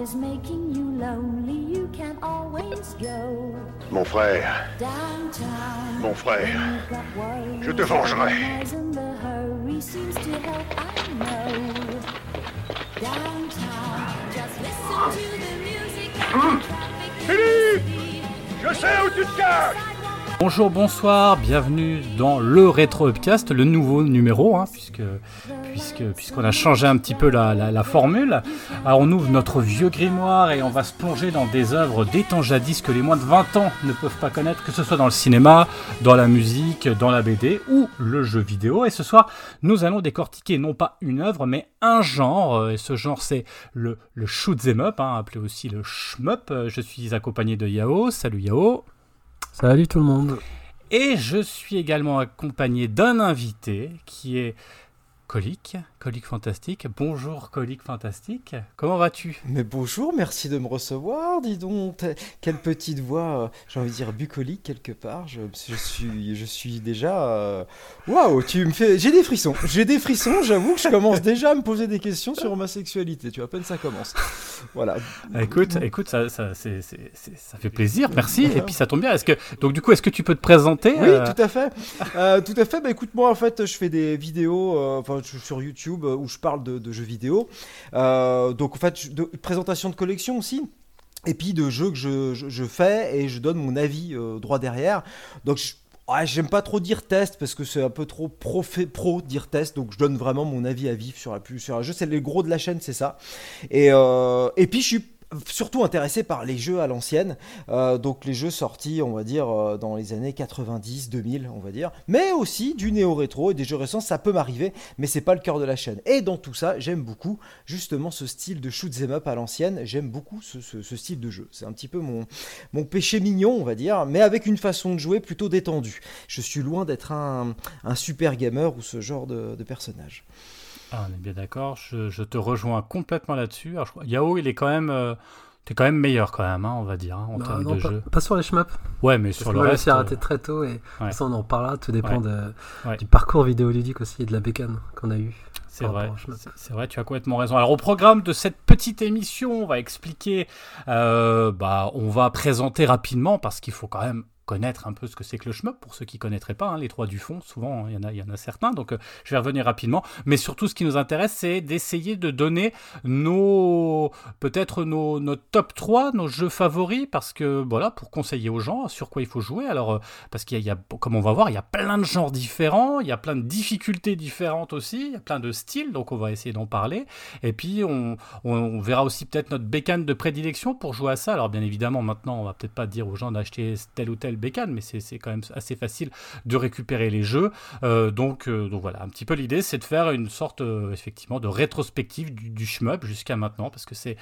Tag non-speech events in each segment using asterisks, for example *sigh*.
is making you lonely, you can always go. Mon frère, downtown. mon frère, je te vengerai. Philippe je sais où tu te caches. Bonjour, bonsoir, bienvenue dans le Retro Upcast, le nouveau numéro, hein, puisque puisque puisqu'on a changé un petit peu la, la- la formule. Alors on ouvre notre vieux grimoire et on va se plonger dans des œuvres des temps jadis que les moins de 20 ans ne peuvent pas connaître, que ce soit dans le cinéma, dans la musique, dans la BD ou le jeu vidéo. Et ce soir, nous allons décortiquer non pas une œuvre, mais un genre. Euh, Et ce genre, c'est le, le shoot 'em up, hein, appelé aussi le shmup. Euh, Je suis accompagné de Yao. Salut Yao. Salut tout le monde. Et je suis également accompagné d'un invité qui est Colique, Colique Fantastique. Bonjour Colique Fantastique, comment vas-tu? Mais bonjour, merci de me recevoir, dis donc. Quelle petite voix, euh, j'ai envie de dire bucolique quelque part. Je, je suis, je suis déjà. euh, Waouh, tu me fais. J'ai des frissons. J'ai des frissons, j'avoue que je commence déjà à me poser des questions sur ma sexualité. Tu vois, à peine ça commence. Voilà. Ah, Écoute, écoute, ça, ça, ça fait plaisir, merci. Et puis ça tombe bien. Est-ce que donc du coup, est-ce que tu peux te présenter Oui, euh, tout à fait. Euh, tout à fait. Bah écoute, moi en fait, je fais des vidéos, euh, enfin je- sur YouTube euh, où je parle de, jeux vidéo. Euh, donc en fait, de présentation de collection aussi. Et puis de jeux que je, je- fais et je donne mon avis euh, droit derrière. Donc j'aime pas trop dire test parce que c'est un peu trop pro, pro dire test. Donc je donne vraiment mon avis à vif sur, la, sur un jeu. C'est le gros de la chaîne, c'est ça. Et, euh, et puis je suis surtout intéressé par les jeux à l'ancienne. Euh, donc les jeux sortis, on va dire, euh, dans les années 90, 2000, on va dire. Mais aussi du néo-rétro et des jeux récents, ça peut m'arriver, mais c'est pas le cœur de la chaîne. Et dans tout ça, j'aime beaucoup justement ce style de shoot 'em up à l'ancienne. J'aime beaucoup ce, style de jeu. C'est un petit peu mon, mon péché mignon, on va dire, mais avec une façon de jouer plutôt détendue. Je suis loin d'être un, un super gamer ou ce genre de personnage. Ah, On est bien d'accord. Je, je te rejoins complètement là-dessus. Yao, il est quand même, euh, t'es quand même meilleur quand même, hein, on va dire, hein, en termes non, de pas, jeu. pas sur les shmups. Ouais, mais Parce sur que le moi, reste. suis arrêté euh, très tôt et ouais. ça on en reparlera. Tout dépend Ouais. de, Ouais. du parcours vidéoludique aussi et de la bécane qu'on a eu. C'est vrai, shmup. c'est vrai, tu as complètement raison. Alors au programme de cette petite émission, on va expliquer, euh, bah, on va présenter rapidement parce qu'il faut quand même connaître un peu ce que c'est que le shmup pour ceux qui connaîtraient pas hein, les trois du fond souvent il y en a il y en a certains donc euh, je vais revenir rapidement. Mais surtout ce qui nous intéresse c'est d'essayer de donner nos peut-être nos, nos top 3 nos jeux favoris parce que voilà pour conseiller aux gens sur quoi il faut jouer. Alors euh, parce qu'il y a, comme on va voir il y a plein de genres différents il y a plein de difficultés différentes aussi il y a plein de styles donc on va essayer d'en parler. Et puis on, on- on verra aussi peut-être notre bécane de prédilection pour jouer à ça. Alors bien évidemment maintenant on va peut-être pas dire aux gens d'acheter telle ou telle bécane mais c'est quand même assez facile de récupérer les jeux. Euh, donc, euh, donc voilà un petit peu l'idée c'est de faire une sorte euh, effectivement de rétrospective du, du shmup jusqu'à maintenant parce que c'est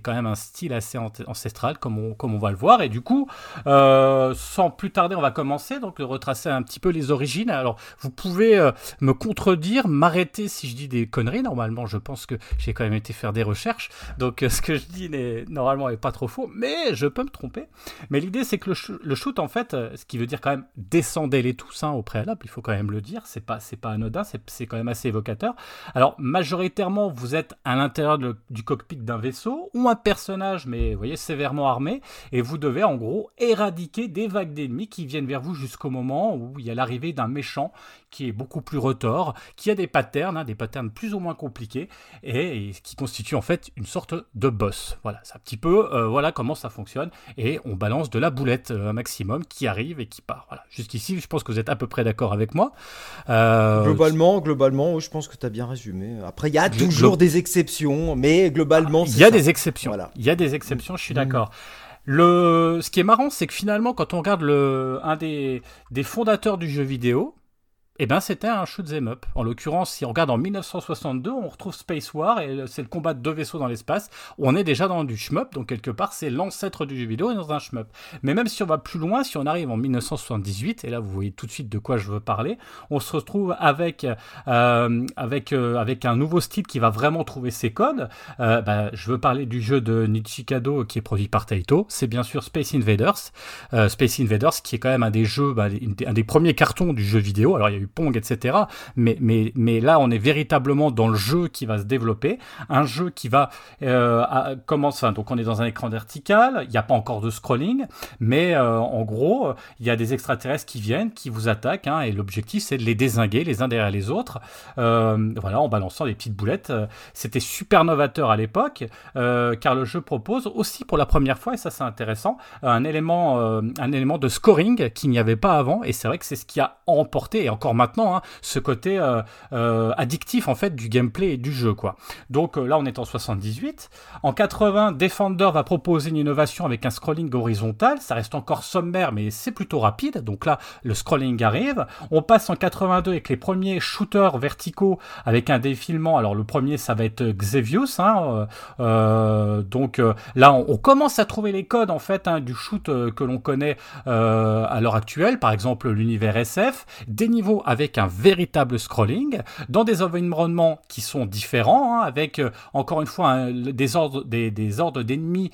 quand même un style assez ancestral comme on, comme on va le voir. Et du coup sans plus tarder on va commencer donc de retracer un petit peu les origines. Alors vous pouvez me contredire m'arrêter si je dis des conneries. Normalement je pense que j'ai quand même été faire des recherches. Donc ce que je dis n'est normalement est pas trop faux mais je peux me tromper. Mais l'idée c'est que le shoot en fait euh, ce qui veut dire quand même descendez les tous au préalable il faut quand même le dire c'est pas c'est pas anodin c'est quand même assez évocateur. Alors, majoritairement, vous êtes à l'intérieur du cockpit d'un vaisseau ou un personnage, mais voyez, sévèrement armé, et vous devez en gros éradiquer des vagues d'ennemis qui viennent vers vous jusqu'au moment où il y a l'arrivée d'un méchant qui est beaucoup plus retors, qui a des patterns, hein, des patterns plus ou moins compliqués, et, et qui constitue en fait une sorte de boss. Voilà, c'est un petit peu, euh, voilà comment ça fonctionne, et on balance de la boulette euh, un maximum qui arrive et qui part. Voilà, jusqu'ici, je pense que vous êtes à peu près d'accord avec moi. Euh, Globalement, globalement, je pense que tu as bien résumé. Après, il y a Glo- toujours des exceptions, mais globalement, Il c'est y a ça. des exceptions. Voilà. Il y a des exceptions, je suis Mm. d'accord. Le, ce qui est marrant, c'est que finalement, quand on regarde le, un des, des fondateurs du jeu vidéo, eh ben, c'était un shoot 'em up. En l'occurrence, si on regarde en 1962, on retrouve Space War et c'est le combat de deux vaisseaux dans l'espace. On est déjà dans du shmup, donc quelque part, c'est l'ancêtre du jeu vidéo et dans un shmup. Mais même si on va plus loin, si on arrive en 1978, et là vous voyez tout de suite de quoi je veux parler, on se retrouve avec euh, avec euh, avec un nouveau style qui va vraiment trouver ses codes. Euh, bah, je veux parler du jeu de Nichikado qui est produit par Taito. C'est bien sûr Space Invaders. Euh, Space Invaders qui est quand même un des jeux, bah, un des premiers cartons du jeu vidéo. Alors il y a eu Pong, etc. Mais, mais, mais là, on est véritablement dans le jeu qui va se développer, un jeu qui va euh, commencer. Enfin, donc, on est dans un écran vertical. Il n'y a pas encore de scrolling, mais euh, en gros, il y a des extraterrestres qui viennent, qui vous attaquent, hein, et l'objectif, c'est de les désinguer les uns derrière les autres. Euh, voilà, en balançant des petites boulettes. C'était super novateur à l'époque, car le jeu propose aussi pour la première fois, et ça c'est intéressant, un élément, un élément de scoring qu'il n'y avait pas avant, et c'est vrai que c'est ce qui a emporté, et encore maintenant, hein, ce côté addictif en fait du gameplay et du jeu. quoi. Donc là, on est en 78. En 80, Defender va proposer une innovation avec un scrolling horizontal. Ça reste encore sommaire, mais c'est plutôt rapide. Donc là, le scrolling arrive. On passe en 82 avec les premiers shooters verticaux avec un défilement. Alors le premier, ça va être Xevious. Hein, euh, euh, donc euh, là, on, commence à trouver les codes en fait hein, du shoot que l'on connaît à l'heure actuelle. Par exemple, l'univers SF. Des niveaux avec un véritable scrolling dans des environnements qui sont différents, hein, avec encore une fois des ordres des, d'ennemis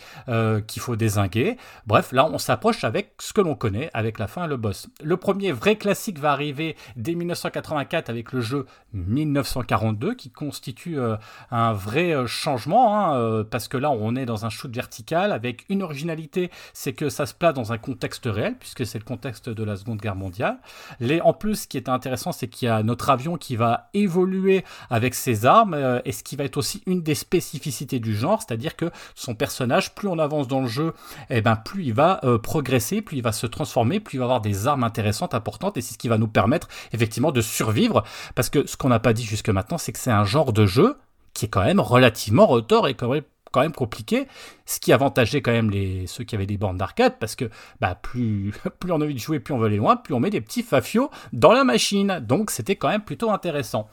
qu'il faut désinguer. Bref, là, on s'approche avec ce que l'on connaît, avec la fin et le boss. Le premier vrai classique va arriver dès 1984 avec le jeu 1942, qui constitue euh, un vrai euh, changement, hein, euh, parce que là, on est dans un shoot vertical avec une originalité, c'est que ça se place dans un contexte réel, puisque c'est le contexte de la Seconde Guerre mondiale. Les, en plus, qui est intéressant, c'est qu'il y a notre avion qui va évoluer avec ses armes, et ce qui va être aussi une des spécificités du genre, c'est-à-dire que son personnage, plus on avance dans le jeu, eh ben, plus il va euh, progresser, plus il va se transformer, plus il va avoir des armes intéressantes, importantes, et c'est ce qui va nous permettre effectivement de survivre. Parce que ce qu'on n'a pas dit jusque maintenant, c'est que c'est un genre de jeu qui est quand même relativement retors et quand même compliqué, ce qui avantageait quand même les, ceux qui avaient des bornes d'arcade, parce que bah, plus, *laughs* plus on a envie de jouer, plus on veut aller loin, plus on met des petits fafios dans la machine. Donc c'était quand même plutôt intéressant.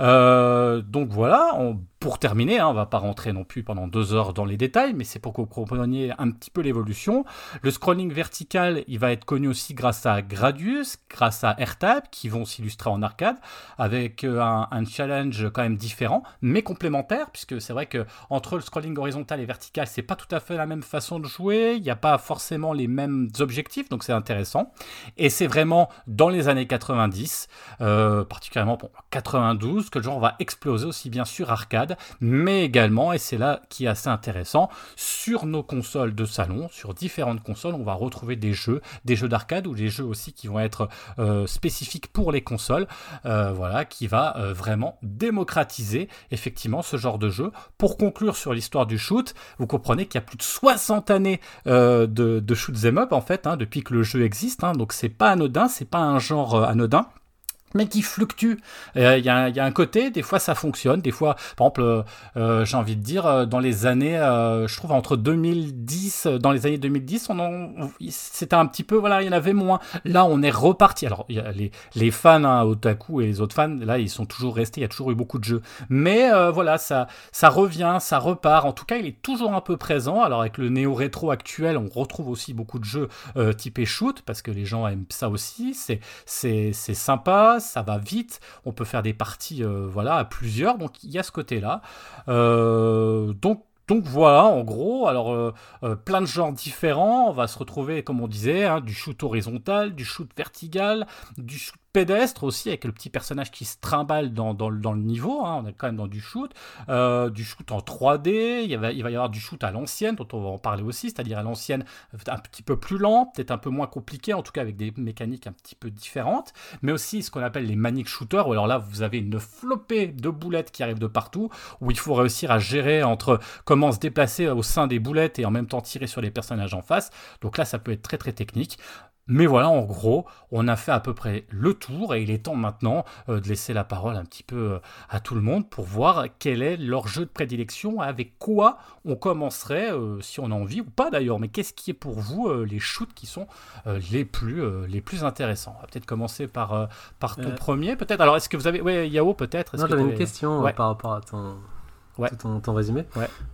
Euh, donc voilà, pour terminer, hein, on va pas rentrer non plus pendant deux heures dans les détails, mais c'est pour que vous compreniez un petit peu l'évolution. Le scrolling vertical, il va être connu aussi grâce à Gradius, grâce à AirTab, qui vont s'illustrer en arcade, avec euh, un, challenge quand même différent, mais complémentaire, puisque c'est vrai que entre le scrolling horizontal et vertical, c'est pas tout à fait la même façon de jouer, il n'y a pas forcément les mêmes objectifs, donc c'est intéressant. Et c'est vraiment dans les années 90, euh, particulièrement pour 92, que le genre va exploser aussi bien sur arcade mais également, et c'est là qui est assez intéressant, sur nos consoles de salon, sur différentes consoles, on va retrouver des jeux, des jeux d'arcade ou des jeux aussi qui vont être euh, spécifiques pour les consoles, euh, voilà, qui va vraiment démocratiser effectivement ce genre de jeu. Pour conclure sur l'histoire du shoot, vous comprenez qu'il y a plus de 60 années de, de shoot them up en fait, hein, depuis que le jeu existe, hein, donc c'est pas anodin, c'est pas un genre anodin mais qui fluctue. Euh, il y, a un côté, des fois ça fonctionne, des fois, par exemple, euh, euh, j'ai envie de dire, dans les années, je trouve entre 2010, dans les années 2010, on, c'était un petit peu, voilà, il y en avait moins. Là, on est reparti. Alors, les, les fans, hein, Otaku et les autres fans, là, ils sont toujours restés, il y a toujours eu beaucoup de jeux. Mais voilà, ça, ça revient, ça repart. En tout cas, il est toujours un peu présent. Alors, avec le néo-rétro actuel, on retrouve aussi beaucoup de jeux typés shoot, parce que les gens aiment ça aussi. C'est sympa ça va vite, on peut faire des parties euh, voilà, à plusieurs, donc il y a ce côté-là. Euh, donc donc voilà, en gros, alors euh, plein de genres différents. On va se retrouver, comme on disait, hein, du shoot horizontal, du shoot vertical, du shoot pédestre aussi, avec le petit personnage qui se trimballe dans, dans, le niveau, hein, on est quand même dans du shoot, euh, du shoot en 3D, il va, il va y avoir du shoot à l'ancienne, dont on va en parler aussi, c'est-à-dire à, l'ancienne un petit peu plus lent, peut-être un peu moins compliqué, en tout cas avec des mécaniques un petit peu différentes, mais aussi ce qu'on appelle les manic shooters, où alors là vous avez une flopée de boulettes qui arrivent de partout, où il faut réussir à gérer entre comment se déplacer au sein des boulettes et en même temps tirer sur les personnages en face, donc là ça peut être très très technique. Mais voilà, en gros, on a fait à peu près le tour et il est temps maintenant euh, de laisser la parole un petit peu euh, à tout le monde pour voir quel est leur jeu de prédilection, avec quoi on commencerait, euh, si on a envie ou pas d'ailleurs, mais qu'est-ce qui est pour vous les shoots qui sont les, plus, les plus intéressants? On va peut-être commencer par, par ton premier, peut-être? Alors, est-ce que vous avez... Oui, Yao, peut-être? Non, j'avais une question par rapport à ton, ton, résumé.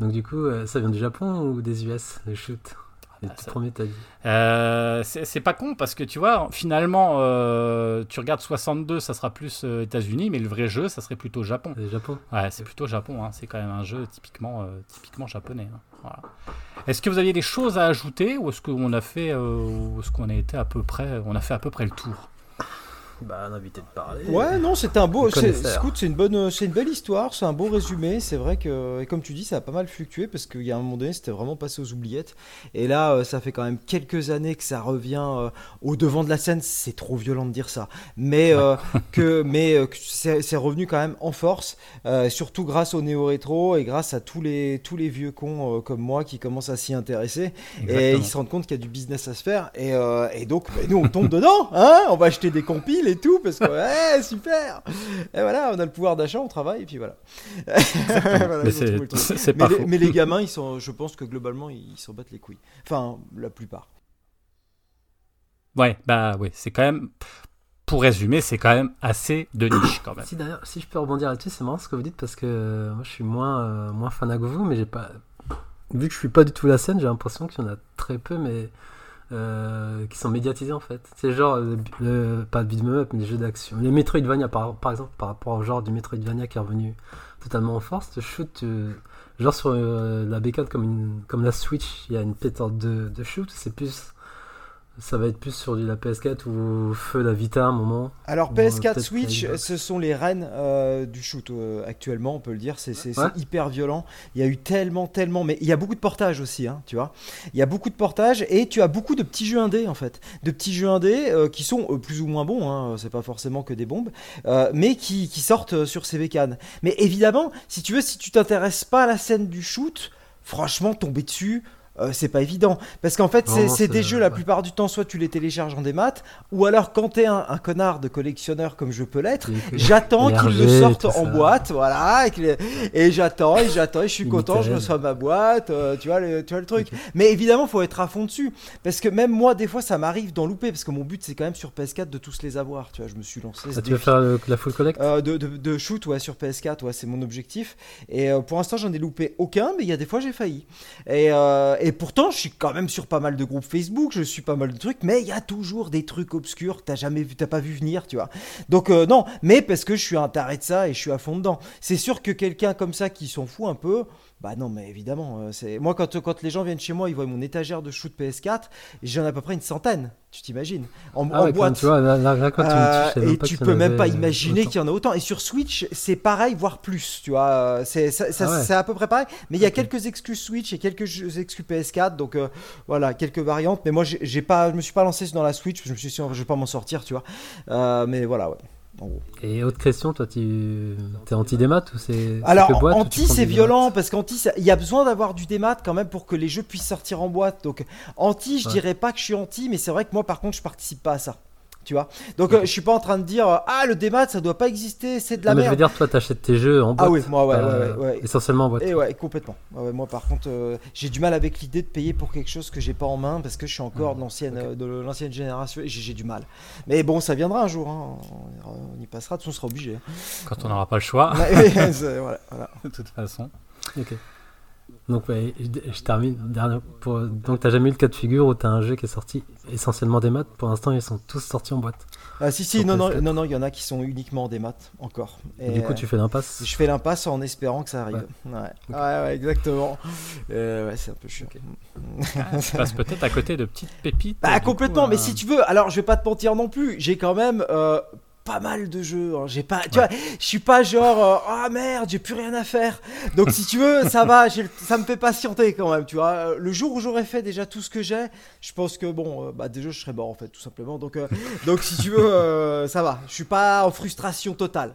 Donc du coup, ça vient du Japon ou des US, les shoots? Ah, euh, c'est pas con parce que tu vois, finalement, euh, tu regardes 62, ça sera plus euh, États-Unis, mais le vrai jeu, ça serait plutôt Japon. Japon. Ouais, c'est plutôt Japon. Hein. C'est quand même un jeu typiquement, typiquement japonais. Hein. Est-ce que vous aviez des choses à ajouter ou est-ce qu'on a fait, est-ce qu'on a été à peu près, on a fait à peu près le tour? Bah, un invité de parler. Ouais, non, c'est un beau. Écoute, c'est une bonne, c'est une belle histoire, c'est un beau résumé. C'est vrai que, et comme tu dis, ça a pas mal fluctué parce qu'il y a un moment donné, c'était vraiment passé aux oubliettes. Et là, euh, ça fait quand même quelques années que ça revient euh, au devant de la scène. C'est trop violent de dire ça, mais euh, *laughs* que, mais c'est revenu quand même en force, surtout grâce au néo rétro et grâce à tous les tous les vieux cons comme moi qui commencent à s'y intéresser et ils se rendent compte qu'il y a du business à se faire. Et, et donc, bah, nous, on tombe dedans, hein On va acheter des compiles et tout parce que ouais, *laughs* super. Et voilà, on a le pouvoir d'achat, on travaille et puis voilà. *laughs* mais c'est pas mais, les, mais les gamins, ils sont, je pense que globalement, ils s'en battent les couilles. Enfin, la plupart. Ouais, bah oui, c'est quand même. Pour résumer, c'est quand même assez de niche quand même. Si d'ailleurs, si je peux rebondir là-dessus, c'est marrant ce que vous dites parce que euh, moi je suis moins, euh, moins fan que vous, mais j'ai pas. Vu que je suis pas du tout la scène, j'ai l'impression qu'il y en a très peu, mais euh, qui sont médiatisés en fait. C'est genre, le, pas de beat'em up, mais des jeux d'action. Les Metroidvania par, par exemple, par rapport au genre du Metroidvania qui est revenu totalement en force, ce shoot, genre sur la bécane comme, une, comme la Switch, il y a une pétante de, de shoot, c'est plus ça va être plus sur la PS4 ou feu la Vita à un moment. Alors PS4 Switch, ce sont les reines euh, du shoot euh, actuellement, on peut le dire. C'est hyper violent. Il y a eu tellement, tellement, mais il y a beaucoup de portages aussi, hein, tu vois. Il y a beaucoup de portages et tu as beaucoup de petits jeux indés en fait, de petits jeux indés euh, qui sont plus ou moins bons. Hein, c'est pas forcément que des bombes, mais qui, qui, sortent sur ces bécanes. Mais évidemment, si tu veux, si tu t'intéresses pas à la scène du shoot, franchement, tomber dessus. Euh, c'est pas évident. Parce qu'en fait, c'est des jeux, la plupart du temps, soit tu les télécharges en démat, ou alors quand t'es un, un connard de collectionneur comme je peux l'être, j'attends qu'ils le sortent en boîte, voilà, et, j'attends, et j'attends, et je suis content, je reçois ma boîte, euh, tu, vois le, tu vois le truc. Mais évidemment, faut être à fond dessus. Parce que même moi, des fois, ça m'arrive d'en louper, parce que mon but, c'est quand même sur PS4 de tous les avoir, tu vois, je me suis lancé. Ah, tu veux faire la full collect? Euh, de, de, shoot, ouais, sur PS4, ouais, c'est mon objectif. Et pour l'instant, j'en ai loupé aucun, mais il y a des fois, j'ai failli. Et, et pourtant, je suis quand même sur pas mal de groupes Facebook, je suis pas mal de trucs, mais il y a toujours des trucs obscurs que t'as jamais vu, t'as pas vu venir, tu vois. Donc euh, non, mais parce que je suis un taré de ça et je suis à fond dedans. C'est sûr que quelqu'un comme ça qui s'en fout un peu, bah non, mais évidemment, euh, c'est moi quand, quand les gens viennent chez moi, ils voient mon étagère de shoot PS4, j'en ai à peu près une centaine, tu t'imagines, en, ah boîte. Tu vois, euh, et tu peux même pas imaginer qu'il y en a autant. Et sur Switch, c'est pareil, voire plus, tu vois. C'est ah à peu près pareil, mais il y a quelques exclus Switch et quelques exclus PS4, donc euh, voilà, quelques variantes. Mais moi, j'ai pas, je me suis pas lancé dans la Switch, je me suis dit, je vais pas m'en sortir, tu vois. mais voilà, ouais. Et autre question, toi, tu es anti-démat ou c'est. Alors, anti, c'est violent parce qu'anti, il y a besoin d'avoir du démat quand même pour que les jeux puissent sortir en boîte. Donc, anti, je dirais pas que je suis anti, mais c'est vrai que moi, par contre, je participe pas à ça tu vois. Donc euh, je suis pas en train de dire ah le démat ça doit pas exister, c'est de la non, merde. Mais je veux dire toi t'achètes tes jeux en boîte. Ah oui, moi ouais, ouais, ouais, essentiellement en boîte. Et ouais, complètement. moi par contre euh, j'ai du mal avec l'idée de payer pour quelque chose que j'ai pas en main parce que je suis encore de l'ancienne euh, de l'ancienne génération et j'ai du mal. Mais bon, ça viendra un jour hein. on, y passera, de toute façon on sera obligé. Hein. Quand on n'aura pas le choix. *laughs* voilà, voilà. De toute façon. OK. Donc, ouais, je, termine. Pour, donc, t'as jamais eu le cas de figure où t'as un jeu qui est sorti essentiellement des maths? Pour l'instant, ils sont tous sortis en boîte. Ah, si, si, non, non, non, non, il y en a qui sont uniquement des maths encore. Et du coup, tu fais l'impasse? Je fais l'impasse en espérant que ça arrive. Ouais, ouais, ouais, exactement. Euh, ouais, c'est un peu chiant. Ah, tu passes peut-être à côté de petites pépites. Bah, complètement, mais euh. si tu veux, alors je vais pas te mentir non plus. J'ai quand même. Euh, pas mal de jeux. Hein. J'ai pas, tu vois, je suis pas genre ah oh, merde, j'ai plus rien à faire. Donc si tu veux, ça va, ça me fait patienter quand même, tu vois. Le jour où j'aurais fait déjà tout ce que j'ai, je pense que bon, euh, bah déjà je serais mort en fait, tout simplement. Donc euh, *laughs* donc si tu veux, euh, ça va. Je suis pas en frustration totale.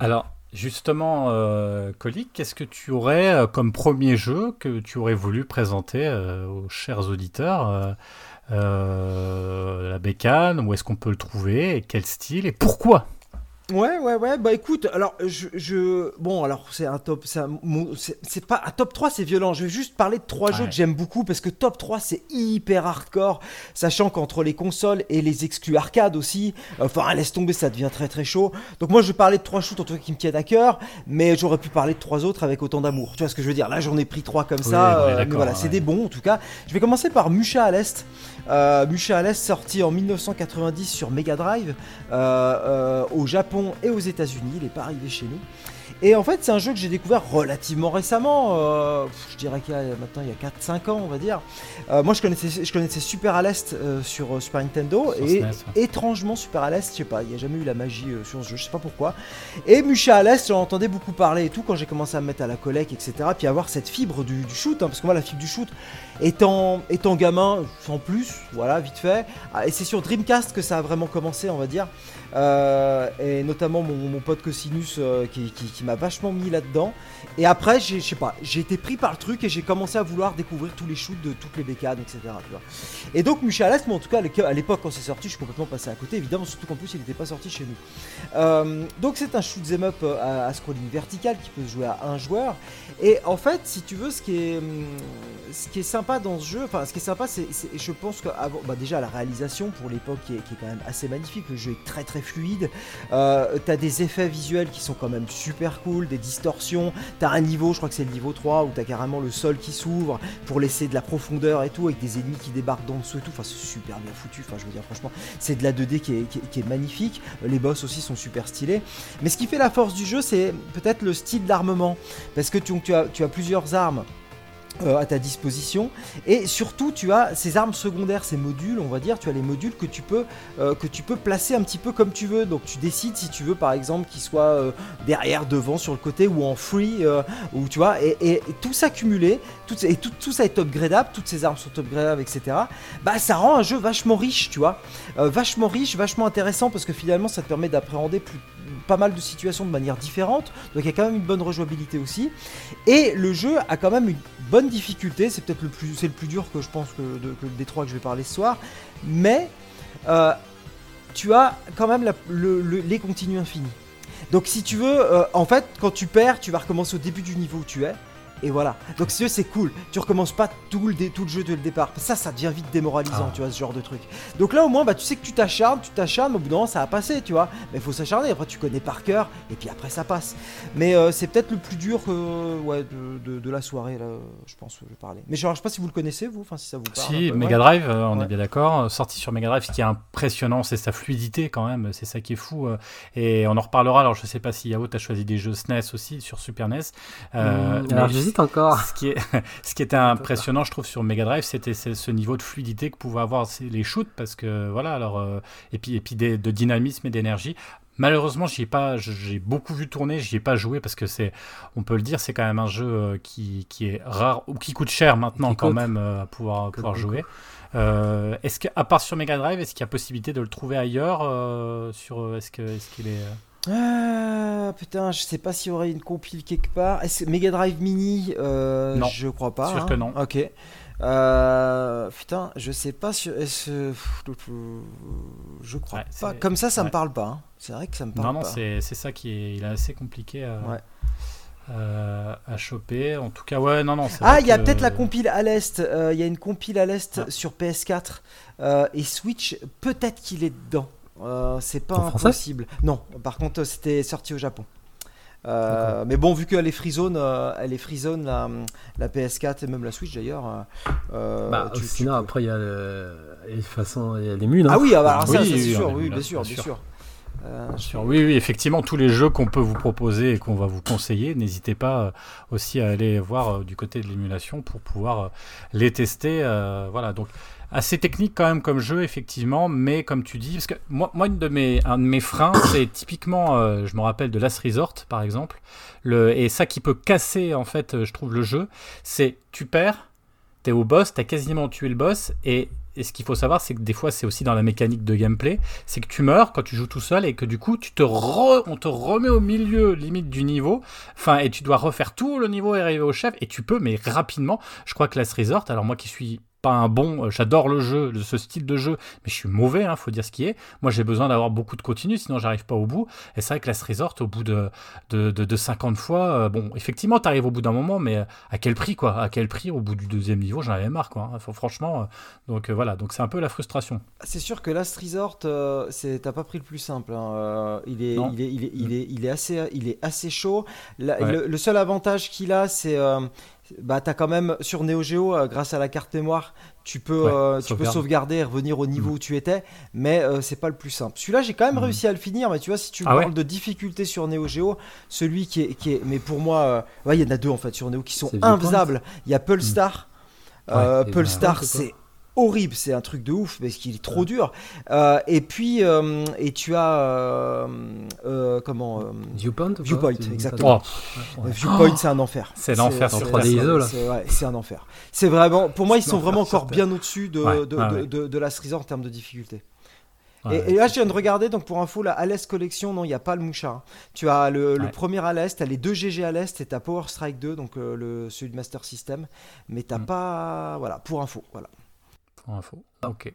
Alors. Justement, euh, qu'est-ce que tu aurais comme premier jeu que tu aurais voulu présenter aux chers auditeurs euh, la bécane, où est-ce qu'on peut le trouver, et quel style, et pourquoi? Ouais, ouais, ouais. Bah écoute, alors je, je... bon, alors c'est un top, c'est pas un top 3, c'est violent. Je vais juste parler de trois jeux que j'aime beaucoup parce que top 3 c'est hyper hardcore, sachant qu'entre les consoles et les exclus arcade aussi, enfin laisse tomber, ça devient très très chaud. Donc moi je vais parler de trois shoots en tout cas qui me tiennent à cœur, mais j'aurais pu parler de trois autres avec autant d'amour. Tu vois ce que je veux dire? Là j'en ai pris trois comme ça, euh, mais voilà, c'est des bons en tout cas. Je vais commencer par Musha à l'est. Euh, Musha à l'est sorti en 1990 sur Mega Drive euh, euh, au Japon et aux États-Unis. Il n'est pas arrivé chez nous. Et en fait, c'est un jeu que j'ai découvert relativement récemment. euh, je dirais qu'il y a maintenant il y a 4-5 ans, on va dire. Euh, moi, je connaissais, je connaissais Super à l'Est euh, sur Super Nintendo. Sur et SNES, ouais. étrangement, Super à l'Est, je sais pas, il n'y a jamais eu la magie sur ce jeu, je sais pas pourquoi. Et Musha à l'Est, j'en entendais beaucoup parler et tout quand j'ai commencé à me mettre à la collecte, etc. Puis avoir cette fibre du, du shoot, hein, parce que moi, la fibre du shoot, étant, étant gamin, sans plus, voilà, vite fait. Ah, Et c'est sur Dreamcast que ça a vraiment commencé, on va dire. Euh, et notamment mon, pote Cosinus euh, qui, m'a vachement mis là-dedans. Et après, je sais pas, j'ai été pris par le truc et j'ai commencé à vouloir découvrir tous les shoots de toutes les bécanes, etc. Et donc, Musha à l'Est, moi en tout cas, à l'époque quand c'est sorti, je suis complètement passé à côté, évidemment, surtout qu'en plus il n'était pas sorti chez nous. Euh, donc, c'est un shoot 'em up à, à scrolling vertical qui peut se jouer à un joueur. Et en fait, si tu veux, ce qui est, hum, ce qui est sympa dans ce jeu, enfin, ce qui est sympa, c'est, je pense que bah, déjà la réalisation pour l'époque est, quand même assez magnifique. Le jeu est très très fluide. Euh, t'as des effets visuels qui sont quand même super cool, des distorsions. T'as un niveau, je crois que c'est le niveau 3, où t'as carrément le sol qui s'ouvre pour laisser de la profondeur et tout, avec des ennemis qui débarquent d'en dessous et tout. Enfin, c'est super bien foutu. Enfin, je veux dire, franchement, c'est de la 2D qui est, magnifique. Les boss aussi sont super stylés. Mais ce qui fait la force du jeu, c'est peut-être le style d'armement. Parce que tu as plusieurs armes euh, à ta disposition. Et surtout tu as ces armes secondaires ces modules on va dire. Tu as les modules que tu peux euh, que tu peux placer un petit peu comme tu veux. Donc tu décides si tu veux par exemple qu'ils soient euh, derrière devant sur le côté ou en free ou tu vois. Et, tout ça cumulé et tout, tout ça est upgradable toutes ces armes sont upgradables etc bah ça rend un jeu vachement riche tu vois. Vachement riche vachement intéressant parce que finalement ça te permet d'appréhender plus pas mal de situations de manière différente donc il y a quand même une bonne rejouabilité aussi et le jeu a quand même une bonne difficulté, c'est peut-être le plus, c'est le plus dur que je pense que, de- que des que je vais parler ce soir, mais euh, tu as quand même les continues infinis. Donc si tu veux, euh, en fait, quand tu perds, tu vas recommencer au début du niveau où tu es. Et voilà. Donc si tu veux, c'est cool. Tu recommences pas tout le, dé- tout le jeu dès le départ. Ça, ça devient vite démoralisant, Ah. tu vois, ce genre de truc. Donc là, au moins, bah, tu sais que tu t'acharnes, tu t'acharnes, mais au bout d'un moment, ça va passer, tu vois. Mais il faut s'acharner. Après, tu connais par cœur, et puis après, ça passe. Mais euh, c'est peut-être le plus dur ouais, de, de- de la soirée, là, je pense que je parler. Mais je sais pas si vous le connaissez, vous, enfin, si ça vous parle. Si, peu. Mega Ouais. Drive, euh, on Ouais. est bien d'accord. Sorti sur Mega Drive, ce qui est impressionnant, c'est sa fluidité quand même. C'est ça qui est fou. euh, Et on en reparlera. Alors, je sais pas si Yao, t'as choisi des jeux SNES aussi sur Super NES. euh, Mmh, alors mais encore. Ce qui, est, *laughs* ce qui était impressionnant, je trouve, sur Mega Drive, c'était ce niveau de fluidité que pouvaient avoir les shoots, parce que voilà, alors euh, et puis et puis des- de dynamisme et d'énergie. Malheureusement, j'y ai pas, j'ai beaucoup vu tourner, j'y ai pas joué parce que c'est, on peut le dire, c'est quand même un jeu euh, qui, qui est rare ou qui coûte cher maintenant Qui quand coûte. même euh, à pouvoir, Coûte pouvoir beaucoup. jouer. Euh, est-ce qu'à part sur Mega Drive, est-ce qu'il y a possibilité de le trouver ailleurs euh, sur, est-ce que, est-ce qu'il est, Ah, putain, je sais pas s'il y aurait une compile quelque part. Est-ce Mega Drive Mini euh, Non. Je crois pas. Sûr hein. que non. Ok. Euh, putain, je sais pas si. Je crois Ouais, pas. Comme ça, ça me ouais. parle pas. hein. C'est vrai que ça me parle Non, non, pas. c'est c'est ça qui est, il est assez compliqué à, Ouais. euh, à choper. En tout cas, ouais, non, non. Ah, il y a que- peut-être la compile à l'Est. Il y a une compile à l'Est Ah. sur PS4 euh, et Switch. Peut-être qu'il est dedans. Euh, c'est pas En impossible. Non, par contre, c'était sorti au Japon. Euh, mais bon, vu qu'elle est freezone, euh, elle est freezone la, la PS4 et même la Switch d'ailleurs. euh, Bah, tu- tu sinon, peux- après, il y a le... de toute façon, il y a les mules. hein. Ah oui, ah bah, alors ça, Oui, ça, c'est oui, sûr, on a oui, vu bien sûr, bien bien sûr. sûr. Euh, Bien sûr, oui, oui, effectivement, tous les jeux qu'on peut vous proposer et qu'on va vous conseiller, n'hésitez pas aussi à aller voir du côté de l'émulation pour pouvoir les tester. euh, voilà, donc assez technique quand même comme jeu, effectivement, mais comme tu dis, parce que moi, moi une de mes, un de mes freins, *coughs* c'est typiquement, euh, je me rappelle de Last Resort, par exemple, le, et ça qui peut casser, en fait, euh, je trouve, le jeu, c'est tu perds, t'es au boss, t'as quasiment tué le boss, et, et ce qu'il faut savoir, c'est que des fois, c'est aussi dans la mécanique de gameplay, c'est que tu meurs quand tu joues tout seul et que du coup, tu te re- on te remet au milieu limite du niveau, enfin, et tu dois refaire tout le niveau et arriver au chef, et tu peux, mais rapidement. Je crois que Last Resort, alors moi qui suis pas un bon, euh, j'adore le jeu, ce style de jeu, mais je suis mauvais, hein, faut dire ce qui est. Moi, j'ai besoin d'avoir beaucoup de continu, sinon j'arrive pas au bout. Et c'est vrai que Last Resort, au bout de, de, de, de 50 fois, euh, bon, effectivement, t'arrives au bout d'un moment, mais euh, à quel prix, quoi? À quel prix Au bout du deuxième niveau, j'en avais marre, quoi. hein. Faut- franchement, euh, donc euh, voilà, donc c'est un peu la frustration. C'est sûr que Last Resort, c'est t'as pas pris le plus simple. hein. Il, est, Non. il, est, il, est, il, est, il est assez, il est assez chaud. La- Ouais. le, le seul avantage qu'il a, c'est bah t'as quand même sur Neo Geo, euh, grâce à la carte mémoire, tu peux, Ouais, euh, tu peux sauvegarde. sauvegarder et revenir au niveau Mm. où tu étais, mais euh, c'est pas le plus simple. Celui-là, j'ai quand même Mm. réussi à le finir, mais tu vois, si tu Ah ouais parles de difficulté sur Neo Geo, celui qui est, qui est mais pour moi, ouais, il y en a deux en fait sur Neo qui sont infaisables. Il y a Pulstar. Et Pulstar, c'est horrible, c'est un truc de ouf parce qu'il est trop dur. Euh, et puis, euh, et tu as euh, comment Viewpoint Viewpoint, exactement. Oh, Viewpoint, c'est un enfer. *gasps* C'est l'enfer en sur 3D ISO, là. C'est un enfer. C'est vraiment, pour moi, ils sont vraiment encore bien au-dessus de, Ouais, de, ouais, de, ouais. de- de la Sriza en termes de difficulté. et, et là, je viens de regarder, donc pour info, la Alès Collection, non, il n'y a pas le mouchard. hein. Tu as le, le Ouais. premier Alès, tu as les deux GG Alès, et tu as Power Strike 2, donc euh, le, celui de Master System, mais tu Mm. pas. Voilà, pour info. Voilà. Pour info. Ok.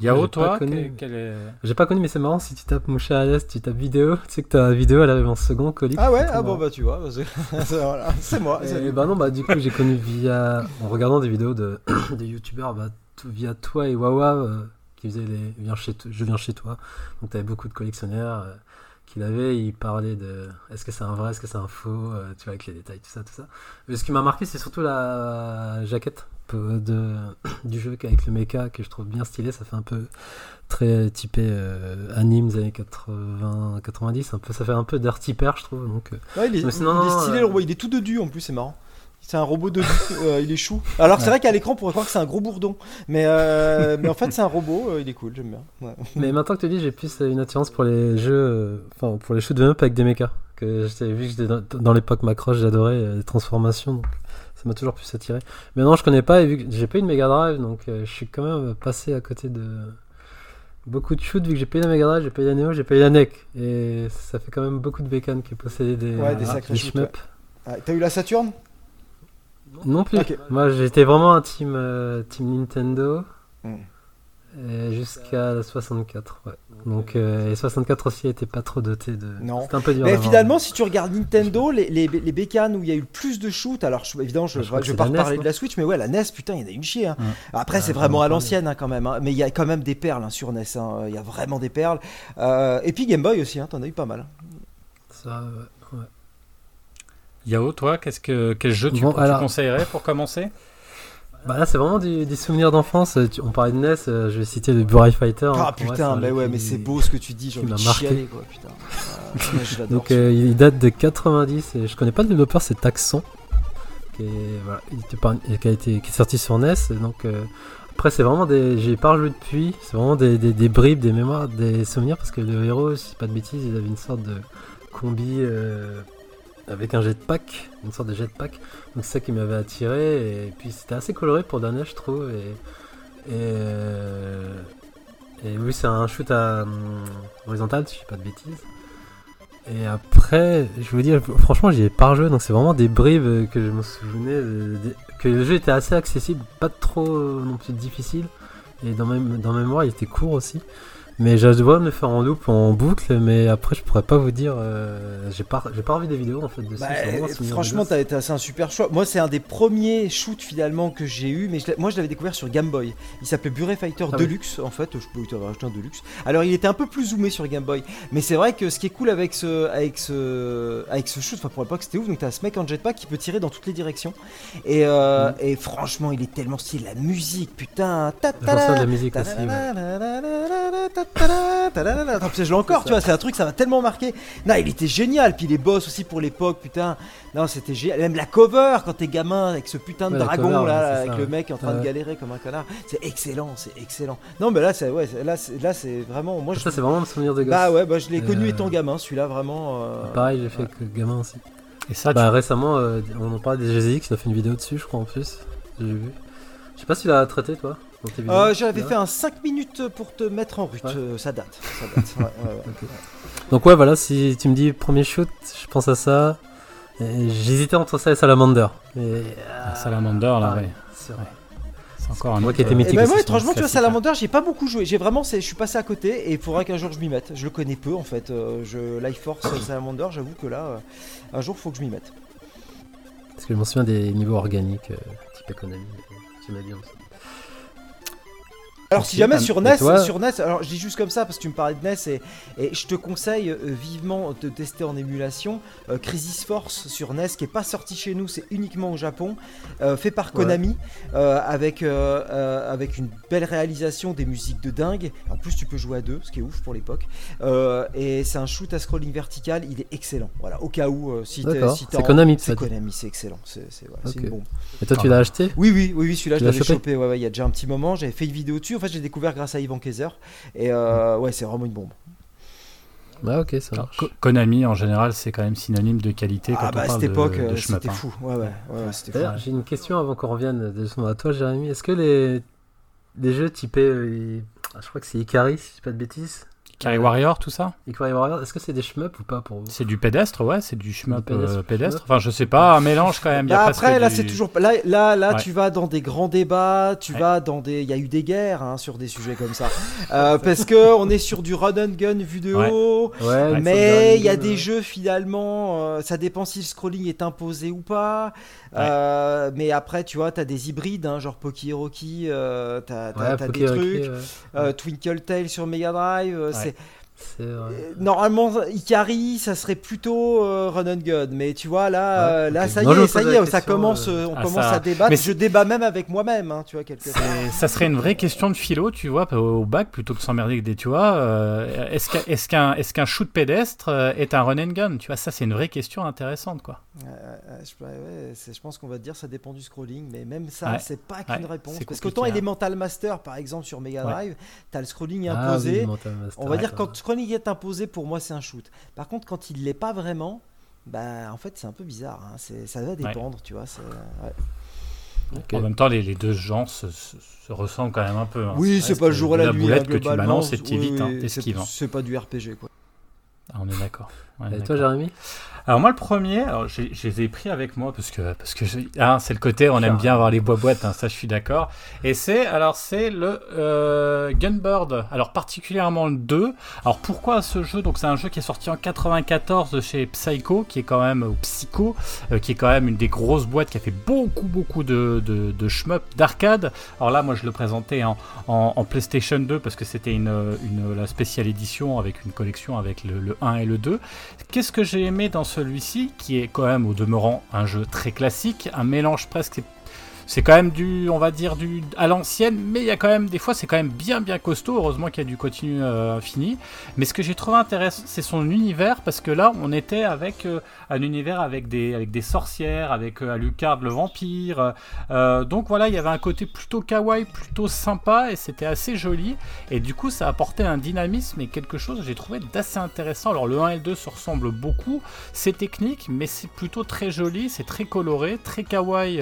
J'ai Yao, toi, connu. quel- quel est- J'ai pas connu, mais c'est marrant si tu tapes Moucha à l'est, tu tapes vidéo, *laughs* tu sais que ta vidéo elle arrive en second colis. Ah ouais, ah bon, bah tu vois, c'est *laughs* c'est- voilà, c'est moi. Et bah non, bah du coup j'ai connu via en regardant des vidéos de, *coughs* youtubeurs, bah, tout- via toi et Wawa euh, qui faisaient les viens chez to- je viens chez toi. Donc t'avais beaucoup de collectionneurs euh, qui l'avaient, ils parlaient de est-ce que c'est un vrai, est-ce que c'est un faux, euh, tu vois avec les détails tout ça tout ça. Mais ce qui m'a marqué c'est surtout la jaquette de *coughs* du jeu avec le mecha que je trouve bien stylé, ça fait un peu très typé euh, anime des années 80 90 un peu ça fait un peu dirty pair je trouve donc euh, Ouais, il est, Mais sinon, il est stylé euh, le robot, il est tout dodu en plus, c'est marrant. C'est un robot dodu, euh, il est chou. Alors c'est vrai qu'à l'écran on pourrait croire que c'est un gros bourdon, mais, euh, mais en fait c'est un robot, euh, il est cool, j'aime bien. Ouais. Mais maintenant que tu dis, j'ai plus une attirance pour les jeux, euh, enfin pour les shoot 'em up avec des mechas. Que j'étais vu que j'étais dans, dans l'époque Macross, j'adorais euh, les transformations, donc ça m'a toujours plus attiré. Mais non, je connais pas et vu que j'ai pas eu de Mega Drive, donc je suis quand même passé à côté de beaucoup de shoot vu que j'ai pas eu la Mega Drive, j'ai pas eu la Neo, j'ai pas eu la NEC et ça fait quand même beaucoup de bécanes qui possédaient des, Ouais, des des shoots. Ah, T'as eu la Saturne Non plus. Moi, j'étais vraiment un team, euh, team Nintendo. Mm. euh, Jusqu'à la 64, ouais. Donc, euh, et 64 aussi était pas trop doté de. Non. C'était un peu dur. Mais finalement, si tu regardes Nintendo, les, les, les bécanes où il y a eu le plus de shoot, alors je- évidemment, je, je vais pas reparler non de la Switch, mais ouais, la NES, putain, il y en a une chier. hein. Ouais. Après, Ah, c'est vraiment en à l'ancienne hein, quand même, hein. mais il y a quand même des perles sur NES. Il y a vraiment des perles. Euh, et puis Game Boy aussi, t'en as eu pas mal. Ça, ouais. Yao, toi, qu'est-ce que quel jeu tu, Bon, tu alors- conseillerais pour commencer? Bah là, c'est vraiment des, des souvenirs d'enfance. On parlait de NES, euh, je vais citer le Burai Fighter. hein. Ah putain, mais ouais, mais c'est beau ce que tu dis, j'ai envie de m'a marqué. chialer quoi, putain. Ah, ouais, Donc, euh, il date de 90 et je connais pas le développeur, c'est Taxon. Qui est, voilà, il qui a été qui est sorti sur NES. donc, euh, après, c'est vraiment des. J'ai pas rejoué depuis. C'est vraiment des, des, des bribes, des mémoires, des souvenirs parce que le héros, si c'est pas de bêtises, il avait une sorte de combi euh, avec un jetpack, une sorte de jetpack. Donc, c'est ça qui m'avait attiré. Et puis, c'était assez coloré pour d'un je trouve. Euh, et oui, c'est un shoot à hum, horizontal, si je dis pas de bêtises. Et après, je veux dire, franchement, j'y ai pas rejoué, donc c'est vraiment des bribes euh, que je me souvenais, euh, que le jeu était assez accessible, pas trop euh, non plus difficile, et dans ma, dans ma mémoire, il était court aussi. Mais je dois me faire en loop, en boucle, mais après, je pourrais pas vous dire, euh, j'ai pas, j'ai pas revu des vidéos en fait dessus. Bah, c'est vraiment un souvenir de franchement, t'as été c'est un super choix. Moi, c'est un des premiers shoots finalement que j'ai eu, mais je moi, je l'avais découvert sur Game Boy. Il s'appelait Buret Fighter Ah oui. Deluxe, en fait. Je peux t'avoir acheté un Deluxe. Alors, il était un peu plus zoomé sur Game Boy, mais c'est vrai que ce qui est cool avec ce, avec ce, avec ce shoot, enfin pour l'époque, c'était ouf. Donc, t'as ce mec en jetpack qui peut tirer dans toutes les directions, et, euh, Mm. et franchement, il est tellement stylé. La musique, putain. ta- de la ta- musique aussi, ouais. Attends, je l'ai encore, tu vois, c'est un truc, ça m'a tellement marqué. Non, il était génial, puis les boss aussi pour l'époque, putain. Non, c'était génial. Même la cover quand t'es gamin avec ce putain de dragon là, avec le mec en train de galérer comme un connard. C'est excellent, c'est excellent. Non, mais là, c'est ouais, là, là, c'est vraiment. Moi, je. Ça, c'est vraiment un souvenir de gosse. Bah ouais, bah je l'ai connu Euh, étant gamin, celui-là vraiment. Pareil, j'ai fait que gamin aussi. Et ça, Bah récemment, euh, on en parlait des GZX, il a fait une vidéo dessus, je crois en plus. J'ai vu. Je sais pas si tu l'as traité toi dans tes vidéos. Euh, J'avais fait un 5 minutes pour te mettre en route. Ouais. euh, ça date. Ça date. *laughs* ouais, ouais, ouais. Ok. Donc ouais, voilà, si tu me dis premier shoot, je pense à ça. J'hésitais entre ça et Salamander. Et, Ah, Salamander, là, pareil, ouais. c'est vrai. c'est encore un Moi autre, qui étais euh, mythique Et ben moi, étrangement, tu vois, classique, hein. Salamander, j'ai pas beaucoup joué. J'ai vraiment, je suis passé à côté et il faudra qu'un jour je m'y mette. Je le connais peu en fait. Je Life Force *coughs* Salamander, j'avoue que là, un jour, faut que je m'y mette. Parce que je m'en souviens des niveaux organiques, euh, type économie. euh, J'aimais bien aussi. Alors si jamais sur NES, toi sur NES, alors je dis juste comme ça parce que tu me parlais de NES et, et je te conseille euh, vivement de tester en émulation euh, Crisis Force sur NES qui est pas sorti chez nous, c'est uniquement au Japon, euh, fait par Konami avec avec une belle réalisation, des musiques de dingue. En plus tu peux jouer à deux, ce qui est ouf pour l'époque. Et c'est un shoot à scrolling vertical, il est excellent. Voilà, au cas où si t'es- si C'est Konami, c'est. Konami, c'est excellent, c'est voilà, une bombe. Et toi, tu l'as acheté? Oui, oui, oui, oui celui-là, je l'avais chopé? chopé, ouais, ouais, il y a déjà un petit moment. J'avais fait une vidéo dessus. En fait, j'ai découvert grâce à Ivan Kaiser. Et euh, ouais, c'est vraiment une bombe. Ah, ok, ça marche. Ko- Konami en général, c'est quand même synonyme de qualité quand Ah, on bah, parle cette de, époque, de euh, c'était hein. fou. Ouais, ouais, ouais. D'ailleurs, j'ai une question avant qu'on revienne de à toi, Jérémy. Est-ce que les, les jeux typés. euh, je crois que c'est Ikari, si je dis pas de bêtises. Ikari Warrior, tout ça Ikari Warrior, est-ce que c'est des shmups ou pas pour vous C'est du pédestre, ouais, c'est du shmup euh, pédestre, pédestre. Enfin, je sais pas, un *laughs* mélange quand même. Y a Bah, après, là, du- c'est toujours. Là, là, là Ouais. tu vas dans des grands débats. Tu Ouais. vas dans des. Il y a eu des guerres hein, sur des sujets comme ça. *laughs* Euh, parce que on est sur du run and gun vu de Ouais. haut. Ouais, Mais il y a des des jeux finalement, euh, ça dépend si le scrolling est imposé ou pas. Euh, mais après, tu vois, t'as des hybrides, hein, genre Poki Rocky, euh, t'as t'as- Ouais, t'as des trucs. ouais. Euh, Twinkle Tail sur Mega Drive, euh, Ouais. Vrai. euh, normalement Ikari, ça serait plutôt euh, Run and Gun, mais tu vois là, Ouais, euh, là ça y Non, est, ça y est, ça commence, euh, on Ah, commence ça- à débattre. mais je débat même avec moi-même, hein, tu vois quelque ça serait une vraie question de philo, tu vois, au bac, plutôt que de s'emmerder avec des tu vois. est-ce qu'un est-ce qu'un shoot pédestre est un run and gun Tu vois, ça c'est une vraie question intéressante, quoi. Je, ouais, pense qu'on va te dire ça dépend du scrolling, mais même ça, Ouais. c'est pas qu'une réponse. Parce qu'autant hein. Elemental Master, par exemple, sur Mega. Drive, t'as le scrolling Ah, imposé. oui, On va dire quand le scrolling est imposé, pour moi, c'est un shoot. Par contre, quand il l'est pas vraiment, bah en fait, c'est un peu bizarre. hein. C'est- Ça va dépendre, tu vois. ouais. En même temps, les, les deux genres se, se- se ressemblent quand même un peu. hein. Oui, c'est pas le jour et la, la nuit. boulette hein, que tu balances et hein, oui, c'est- hein. Pas du RPG, quoi. Ah, on est d'accord. Et d'accord. toi, Jérémy? Alors moi le premier, alors je les ai pris avec moi parce que parce que hein, c'est le côté on aime bien avoir les bois boîtes, hein, ça je suis d'accord. Et c'est alors c'est le euh, Gunbird. Alors particulièrement le 2. Alors pourquoi ce jeu? Donc c'est un jeu qui est sorti en 94 de chez Psycho, qui est quand même Psycho, euh, qui est quand même une des grosses boîtes qui a fait beaucoup beaucoup de de, shmup d'arcade. Alors là moi je le présentais en, en, PlayStation 2 parce que c'était une, une la spéciale édition avec une collection avec le, le 1 et le 2. Qu'est-ce que j'ai aimé dans celui-ci, qui est quand même au demeurant un jeu très classique, un mélange presque. C'est quand même du, on va dire, du à l'ancienne, mais il y a quand même des fois, c'est quand même bien bien costaud. Heureusement qu'il y a du continu euh, infini. Mais ce que j'ai trouvé intéressant, c'est son univers, parce que là, on était avec euh, un univers avec des, avec des sorcières, avec euh, Alucard le vampire. euh, donc voilà, il y avait un côté plutôt kawaii, plutôt sympa, et c'était assez joli. Et du coup, ça apportait un dynamisme et quelque chose que j'ai trouvé d'assez intéressant. Alors le 1 et le 2 se ressemblent beaucoup, c'est technique, mais c'est plutôt très joli, c'est très coloré, très kawaii.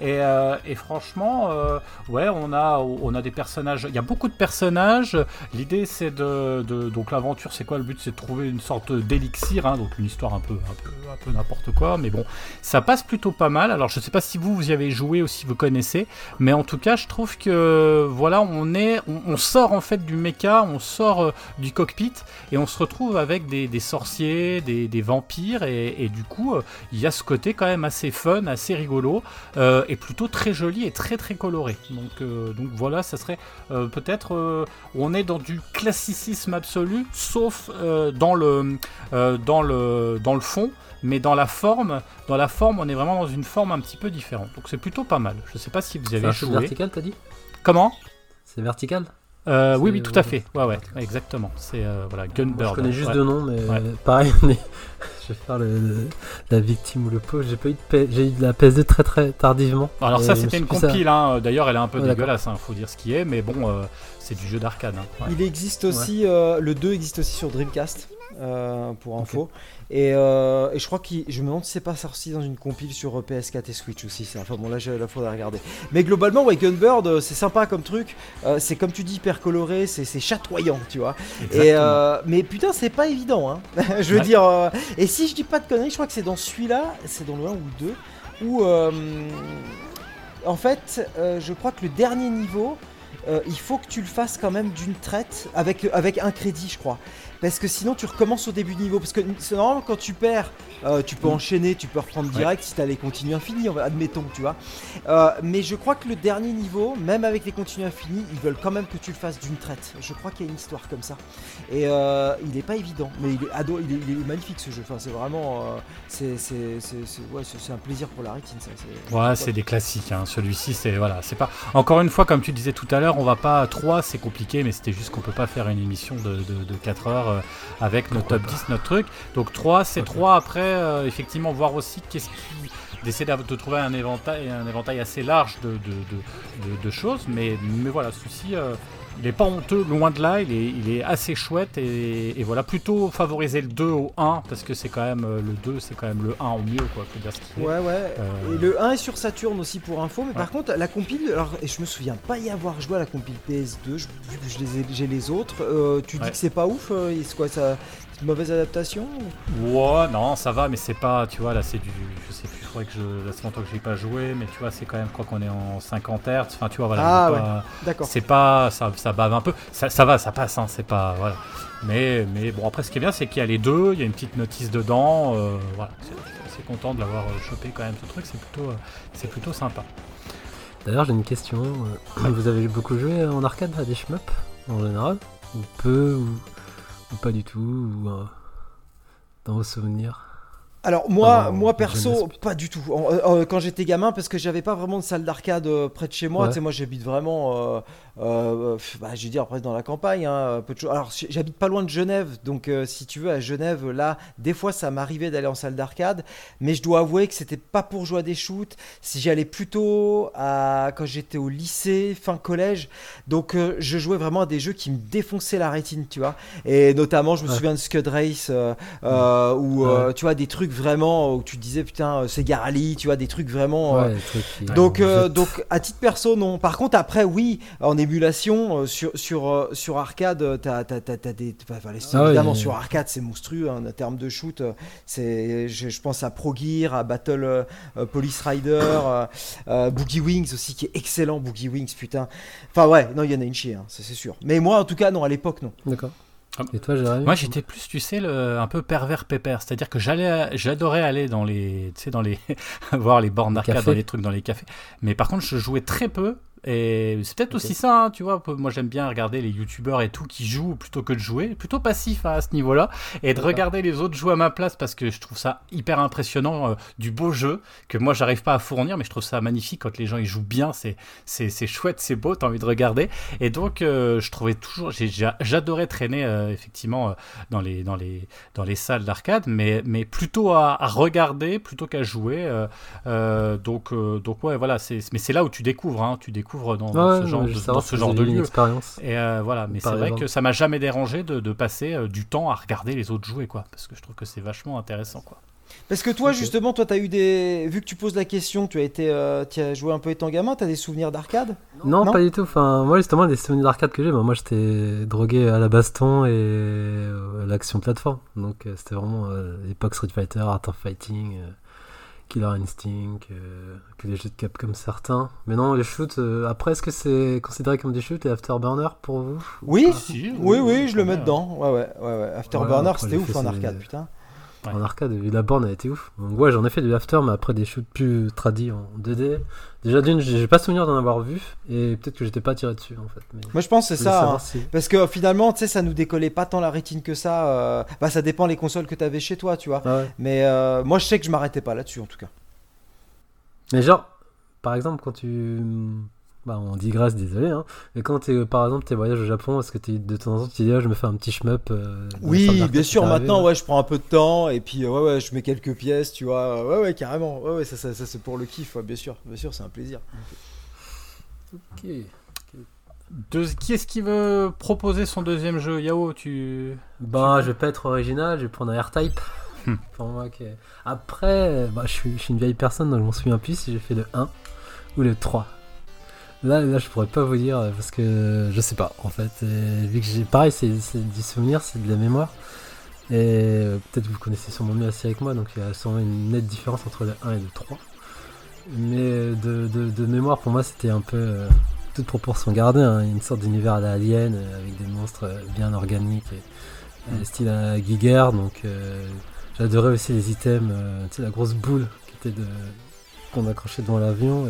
et, euh, et franchement, euh, ouais, on a, on a des personnages. Il y a beaucoup de personnages. L'idée, c'est de, donc l'aventure, c'est quoi? Le but C'est de trouver une sorte d'élixir, hein, donc une histoire un peu, un peu, n'importe quoi. Mais bon, ça passe plutôt pas mal. Alors, je sais pas si vous, vous y avez joué ou si vous connaissez, mais en tout cas, je trouve que voilà, on est, on, sort en fait du mecha, on sort euh, du cockpit et on se retrouve avec des, sorciers, des, vampires et, et du coup, il y a ce côté quand même assez fun, assez rigolo et plutôt très joli et très très coloré. Donc, euh, donc voilà, ça serait euh, peut-être euh, on est dans du classicisme absolu, sauf dans le dans le dans le fond. Mais dans la forme, dans la forme, on est vraiment dans une forme un petit peu différente. Donc c'est plutôt pas mal. Je sais pas si vous C'est avez joué. vertical, t'as dit? Comment? C'est vertical? Euh, Oui, oui, tout à fait. Ouais, ouais, exactement. C'est euh, voilà, Moi, Gunbird. Je connais juste Ouais. deux noms, mais Ouais. pareil, *laughs* je vais faire le, le- la victime ou le pauvre. J'ai pas eu de P- j'ai eu de la PSD très très tardivement. Alors ça, c'était une compile. Hein. D'ailleurs, elle est un peu dégueulasse. Hein, faut dire ce qui est, mais bon, euh, c'est du jeu d'arcade. hein. Ouais. Il existe aussi, euh, le 2 existe aussi sur Dreamcast, euh, pour info. Et, euh, et je crois qu'il, je me demande si c'est pas sorti dans une compile sur euh, PS4 et Switch aussi. C'est enfin bon là, il faudrait regarder. Mais globalement, Gunbird, euh, c'est sympa comme truc. Euh, c'est comme tu dis hyper coloré, c'est chatoyant, tu vois. Et mais putain, c'est pas évident, hein. *laughs* je veux Ouais. dire. et si je dis pas de conneries, je crois que c'est dans celui-là, c'est dans le 1 ou le 2, où en fait, je crois que le dernier niveau, euh, il faut que tu le fasses quand même d'une traite avec, avec un crédit, je crois. Parce que sinon, tu recommences au début du niveau. Parce que c'est normalement, quand tu perds, euh, tu peux enchaîner, tu peux reprendre direct si tu as les continues infinis, on va- admettons, tu vois. Euh, mais je crois que le dernier niveau, même avec les continues infinis, ils veulent quand même que tu le fasses d'une traite. Je crois qu'il y a une histoire comme ça. Et euh, il est pas évident, mais il est, ado, il est, il est magnifique ce jeu. Enfin, c'est vraiment. euh, c'est ouais, un plaisir pour la rétine, ça. Ouais, c'est des classiques. Hein. Celui-ci, c'est voilà, c'est pas. Encore une fois, comme tu disais tout à l'heure, on va pas 3, c'est compliqué, mais c'était juste qu'on peut pas faire une émission de, de, de 4 heures euh, avec notre top 10, notre truc. Donc 3, c'est 3 après, euh, effectivement, voir aussi qu'est-ce qui d'essayer de trouver un éventail, un éventail assez large de, de, de, de- de choses, mais, mais voilà, celui-ci, euh, il est pas honteux, loin de là, il est, il est assez chouette, et, et voilà, plutôt favoriser le 2 au 1, parce que c'est quand même, euh, le 2, c'est quand même le 1 au mieux, quoi, faut dire ce qu'il est. Ouais, ouais. Euh, Et le 1 est sur Saturn aussi pour info, mais Ouais. par contre, la compile, alors, et je me souviens pas y avoir joué à la compile PS2, je- vu que je les ai- j'ai les autres. euh, tu dis que c'est pas ouf euh, C'est quoi ça C'est une mauvaise adaptation ou- Ouais, non, ça va, mais c'est pas, tu vois, là c'est du, je sais plus, crois que je, là c'est longtemps que j'ai pas joué, mais tu vois, c'est quand même, je crois qu'on est en 50 Hz, enfin tu vois, voilà, Ah, c'est ouais. pas- D'accord. c'est pas, ça, ça bave un peu, ça, ça va, ça passe, hein, c'est pas, voilà. Mais, mais bon, après ce qui est bien, c'est qu'il y a les deux, il y a une petite notice dedans, euh, voilà, c'est- je suis assez content de l'avoir euh, chopé quand même ce truc, c'est plutôt, euh, c'est plutôt sympa. D'ailleurs, j'ai une question. euh, Vous avez beaucoup joué en arcade à des shmups en général? Ou peu ou, ou pas du tout ou, euh, Dans vos souvenirs? Alors moi, Ah, moi perso, pas du tout. En- euh, quand j'étais gamin, parce que j'avais pas vraiment de salle d'arcade euh, près de chez moi. Ouais. Tu sais, moi j'habite vraiment, euh, bah, je vais dire presque dans la campagne. hein, peu de choses. Alors j'habite pas loin de Genève, donc euh, si tu veux à Genève, là, des fois ça m'arrivait d'aller en salle d'arcade, mais je dois avouer que c'était pas pour jouer à des shoots. Si j'y allais plutôt à quand j'étais au lycée, fin collège, donc euh, je jouais vraiment à des jeux qui me défonçaient la rétine, tu vois. Et notamment, je me Ouais. souviens de Scud Race, où Ouais. euh, tu vois des trucs vraiment où tu disais putain, c'est Garali, tu vois des trucs vraiment. trucs qui- donc, on donc à titre perso, non. Par contre, après, oui, en émulation, euh, sur, sur, euh, sur arcade, euh, t'as, t'as, t'as, t'as des. enfin, les- Ah évidemment, sur arcade, c'est monstrueux hein, en termes de shoot. c'est, je, je pense à Pro Gear, à Battle euh, Police Rider, euh, Boogie Wings aussi, qui est excellent, Boogie Wings, putain. Enfin, ouais, non, il y en a une chier, hein, ça, c'est sûr. Mais moi, en tout cas, non, à l'époque, non. D'accord. Ah. Et toi, Jérémy Moi, j'étais plus, tu sais, le, un peu pervers pépère. C'est-à-dire que j'allais, j'adorais aller dans les, tu sais, dans les, *laughs* voir les bornes d'arcade, dans les trucs, dans les cafés. Mais par contre, je jouais très peu. Et c'est peut-être aussi ça, hein, tu vois. Moi, j'aime bien regarder les youtubeurs et tout qui jouent plutôt que de jouer. Plutôt passif hein, à ce niveau-là. Et de regarder les autres jouer à ma place parce que je trouve ça hyper impressionnant. euh, du beau jeu que moi, j'arrive pas à fournir, mais je trouve ça magnifique quand les gens ils jouent bien. C'est, c'est, c'est chouette, c'est beau, t'as envie de regarder. Et donc, euh, je trouvais toujours, j'ai- j'adorais traîner euh, effectivement dans les dans les dans les salles d'arcade, mais mais plutôt à, à regarder plutôt qu'à jouer. donc donc ouais, voilà, c'est mais c'est là où tu découvres, hein, tu découvres dans, dans Ouais, ce genre de, dans ce genre de lieu. expérience. Et euh, voilà, mais c'est vrai exemple. que ça m'a jamais dérangé de, de passer euh, du temps à regarder les autres jouer, quoi, parce que je trouve que c'est vachement intéressant, quoi. Parce que toi, justement, toi, t'as eu des. Vu que tu poses la question, tu as été, euh, tu as joué un peu étant gamin, t'as des souvenirs d'arcade? Non, Non pas du tout. Enfin, moi, justement, les souvenirs d'arcade que j'ai, bah, moi, j'étais drogué à la baston et euh, à l'action plateforme. Donc, euh, c'était vraiment euh, l'époque Street Fighter, Art of Fighting, euh, Killer Instinct, euh, que les jeux de cap comme certains. Mais non, les shoots, euh, après, est-ce que c'est considéré comme des shoots et Afterburner pour vous Oui, Si, oui, oui, je le mets dedans. Ouais, ouais, ouais, ouais. Afterburner, c'était ouf en arcade, putain. Ouais. En arcade, et la borne a été ouf. Donc, ouais, j'en ai fait du after, mais après des shoots plus tradis en 2D. Déjà d'une, j'ai pas souvenir d'en avoir vu, et peut-être que j'étais pas tiré dessus en fait. Mais Moi, je pense que c'est ça. hein. si- Parce que finalement, tu sais, ça nous décollait pas tant la rétine que ça. euh, Bah, ça dépend les consoles que t'avais chez toi, tu vois. Ah ouais. Mais euh, moi, je sais que je m'arrêtais pas là-dessus, en tout cas. Mais genre, par exemple, quand tu. Bah, on digresse, désolé, hein. Mais quand t'es, par exemple, tes voyages au Japon, est-ce que t'es, de temps en temps, tu dis, ah, je me fais un petit shmup euh, Oui, bien sûr. arrivé, Maintenant, ouais. je prends un peu de temps et puis ouais, ouais, je mets quelques pièces, tu vois. Ouais, ouais, carrément. Ouais, ouais, ça, ça, ça, c'est pour le kiff, ouais, bien sûr. Bien sûr, c'est un plaisir. Ok. Deux- Qui est-ce qui veut proposer son deuxième jeu? Yao, tu. Bah, je vais pas être original, je vais prendre un R-Type. Hmm. Pour moi. Après, bah, je, suis, je suis une vieille personne, donc je m'en souviens plus si j'ai fait le 1 ou le 3. Là, là, je pourrais pas vous dire euh, parce que je sais pas en fait. Et vu que j'ai pareil, c'est du souvenir, c'est de la mémoire. Et euh, peut-être que vous connaissez sûrement mieux série que moi, donc il y a sûrement une nette différence entre le 1 et le 3. Mais de, de, de mémoire, pour moi, c'était un peu euh, toute proportion gardée. hein. Une sorte d'univers à la Alien euh, avec des monstres euh, bien organiques et euh, style à Giger. Donc euh, j'adorais aussi les items, euh, tu sais, la grosse boule qui était de qu'on accrochait devant l'avion.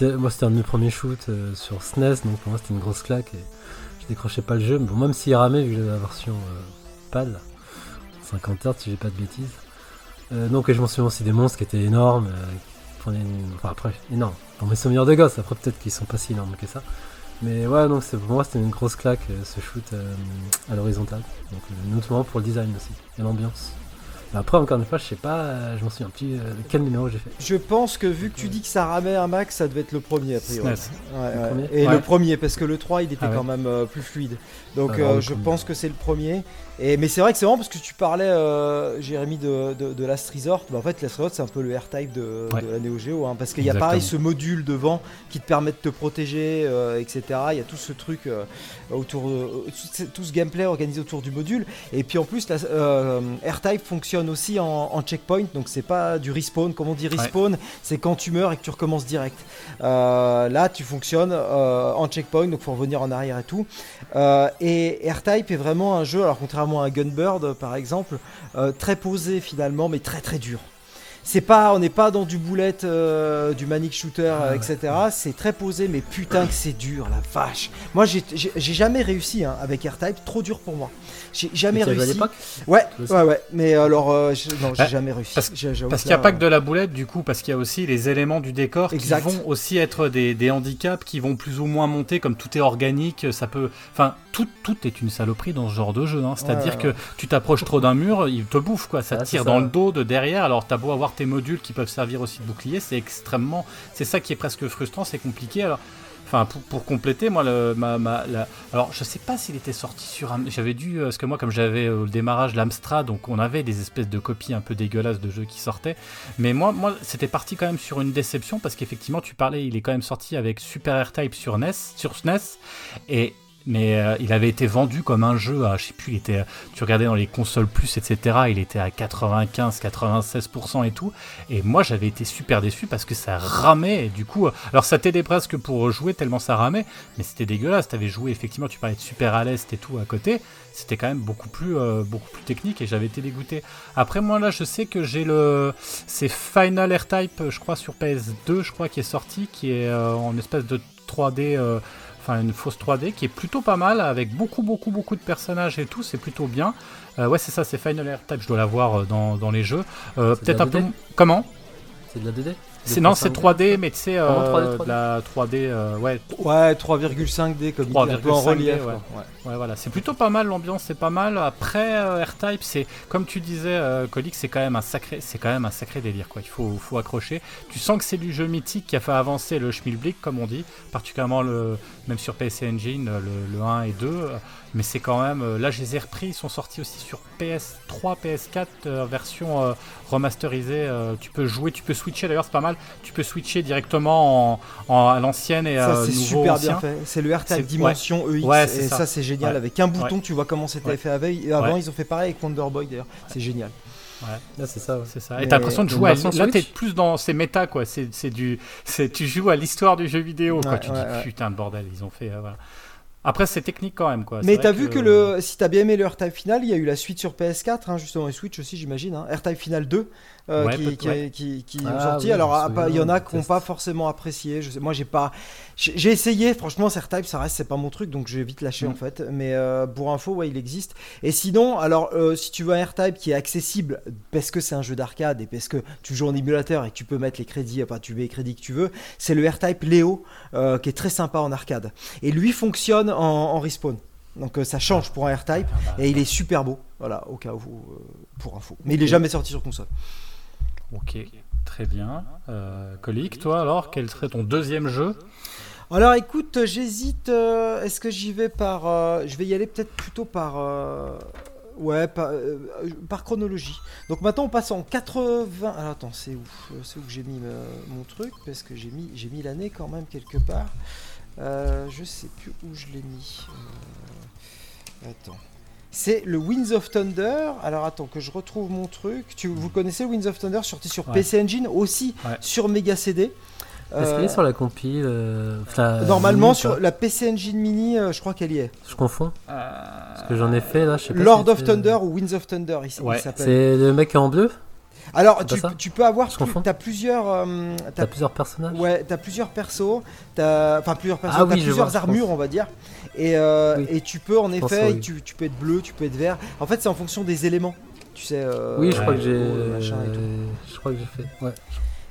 Moi, c'était un de mes premiers shoots euh, sur SNES, donc pour moi, c'était une grosse claque. Et je décrochais pas le jeu. Bon, même s'il ramait, vu que j'avais la version euh, PAL, 50 Hz, si j'ai pas de bêtises. Euh, donc, je m'en souviens aussi des monstres qui étaient énormes. euh, une- Enfin, après, énormes. Dans mes souvenirs de gosse, après, peut-être qu'ils sont pas si énormes que ça. Mais ouais, donc pour moi, c'était une grosse claque ce shoot à l'horizontale. Donc, notamment pour le design aussi et l'ambiance. Mais après, encore une fois, je sais pas, euh, je m'en souviens plus euh, quel numéro j'ai fait. Je pense que vu que tu dis que ça ramait un max, ça devait être le premier a priori. Ouais, premier Et Ouais. le premier, parce que le 3 il était Ah quand même euh, plus fluide. Donc euh, le je pense que c'est le premier. Et, mais c'est vrai que c'est marrant parce que tu parlais, euh, Jérémy, de, de, de Last Resort. Bah, en fait, Last Resort c'est un peu le R-Type de, Ouais. de la Neo Geo. hein, parce qu'il y a pareil ce module devant qui te permet de te protéger, euh, etc. Il y a tout ce truc euh, autour de. tout ce- gameplay organisé autour du module. Et puis en plus, la, euh, R-Type fonctionne aussi en, en checkpoint. Donc c'est pas du respawn. Comme on dit respawn, c'est quand tu meurs et que tu recommences direct. Euh, là, tu fonctionnes euh, en checkpoint, donc faut revenir en arrière et tout. Euh, et R-Type est vraiment un jeu, alors contrairement à Gunbird par exemple, euh, très posé finalement, mais très très dur. C'est pas, on n'est pas dans du boulette, euh, du manic shooter, Ah euh, etc. C'est très posé, mais putain que c'est dur, la vache. Moi, j'ai- jamais réussi hein, avec R-Type, trop dur pour moi. J'ai jamais joué à réussi. l'époque Ouais, ouais, ouais. Mais alors, euh, non, j'ai Bah, jamais réussi. parce- qu'il n'y a pas que de la boulette, du coup, parce qu'il y a aussi les éléments du décor Exact. qui vont aussi être des, des handicaps qui vont plus ou moins monter, comme tout est organique, ça peut. Enfin, tout, tout est une saloperie dans ce genre de jeu. hein. C'est-à-dire Ouais, ouais. que tu t'approches trop d'un mur, il te bouffe, quoi. Ça Ah, te tire dans le dos, de derrière. Alors, t'as beau avoir modules qui peuvent servir aussi de bouclier, c'est extrêmement. C'est ça qui est presque frustrant, c'est compliqué. Alors. Enfin, pour, compléter, moi, le, ma, alors je sais pas s'il était sorti sur. J'avais dû, euh, parce que moi, comme j'avais euh, au démarrage l'Amstrad, donc on avait des espèces de copies un peu dégueulasses de jeux qui sortaient. Mais moi, moi c'était parti quand même sur une déception parce qu'effectivement, tu parlais, il est quand même sorti avec Super R-Type sur NES, sur SNES, et mais euh, il avait été vendu comme un jeu à, je sais plus, il était, tu regardais dans les consoles plus, etc., il était à 95, 96% et tout. Et moi, j'avais été super déçu parce que ça ramait. Du coup, alors ça t'aidait presque pour jouer tellement ça ramait, mais c'était dégueulasse. T'avais joué, effectivement, tu parlais de Super à l'Est et tout à côté. C'était quand même beaucoup plus, euh, beaucoup plus technique et j'avais été dégoûté. Après, moi, là, je sais que j'ai le. C'est Final R-Type, je crois, sur PS2, je crois, qui est sorti, qui est euh, en espèce de 3D. Enfin, une fausse 3D qui est plutôt pas mal avec beaucoup, beaucoup, beaucoup de personnages et tout. C'est plutôt bien. Euh, ouais, c'est ça, c'est Final R-Type. Je dois l'avoir euh, dans, dans les jeux. Euh, Peut-être un peu. 2D? Comment? C'est de la 2D c'est, Non, c'est 3D, mais tu sais, euh, Vraiment 3D, 3D? de la 3D. euh, ouais, Ouais, 3,5D comme il dit, un peu en 3,5D, relief. ouais. Ouais. Ouais, voilà, c'est plutôt pas mal, l'ambiance c'est pas mal. Après, euh, R-Type, c'est comme tu disais, euh, Colix, c'est quand même un sacré, c'est quand même un sacré délire, quoi. Il faut, faut accrocher. Tu sens que c'est du jeu mythique qui a fait avancer le Schmilblick, comme on dit, particulièrement le, même sur PC Engine, le, le 1 et 2. euh, Mais c'est quand même, là, je les ai repris, ils sont sortis aussi sur PS3, PS4, euh, version euh, remasterisée. euh, tu peux jouer, tu peux switcher. D'ailleurs, c'est pas mal. Tu peux switcher directement en, en- à l'ancienne et Ça, euh, c'est nouveau super ancien. bien fait. C'est le R-Type Dimension EX. Ouais, c'est et ça, ça. c'est génial. Ouais. Avec un bouton, tu vois comment c'était Ouais. fait avec. Et avant, Ouais. ils ont fait pareil avec Wonder Boy d'ailleurs. C'est génial. Là, c'est ça, ouais. C'est ça. Et t'as l'impression de jouer. À... Là, t'es plus dans ces méta, quoi. C'est c'est du, c'est tu joues à l'histoire du jeu vidéo, quoi. Ouais, Tu ouais, dis ouais. putain de bordel, ils ont fait. euh, voilà. Après, c'est technique quand même, quoi. Mais t'as vu que le, si t'as bien aimé le R-Type final, il y a eu la suite sur PS4, hein, justement, et Switch aussi, j'imagine. Hein, R-Type final 2 euh, Ouais, qui, qui, ouais. qui- qui Ah ont sorti. oui, Alors, ah, bah, il y en a qui n'ont pas forcément apprécié. Je sais, moi, j'ai pas, j'ai essayé. Franchement, ce R-Type, ça reste, c'est pas mon truc, donc j'ai vite lâché Mm. en fait. Mais euh, pour info, ouais, il existe. Et sinon, alors, euh, si tu veux un R-Type qui est accessible parce que c'est un jeu d'arcade et parce que tu joues en émulateur et que tu peux mettre les crédits, enfin, tu mets les crédits que tu veux, c'est le R-Type Léo euh, qui est très sympa en arcade. Et lui fonctionne en, en respawn. Donc ça change pour un R-Type et il est super beau. Voilà, au cas où, pour info. Mais il est jamais sorti sur console. Ok, très bien. Euh, Colique, toi alors, quel serait ton deuxième jeu? Alors écoute, j'hésite. euh, Est-ce que j'y vais par. euh, je vais y aller peut-être plutôt par. euh, ouais, par, chronologie. Donc maintenant on passe en 80. Alors attends, c'est où? C'est où que j'ai mis mon truc? Parce que j'ai mis, mis l'année quand même quelque part. Je sais plus où je l'ai mis. Attends. C'est le Winds of Thunder. Alors attends que je retrouve mon truc. Tu, vous connaissez le Winds of Thunder sorti sur Ouais. PC Engine aussi Ouais. sur Mega CD. Est-ce Euh, qu'il est sur la compile euh, Normalement, mini, sur la PC Engine Mini, euh, je crois qu'elle y est. Je confonds Euh, Parce que j'en ai fait là, je sais pas. Lord si of Thunder ou Winds of Thunder, Ouais. s'appelle. C'est le mec en bleu? Alors, tu, tu peux avoir. Confonds. T'as plusieurs. euh, T'as plusieurs personnages? Ouais, t'as plusieurs persos, t'as enfin plusieurs persos, Ah oui, je plusieurs vois, armures, on va dire, et, euh, Oui. et tu peux en Je pense, effet, oui. tu, tu peux être bleu, tu peux être vert. En fait, c'est en fonction des éléments, tu sais. euh, Oui, je crois que j'ai. Je crois que j'ai fait. Ouais.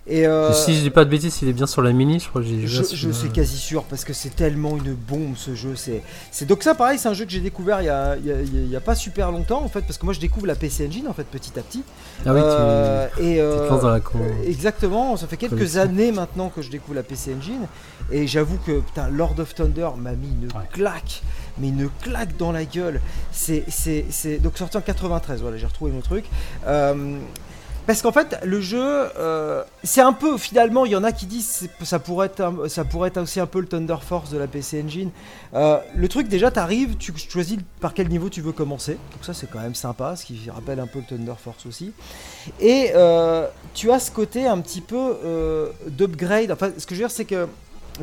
Et euh, Si je dis pas de bêtises, il est bien sur la mini, je crois que j'ai je, je suis quasi sûr parce que c'est tellement une bombe ce jeu. C'est, donc ça pareil, c'est un jeu que j'ai découvert il y a, il y a- il y a pas super longtemps en fait parce que moi je découvre la PC Engine en fait petit à petit. Ah oui, tu. Euh, et tu euh, dans la. Exactement, ça fait quelques Collection. années maintenant que je découvre la PC Engine et j'avoue que putain, Lord of Thunder m'a mis une Ouais. claque, mais une claque dans la gueule. C'est, donc sorti en 93, voilà, j'ai retrouvé mon truc. Parce qu'en fait, le jeu, euh, c'est un peu finalement, il y en a qui disent ça pourrait être, ça pourrait être aussi un peu le Thunder Force de la PC Engine. Euh, le truc déjà, t'arrives, tu choisis par quel niveau tu veux commencer, donc ça c'est quand même sympa, ce qui rappelle un peu le Thunder Force aussi. Et euh, tu as ce côté un petit peu d'upgrade. Enfin, ce que je veux dire, c'est que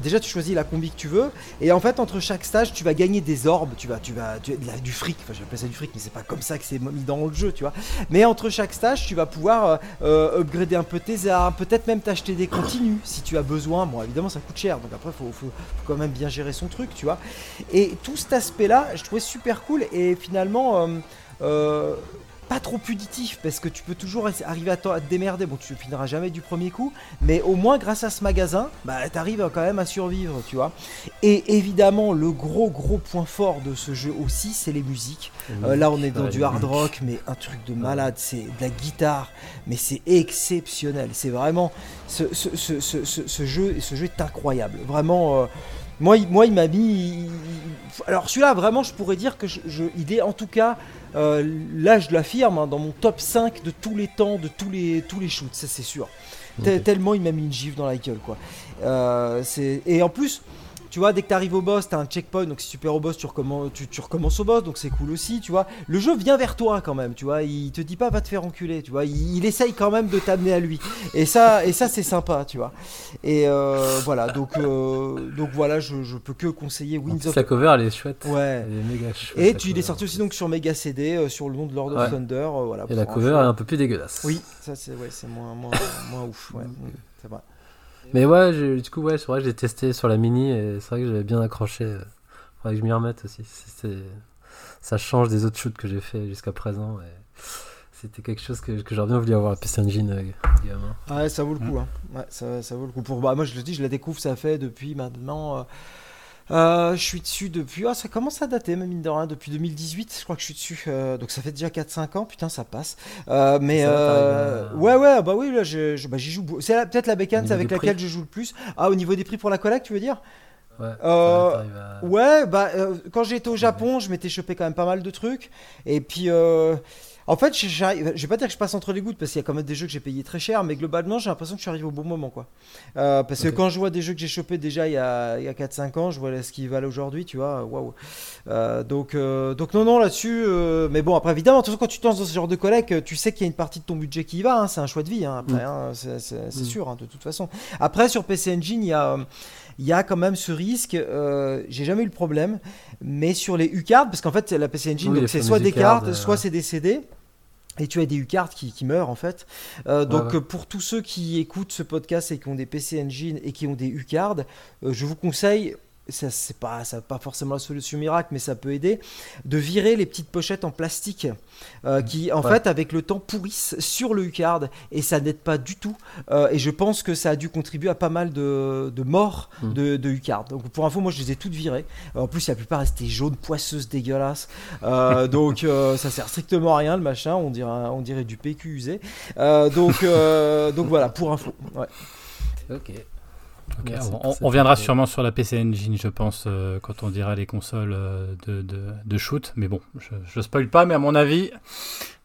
déjà tu choisis la combi que tu veux, et en fait entre chaque stage, tu vas gagner des orbes, tu vas, tu vas, là, du fric. Enfin, j'appelle ça du fric, mais c'est pas comme ça que c'est mis dans le jeu, tu vois. Mais entre chaque stage, tu vas pouvoir euh, euh, upgrader un peu tes armes, peut-être même t'acheter des continues si tu as besoin. Bon, évidemment, ça coûte cher, donc après, faut, faut, quand même bien gérer son truc, tu vois. Et tout cet aspect-là, je trouvais super cool, et finalement. euh, pas trop punitif parce que tu peux toujours arriver à, à te démerder. Bon, tu finiras jamais du premier coup, mais au moins grâce à ce magasin, bah t'arrives quand même à survivre, tu vois. Et évidemment, le gros gros point fort de ce jeu aussi, c'est les musiques. Euh, là, on est dans Ouais, du hard rock, mais un truc de malade. C'est de la guitare, mais c'est exceptionnel. C'est vraiment ce, ce, ce, ce, jeu, ce jeu est incroyable. Vraiment. euh, moi, il- moi, il m'a mis. il- Alors, celui-là, vraiment, je pourrais dire que je, je- il est en tout cas, euh, là, je l'affirme, hein, dans mon top 5 de tous les temps, de tous les, tous les shoots, ça c'est sûr. Tellement il m'a mis une gifle dans la gueule, quoi. Euh, et en plus, tu vois, dès que tu arrives au boss, tu as un checkpoint, donc si tu perds au boss, tu recommences, tu, tu recommences au boss, donc c'est cool aussi, tu vois. Le jeu vient vers toi quand même, tu vois. Il te dit pas va te faire enculer, tu vois. Il, il essaye quand même de t'amener à lui. Et ça, et ça c'est sympa, tu vois. Et euh, voilà, donc, euh, donc voilà, je, je peux que conseiller Winds of la cover, elle est chouette. Ouais. Elle est méga chouette. Et tu, il est sorti aussi donc sur Mega CD euh, sur le nom de Lord of. Thunder. voilà, Et la cover est un peu plus dégueulasse. Oui, ça c'est ouais, moins, moins, moins ouf. Ouais, mm, c'est vrai. Mais ouais, j'ai- du coup, ouais, c'est vrai que j'ai testé sur la mini et c'est vrai que j'avais bien accroché. euh, Faudrait que je m'y remette aussi. C'est- Ça change des autres shoots que j'ai fait jusqu'à présent. C'était quelque chose que, que j'aurais bien voulu avoir la PC Engine euh, gamin. Ouais, ça vaut le coup. Hein. Ouais, ça, ça vaut le coup. Pour, bah, moi, je le dis, je la découvre, ça fait depuis maintenant. euh, euh, je suis dessus depuis. Ah, ça commence à dater, même mine de rien, depuis 2018. Je crois que je suis dessus. euh, donc ça fait déjà 4-5 ans. Putain, ça passe. Euh, mais. Ça Ouais, ouais, bah oui, là, bah, j'y joue. beau- C'est peut-être la bécane avec laquelle prix je joue le plus. Ah, au niveau des prix pour la collecte, tu veux dire? Ouais, Euh, à- Ouais, bah euh, quand j'étais au Japon, je m'étais chopé quand même pas mal de trucs. Et puis, euh, en fait, j'arrive- je vais pas dire que je passe entre les gouttes parce qu'il y a quand même des jeux que j'ai payé très cher, mais globalement, j'ai l'impression que je suis arrivé au bon moment, quoi. Euh, parce que quand je vois des jeux que j'ai chopés déjà il y a, a 4-5 ans, je vois ce qu'ils valent aujourd'hui, tu vois, waouh. Euh, donc, euh, donc non, non, là-dessus, euh, mais bon, après, évidemment, de toute façon, quand tu te lances dans ce genre de collecte, tu sais qu'il y a une partie de ton budget qui y va, hein, c'est un choix de vie, hein, après, Mm. hein, c'est Mm. sûr, de toute façon. Après, sur PC Engine, il y a. il y a quand même ce risque, euh, j'ai jamais eu le problème, mais sur les U-cards, parce qu'en fait la PC Engine, Oui, c'est soit des cartes, euh, soit c'est des CD. Et tu as des U-cards qui, qui meurent en fait. Euh, donc ouais. pour tous ceux qui écoutent ce podcast et qui ont des PC Engine et qui ont des U-cards, je vous conseille, ça c'est pas, ça pas forcément la solution miracle, mais ça peut aider, de virer les petites pochettes en plastique euh, qui en Ouais. fait avec le temps pourrissent sur le U-card et ça n'aide pas du tout. Euh, et je pense que ça a dû contribuer à pas mal de, de morts Mm. de, de U-card. Donc pour info, moi je les ai toutes virées. En plus, la plupart étaient jaunes, poisseuses, dégueulasses. Euh, *laughs* donc euh, ça sert strictement à rien le machin. On dirait, on dirait du PQ usé. Euh, donc, euh, donc voilà pour info. Ouais. Ok. On, viendra sûrement sur la PC Engine, je pense, euh, quand on dira les consoles euh, de, de, de shoot. Mais bon, je, je spoil pas, mais à mon avis,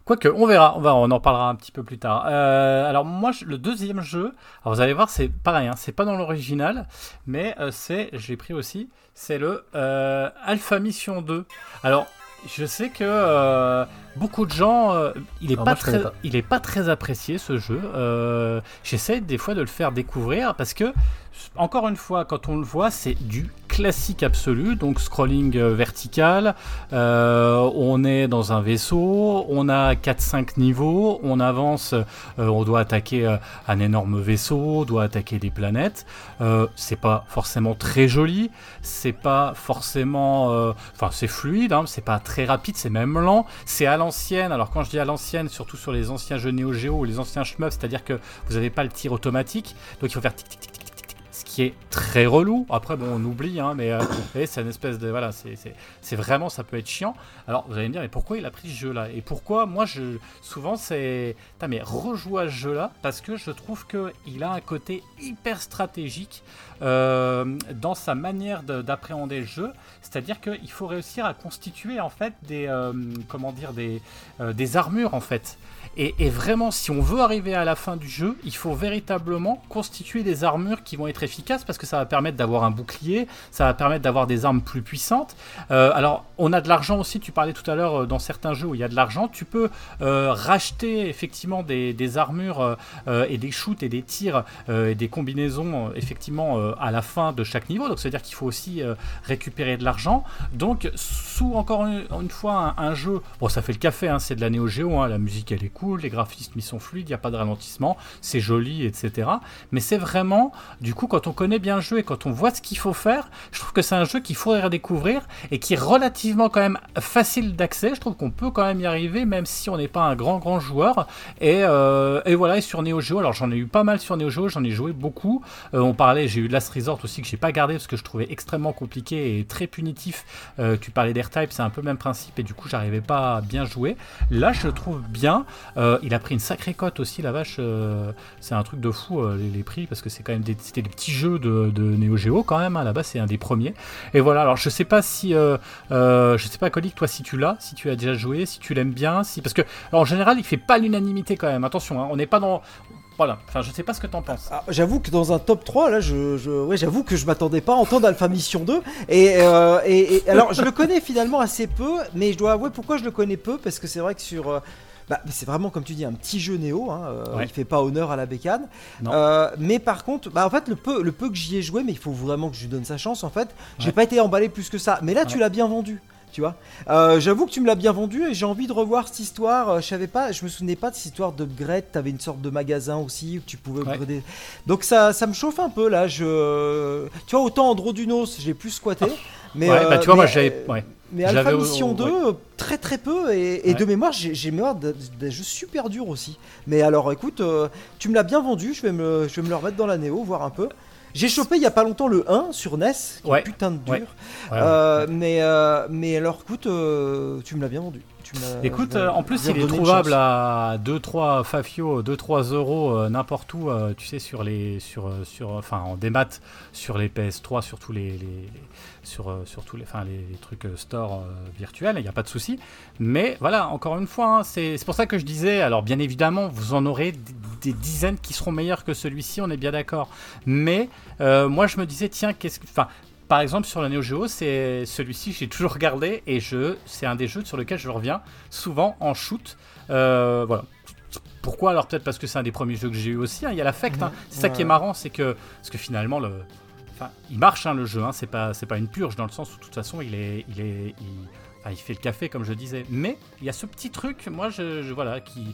quoique, on verra, on verra, on en parlera un petit peu plus tard. Euh, alors moi, je- le deuxième jeu, alors vous allez voir, c'est pareil, hein, c'est pas dans l'original, mais c'est, j'ai pris aussi, c'est le Alpha Mission 2. Alors Je sais que euh, beaucoup de gens, euh, il est Alors pas moi, je connais très, pas. il est pas très apprécié ce jeu. Euh, J'essaie des fois de le faire découvrir parce que encore une fois, quand on le voit, c'est du classique absolu, donc scrolling euh, vertical. euh, on est dans un vaisseau, on a 4-5 niveaux, on avance, euh, on doit attaquer un énorme vaisseau, on doit attaquer des planètes. C'est pas forcément très joli, c'est pas forcément, enfin c'est fluide, hein, c'est pas très rapide, c'est même lent, c'est à l'ancienne. Alors quand je dis à l'ancienne, surtout sur les anciens jeux Neo Geo ou les anciens shmups, c'est-à-dire que vous n'avez pas le tir automatique, donc il faut faire tic tic tic, tic, ce qui est très relou. Après bon, on oublie, hein, mais euh, *coughs* c'est une espèce de voilà, c'est vraiment ça peut être chiant. Alors vous allez me dire, mais pourquoi il a pris ce jeu-là? Et pourquoi moi je souvent c'est, Putain, mais rejoue à ce jeu-là parce que je trouve que il a un côté hyper stratégique euh, dans sa manière de- d'appréhender le jeu. C'est-à-dire qu'il faut réussir à constituer en fait des euh, comment dire des armures en fait. Et, vraiment, si on veut arriver à la fin du jeu, il faut véritablement constituer des armures qui vont être efficaces parce que ça va permettre d'avoir un bouclier, ça va permettre d'avoir des armes plus puissantes. Euh, alors, on a de l'argent aussi, tu parlais tout à l'heure euh, dans certains jeux où il y a de l'argent, tu peux euh, racheter effectivement des, armures et des shoots et des tirs et des combinaisons effectivement à la fin de chaque niveau. Donc, c'est-à-dire qu'il faut aussi récupérer de l'argent. Donc, sous encore une, fois un, un jeu, bon, ça fait le café, hein, c'est de la Neo Geo, hein, la musique elle est les graphismes ils sont fluides, il n'y a pas de ralentissement, c'est joli, etc. Mais c'est vraiment, du coup, quand on connaît bien le jeu et quand on voit ce qu'il faut faire, je trouve que c'est un jeu qu'il faudrait redécouvrir et qui est relativement quand même facile d'accès. Je trouve qu'on peut quand même y arriver, même si on n'est pas un grand grand joueur. Et, euh, voilà, et sur Neo Geo, alors j'en ai eu pas mal sur Neo Geo, j'en ai joué beaucoup. Euh, on parlait, j'ai eu Last Resort aussi que j'ai pas gardé parce que je trouvais extrêmement compliqué et très punitif. Euh, tu parlais d'Airtype, c'est un peu le même principe et du coup j'arrivais pas à bien jouer. Là, je le trouve bien. Euh, il a pris une sacrée cote aussi, la vache. euh, c'est un truc de fou euh, les, prix parce que c'est quand même des, c'était des petits jeux de, Neo Geo quand même. hein, Là-bas, c'est un des premiers. Et voilà. Alors, je sais pas si, je sais pas, Colique, toi, si tu l'as, si tu as déjà joué, si tu l'aimes bien, si parce que en général, il fait pas l'unanimité quand même. Attention, hein, on n'est pas dans voilà. Enfin, je sais pas ce que t'en penses. Ah, j'avoue que dans un top 3, là, je, j'avoue que je m'attendais pas à entendre Alpha Mission 2. Et, euh, et, et- alors, je le connais finalement assez peu, mais je dois avouer pourquoi je le connais peu, parce que c'est vrai que sur. Bah, c'est vraiment, comme tu dis, un petit jeu néo. Hein, euh, Ouais. Il fait pas honneur à la bécane. Euh, mais par contre, bah, en fait, le peu, le peu que j'y ai joué, mais il faut vraiment que je lui donne sa chance. En fait, j'ai Ouais. pas été emballé plus que ça. Mais là, tu l'as bien vendu. Tu vois, Euh, j'avoue que tu me l'as bien vendu et j'ai envie de revoir cette histoire. Euh, Je savais pas, je me souvenais pas de cette histoire d'upgrade. T'avais une sorte de magasin aussi où tu pouvais upgrader. Donc ça, ça me chauffe un peu là. Je, tu vois, autant Androdunos, j'ai plus squatté. Mais, ouais, euh, bah tu vois, moi j'avais. euh, Ouais. Mais Alpha Mission 2, ouais. euh, très très peu. Et, et Ouais. de mémoire, j'ai mémoire des jeux super durs aussi. Mais alors, écoute, euh, tu me l'as bien vendu. Je vais, me, je vais me le remettre dans la Néo, voir un peu. J'ai chopé il y a pas longtemps le 1 sur NES, qui Ouais. est putain de dur. Euh, mais, euh, mais alors, écoute, euh, tu me l'as bien vendu. Tu Écoute, je vais- en plus, il est trouvable à 2-3 Fafio, 2-3 euros euh, n'importe où, euh, tu sais, sur les, sur, euh, sur, enfin, en démat, sur les PS3, sur tous les, les- les- sur, sur tous les, enfin, les, les trucs store euh, virtuels, il n'y a pas de souci. Mais voilà, encore une fois, hein, c'est c'est pour ça que je disais, alors bien évidemment, vous en aurez des, des dizaines qui seront meilleurs que celui-ci, on est bien d'accord. Mais moi, je me disais, tiens, qu'est-ce que, enfin. Par exemple, sur la Neo Geo, c'est celui-ci, j'ai toujours regardé et je, c'est un des jeux sur lequel je reviens souvent en shoot. Euh, voilà. Pourquoi Alors? Peut-être parce que c'est un des premiers jeux que j'ai eu aussi. hein, Il y a l'affect. hein. C'est ça qui est marrant, c'est que parce que finalement le, enfin, il marche hein, le jeu. Hein, c'est pas, c'est pas une purge dans le sens où de toute façon il est, il est, il, enfin, il fait le café comme je disais. Mais il y a ce petit truc, moi je, je- voilà, qui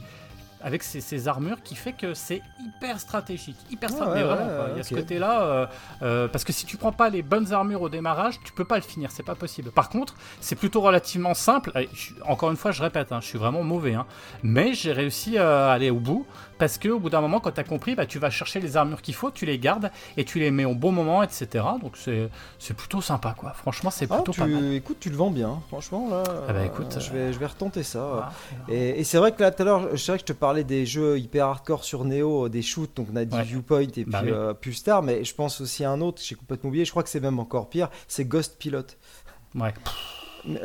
avec ces, ces armures qui fait que c'est hyper stratégique, hyper stratégique. ouais, ouais. Il y a ce côté-là, euh, euh, parce que si tu prends pas les bonnes armures au démarrage, tu peux pas le finir, c'est pas possible. Par contre, c'est plutôt relativement simple. Je- encore une fois, je répète, hein, je suis vraiment mauvais, hein. mais j'ai réussi à aller au bout parce que au bout d'un moment, quand tu as compris, bah, tu vas chercher les armures qu'il faut, tu les gardes et tu les mets au bon moment, etc. Donc c'est plutôt sympa, quoi. Franchement, c'est Ah, plutôt pas mal. tu, écoute, tu le vends bien, franchement là. Ah bah, euh, écoute, je vais, je vais retenter ça. Et, et c'est vrai que là, tout à l'heure, c'est vrai que je te parlais des jeux hyper hardcore sur Neo, des shoots, donc on a dit Ouais. Viewpoint et puis Bah oui. euh, Pulstar, mais je pense aussi à un autre, j'ai complètement oublié, je crois que c'est même encore pire, c'est Ghost Pilot. Ouais. Euh,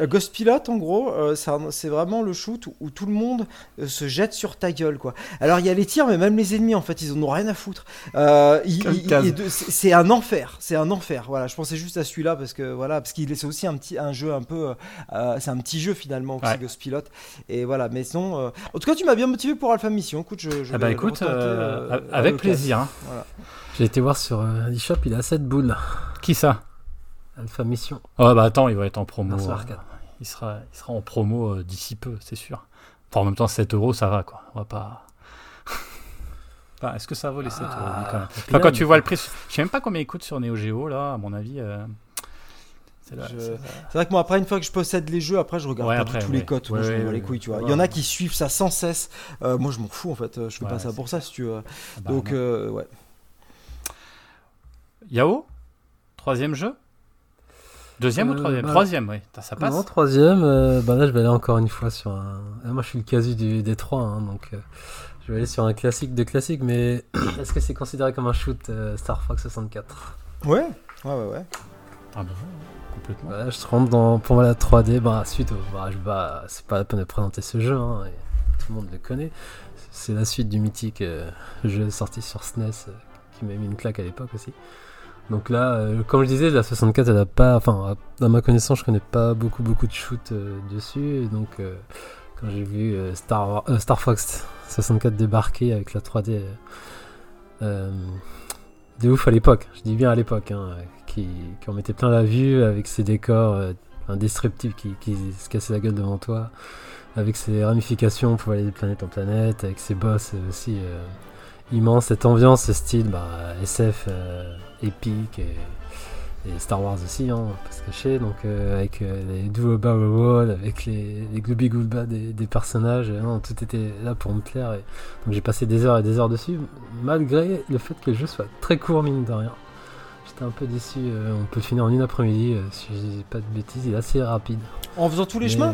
Ghost Pilot, en gros, euh, c'est vraiment le shoot où, où tout le monde euh, se jette sur ta gueule, quoi. Alors il y a les tirs, mais même les ennemis, en fait, ils en ont rien à foutre. Euh, c'est un enfer, c'est un enfer. Voilà, je pensais juste à celui-là parce que voilà, parce qu'il est c'est aussi un petit un jeu un peu, euh, c'est un petit jeu finalement aussi Ouais. Ghost Pilot. Et voilà, mais sinon, euh, en tout cas, tu m'as bien motivé pour Alpha Mission. Écoute, je, je Ah bah écoute, euh, euh, avec plaisir. hein. J'ai été voir sur euh, eShop, il a 7 boules. Qui ça? Alpha Mission. Oh bah attends, il va être en promo. Euh, il, sera, il sera en promo euh, d'ici peu, c'est sûr. Enfin, en même temps, 7 euros, ça va quoi. On va pas. *laughs* Enfin, Est-ce que ça vaut les 7 euros oui, quand même. Ah, Enfin, quand tu vois le prix, je sais même pas combien il coûte sur Neo Geo là, à mon avis. euh, c'est Je- vrai que moi, après, une fois que je possède les jeux, après, je regarde Ouais, pas après, du tout les cotes. Ouais, moi, je m'en ouais, bats les couilles, tu vois. Il Ouais. y en a qui suivent ça sans cesse. Euh, moi, je m'en fous, en fait. Je fais Ouais, pas ça pour ça, si tu veux. ah bah, Donc, euh, ouais. Yao? Troisième jeu? Deuxième ou Euh, troisième bah, Troisième, oui. Ça passe Non, troisième, euh, bah là je vais aller encore une fois sur un. Ah, moi je suis le casu du, des trois, hein, donc euh, je vais aller sur un classique de classique, mais *clears throat* est-ce que c'est considéré comme un shoot euh, Star Fox 64 Ouais, ouais, ouais. ouais. Ah bah, complètement. Voilà, je rentre dans, pour moi la 3D, bah suite au. Bah, je, bah, c'est pas la peine de présenter ce jeu, hein, et tout le monde le connaît. C'est la suite du mythique euh, jeu sorti sur SNES euh, qui m'a mis une claque à l'époque aussi. Donc là, euh, comme je disais, la 64, elle a pas. Enfin, à ma connaissance, je connais pas beaucoup, beaucoup de shoots euh, dessus. Donc, euh, quand j'ai vu euh, Star, Star Fox 64 débarquer avec la 3D euh, euh, de ouf à l'époque, je dis bien à l'époque, hein, qui, qui en mettait plein la vue avec ses décors indestructibles qui, se cassaient la gueule devant toi, avec ses ramifications pour aller de planète en planète, avec ses boss aussi immenses, cette ambiance, ce style bah, SF épique et, et Star Wars aussi, hein, pas se cacher, donc euh, avec euh, les duo barrel roll, avec les, les goulba des, des personnages, non, tout était là pour me plaire. Et, donc j'ai passé des heures et des heures dessus, malgré le fait que le jeu soit très court, mine de rien. J'étais un peu déçu, euh, on peut le finir en une après-midi, euh, si je dis pas de bêtises, il est assez rapide. En faisant tous les Mais- chemins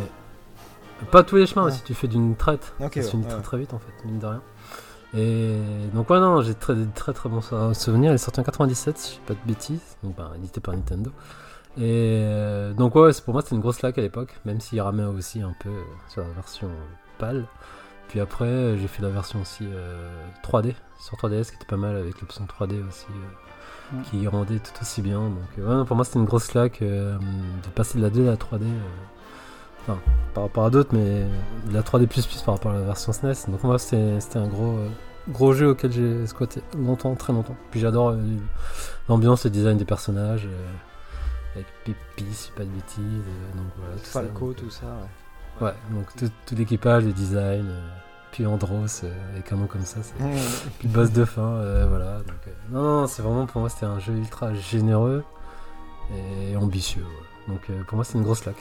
Pas tous les chemins, Ouais. si tu fais d'une traite. Ok, ça se ouais, finit ouais. très très vite en fait, mine de rien. Et donc ouais non, j'ai très très très bons sou- souvenirs. Il est sorti en 97, si je pas de bêtises, donc bah, édité par Nintendo. Et euh, donc ouais, pour moi c'était une grosse claque à l'époque, même s'il ramait aussi un peu euh, sur la version pâle. Puis après euh, j'ai fait la version aussi euh, 3D sur 3DS qui était pas mal avec l'option 3D aussi. euh, Mm. qui rendait tout aussi bien. Donc euh, ouais, non, pour moi c'était une grosse claque euh, de passer de la 2 à la 3D. euh, enfin, par rapport à d'autres, mais de la 3D par rapport à la version SNES. Donc moi c'était c'était un gros, euh, gros jeu auquel j'ai squatté longtemps, très longtemps. Puis j'adore euh, l'ambiance, le design des personnages. euh, avec Pépé, si pas de bêtises. euh, donc voilà, tout ça. Falco, Donc, tout ça. ouais. Ouais, donc tout, tout l'équipage, le design, puis Andros, avec un nom comme ça, puis *laughs* le boss de fin, voilà. Donc, non, non, c'est vraiment pour moi c'était un jeu ultra généreux et ambitieux. ouais. Donc pour moi c'est une grosse claque.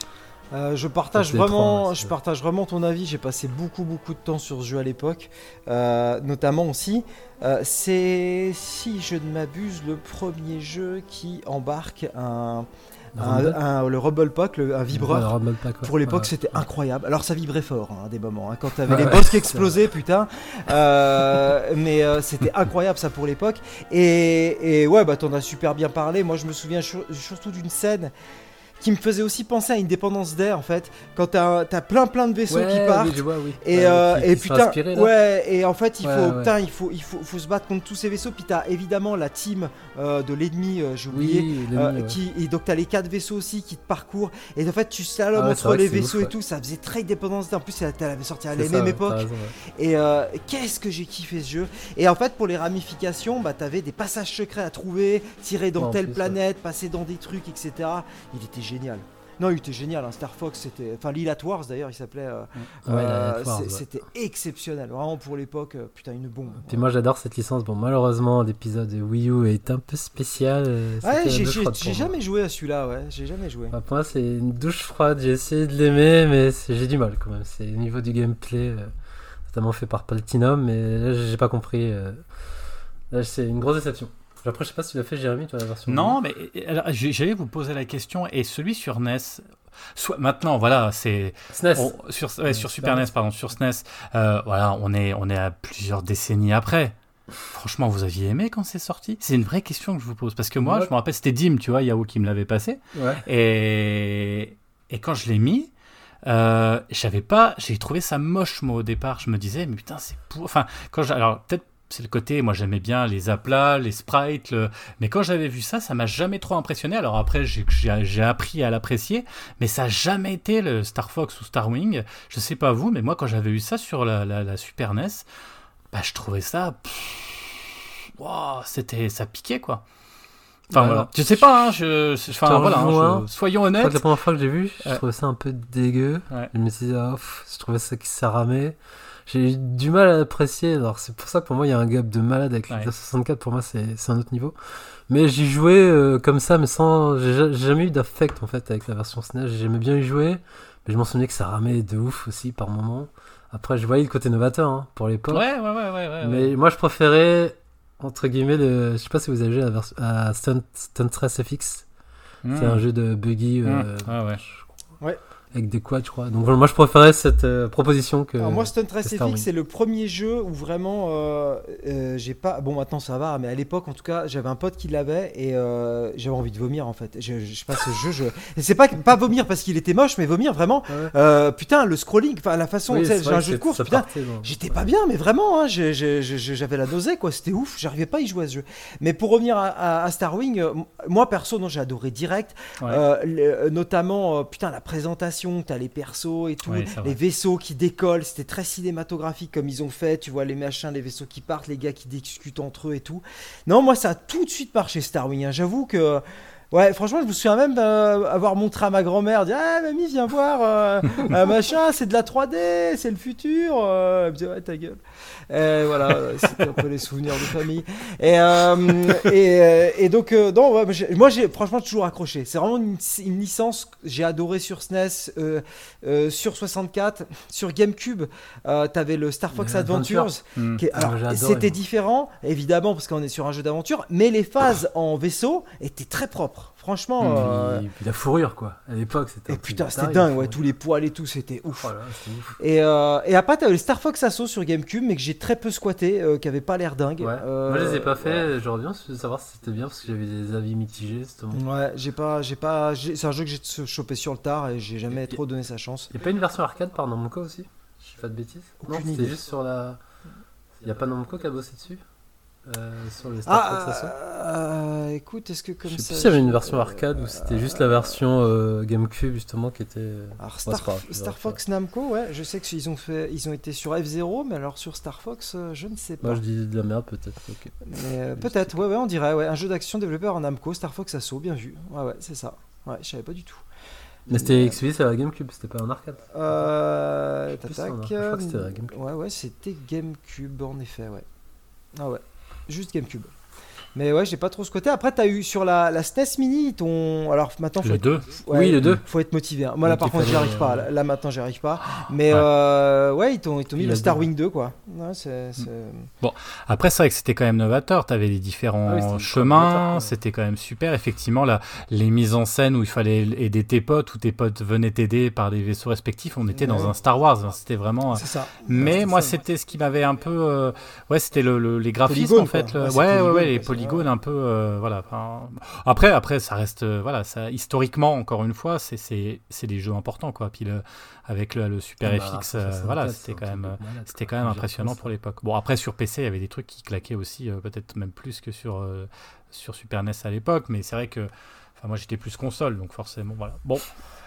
Euh, je partage vraiment, je partage vraiment ton avis. J'ai passé beaucoup beaucoup de temps sur ce jeu à l'époque, Euh, notamment aussi. euh, c'est, si je ne m'abuse, le premier jeu qui embarque un, Le un- Rumble un- le Rumble Pack, le- un vibreur. Le Pack, ouais. Pour l'époque, Ouais. c'était incroyable. Alors, ça vibrait fort, hein, à des moments. hein, quand t'avais les boss qui explosaient, putain. Euh, *laughs* mais euh, c'était incroyable, ça, pour l'époque. Et, et ouais, bah, t'en as super bien parlé. Moi, je me souviens sur- surtout d'une scène qui me faisait aussi penser à Independence Day, en fait. Quand t'as as plein, plein de vaisseaux Ouais, qui partent. je vois, oui. Et, Ouais, euh, qui- et qui putain, ouais, et en fait, il Ouais, faut, putain, il faut, il faut, faut se battre contre tous ces vaisseaux. Puis t'as évidemment la team euh, de l'ennemi, euh, j'ai oublié, Oui, euh, qui, et donc t'as les quatre vaisseaux aussi qui te parcourent. Et en fait, tu slalomes Ah entre les vaisseaux ouf, et tout. Ça faisait très dépendance. En plus, elle avait sorti à la même époque. raison. Et qu'est-ce que j'ai kiffé ce jeu Et en fait, pour les ramifications, bah, t'avais des passages secrets à trouver, tirer dans telle plus, planète, passer dans des trucs, etc. Il était génial. Non, il était génial. hein. Star Fox, c'était. Enfin, Lilat Wars d'ailleurs, il s'appelait. euh, Ouais, euh, ouais. C'était exceptionnel. Vraiment pour l'époque, euh, putain, une bombe. Puis moi j'adore cette licence. Bon, malheureusement, l'épisode de Wii U est un peu spécial. Ouais, j'ai moi. jamais joué à celui-là, ouais. J'ai jamais joué. Enfin, pour moi, c'est une douche froide. J'ai essayé de l'aimer, mais j'ai du mal quand même. C'est au niveau du gameplay, notamment fait par Platinum, mais là, j'ai pas compris. Là, c'est une grosse déception. Après, je sais pas si tu l'as fait, Jérémy, toi, la version. Non, mais euh, j'allais vous poser la question. Et celui sur NES, soit maintenant, voilà, c'est SNES. on- sur, ouais, sur Super NES. NES, pardon, sur SNES. euh, voilà, on est on est à plusieurs décennies après. Franchement, vous aviez aimé quand c'est sorti? C'est une vraie question que je vous pose parce que moi, Ouais. je me rappelle, c'était Dim, tu vois, Yahoo qui me l'avait passé. Ouais. Et, Et quand je l'ai mis, euh, j'avais pas, j'ai trouvé ça moche moi au départ. Je me disais, mais putain, c'est pour. Enfin, quand alors peut-être c'est le côté, moi j'aimais bien les aplats, les sprites, le- mais quand j'avais vu ça, ça m'a jamais trop impressionné. Alors après, j'ai- appris à l'apprécier, mais ça a jamais été le Star Fox ou Star Wing. Je sais pas vous, mais moi quand j'avais eu ça sur la, la- la Super NES, bah je trouvais ça, wow, c'était, ça piquait quoi. Enfin Ouais. voilà, je sais pas, hein, je, enfin voilà, hein, je- soyons honnêtes. la première fois que j'ai vu, je Ouais. trouvais ça un peu dégueu. Ouais. Je me dit, ah, pff, je trouvais ça qui s'arramait. J'ai eu du mal à l'apprécier. Alors, c'est pour ça que pour moi, il y a un gap de malade avec Ouais. le 64. Pour moi, c'est c'est un autre niveau. Mais j'y jouais euh, comme ça, mais sans. J'ai ja- j'ai jamais eu d'affect en fait avec la version SNES. J'aimais bien y jouer, mais je m'en souvenais que ça ramait de ouf aussi par moment. Après, je voyais le côté novateur hein, pour l'époque. Ouais, ouais, ouais, ouais, ouais, ouais. Mais moi, je préférais, entre guillemets, le... je sais pas si vous avez joué à, la version... à Stunt... Stunt Race FX. Mmh. C'est un jeu de buggy Mmh. euh, Ah ouais. Ouais. Avec des quads, je crois. Donc moi, je préférais cette euh, proposition que. Alors moi, Stunt Race. FX, c'est le premier jeu où vraiment euh, euh, j'ai pas. Bon, maintenant ça va, mais à l'époque, en tout cas, j'avais un pote qui l'avait et j'avais envie de vomir en fait. Je, je, je sais pas ce jeu, je. *laughs* C'est pas pas vomir parce qu'il était moche, mais vomir vraiment. Ah ouais. Putain, le scrolling, enfin la façon, Oui, j'ai un jeu de course, putain. J'étais pas bien, mais vraiment, hein, j'avais la nausée, quoi. C'était ouf, j'arrivais pas à y jouer à ce jeu. Mais pour revenir à, à- à Star Wing, euh, moi perso, non, j'ai adoré direct. Ouais. Le- notamment, putain, la présentation, t'as les persos et tout, Ouais, les vaisseaux qui décollent, c'était très cinématographique comme ils ont fait. Tu vois les machins, les vaisseaux qui partent, les gars qui discutent entre eux et tout. Non, moi, ça a tout de suite marché Star Wing. hein. J'avoue que. Ouais, franchement, je me souviens même euh, avoir montré à ma grand-mère, dire Ah, mamie, viens voir, euh, *laughs* euh, machin, c'est de la 3D, c'est le futur. Euh, elle me disait Ouais, ta gueule. Et voilà, euh, c'était un peu les souvenirs de famille. Et, euh, et, euh, et donc, euh, non, ouais, moi, j'ai- franchement toujours accroché. C'est vraiment une, une licence que j'ai adoré sur SNES, euh, euh, sur 64, sur GameCube. Euh, T'avais le Star Fox. Adventures. Mmh. qui est- Ah, alors, c'était différent, évidemment, parce qu'on est sur un jeu d'aventure, mais les phases en vaisseau étaient très propres. Franchement. Mmh. euh, Et puis la fourrure, quoi. À l'époque, c'était. et putain, c'était dingue, ouais, tous les poils et tout, c'était ouf. Oh c'était ouf. Et, euh, et après, t'avais le Star Fox Assault sur GameCube, mais que j'ai très peu squatté, euh, qui avait pas l'air dingue. Ouais. Euh, Moi, je les ai pas fait. J'aurais bien de savoir si c'était bien parce que j'avais des avis mitigés, justement. Ouais, j'ai pas, j'ai pas, c'est un jeu que j'ai chopé sur le tard et j'ai jamais Et- trop donné sa chance. Il y a pas une version arcade par Namco aussi? Je fais pas de bêtises? Non, c'était juste sur la. Il y a pas Namco qui a bossé dessus? Euh, Sur les Star Fox Ah, Assault euh, écoute, est-ce que comme Je sais ça. plus s'il y avait une version arcade ou c'était juste la version euh, GameCube justement qui était. Alors Ouais, Star, pas. Fox Namco, ouais, je sais qu'ils ont fait, ils ont été sur F0, mais alors sur Star Fox, euh, je ne sais pas. Moi je dis de la merde peut-être. ok. Mais, euh, peut-être, ouais, ouais, on dirait, ouais, un jeu d'action développé par Namco, Star Fox Assault, bien vu. Ouais, ouais, c'est ça. Ouais, je savais pas du tout. Mais c'était exclusif à la GameCube, c'était pas en arcade. Euh, tac, je crois que c'était la GameCube. Ouais, ouais, c'était GameCube en effet, ouais. Ah ouais, juste GameCube. Mais ouais, j'ai pas trop ce côté. Après, t'as eu sur la, la SNES Mini ton. Alors maintenant, faut Le être- 2. ouais, Oui, le 2. Faut être motivé. hein. Moi là, par contre, j'y arrive pas. euh, Là, maintenant, j'y arrive pas. Mais Ouais. euh, ouais, ils t'ont mis le Star. Wing 2, quoi. Ouais, c'est. c'est- Après, c'est vrai que c'était quand même novateur. Tu avais les différents Ah oui, chemins. C'était quand même super. Effectivement, là, les mises en scène où il fallait aider tes potes, où tes potes venaient t'aider par des vaisseaux respectifs. On était dans un Star Wars. hein. C'était vraiment. C'est ça. Mais moi, c'était ce qui m'avait un peu. euh, Ouais, c'était le, le- les graphismes en fait. le- Ouais, Ouais, les quoi, un peu. euh, voilà. Enfin, Après, après, ça reste. euh, Voilà, ça historiquement, encore une fois, c'est c'est c'est des jeux importants quoi. Puis le, avec le, le Super Ah bah, FX, euh, 64, voilà, c'était un quand même. C'était quand même impressionnant pour l'époque. Bon, après, sur PC, il y avait des trucs qui claquaient aussi, euh, peut-être même plus que sur, sur Super NES à l'époque, mais c'est vrai que enfin, moi j'étais plus console, donc forcément, voilà. Bon,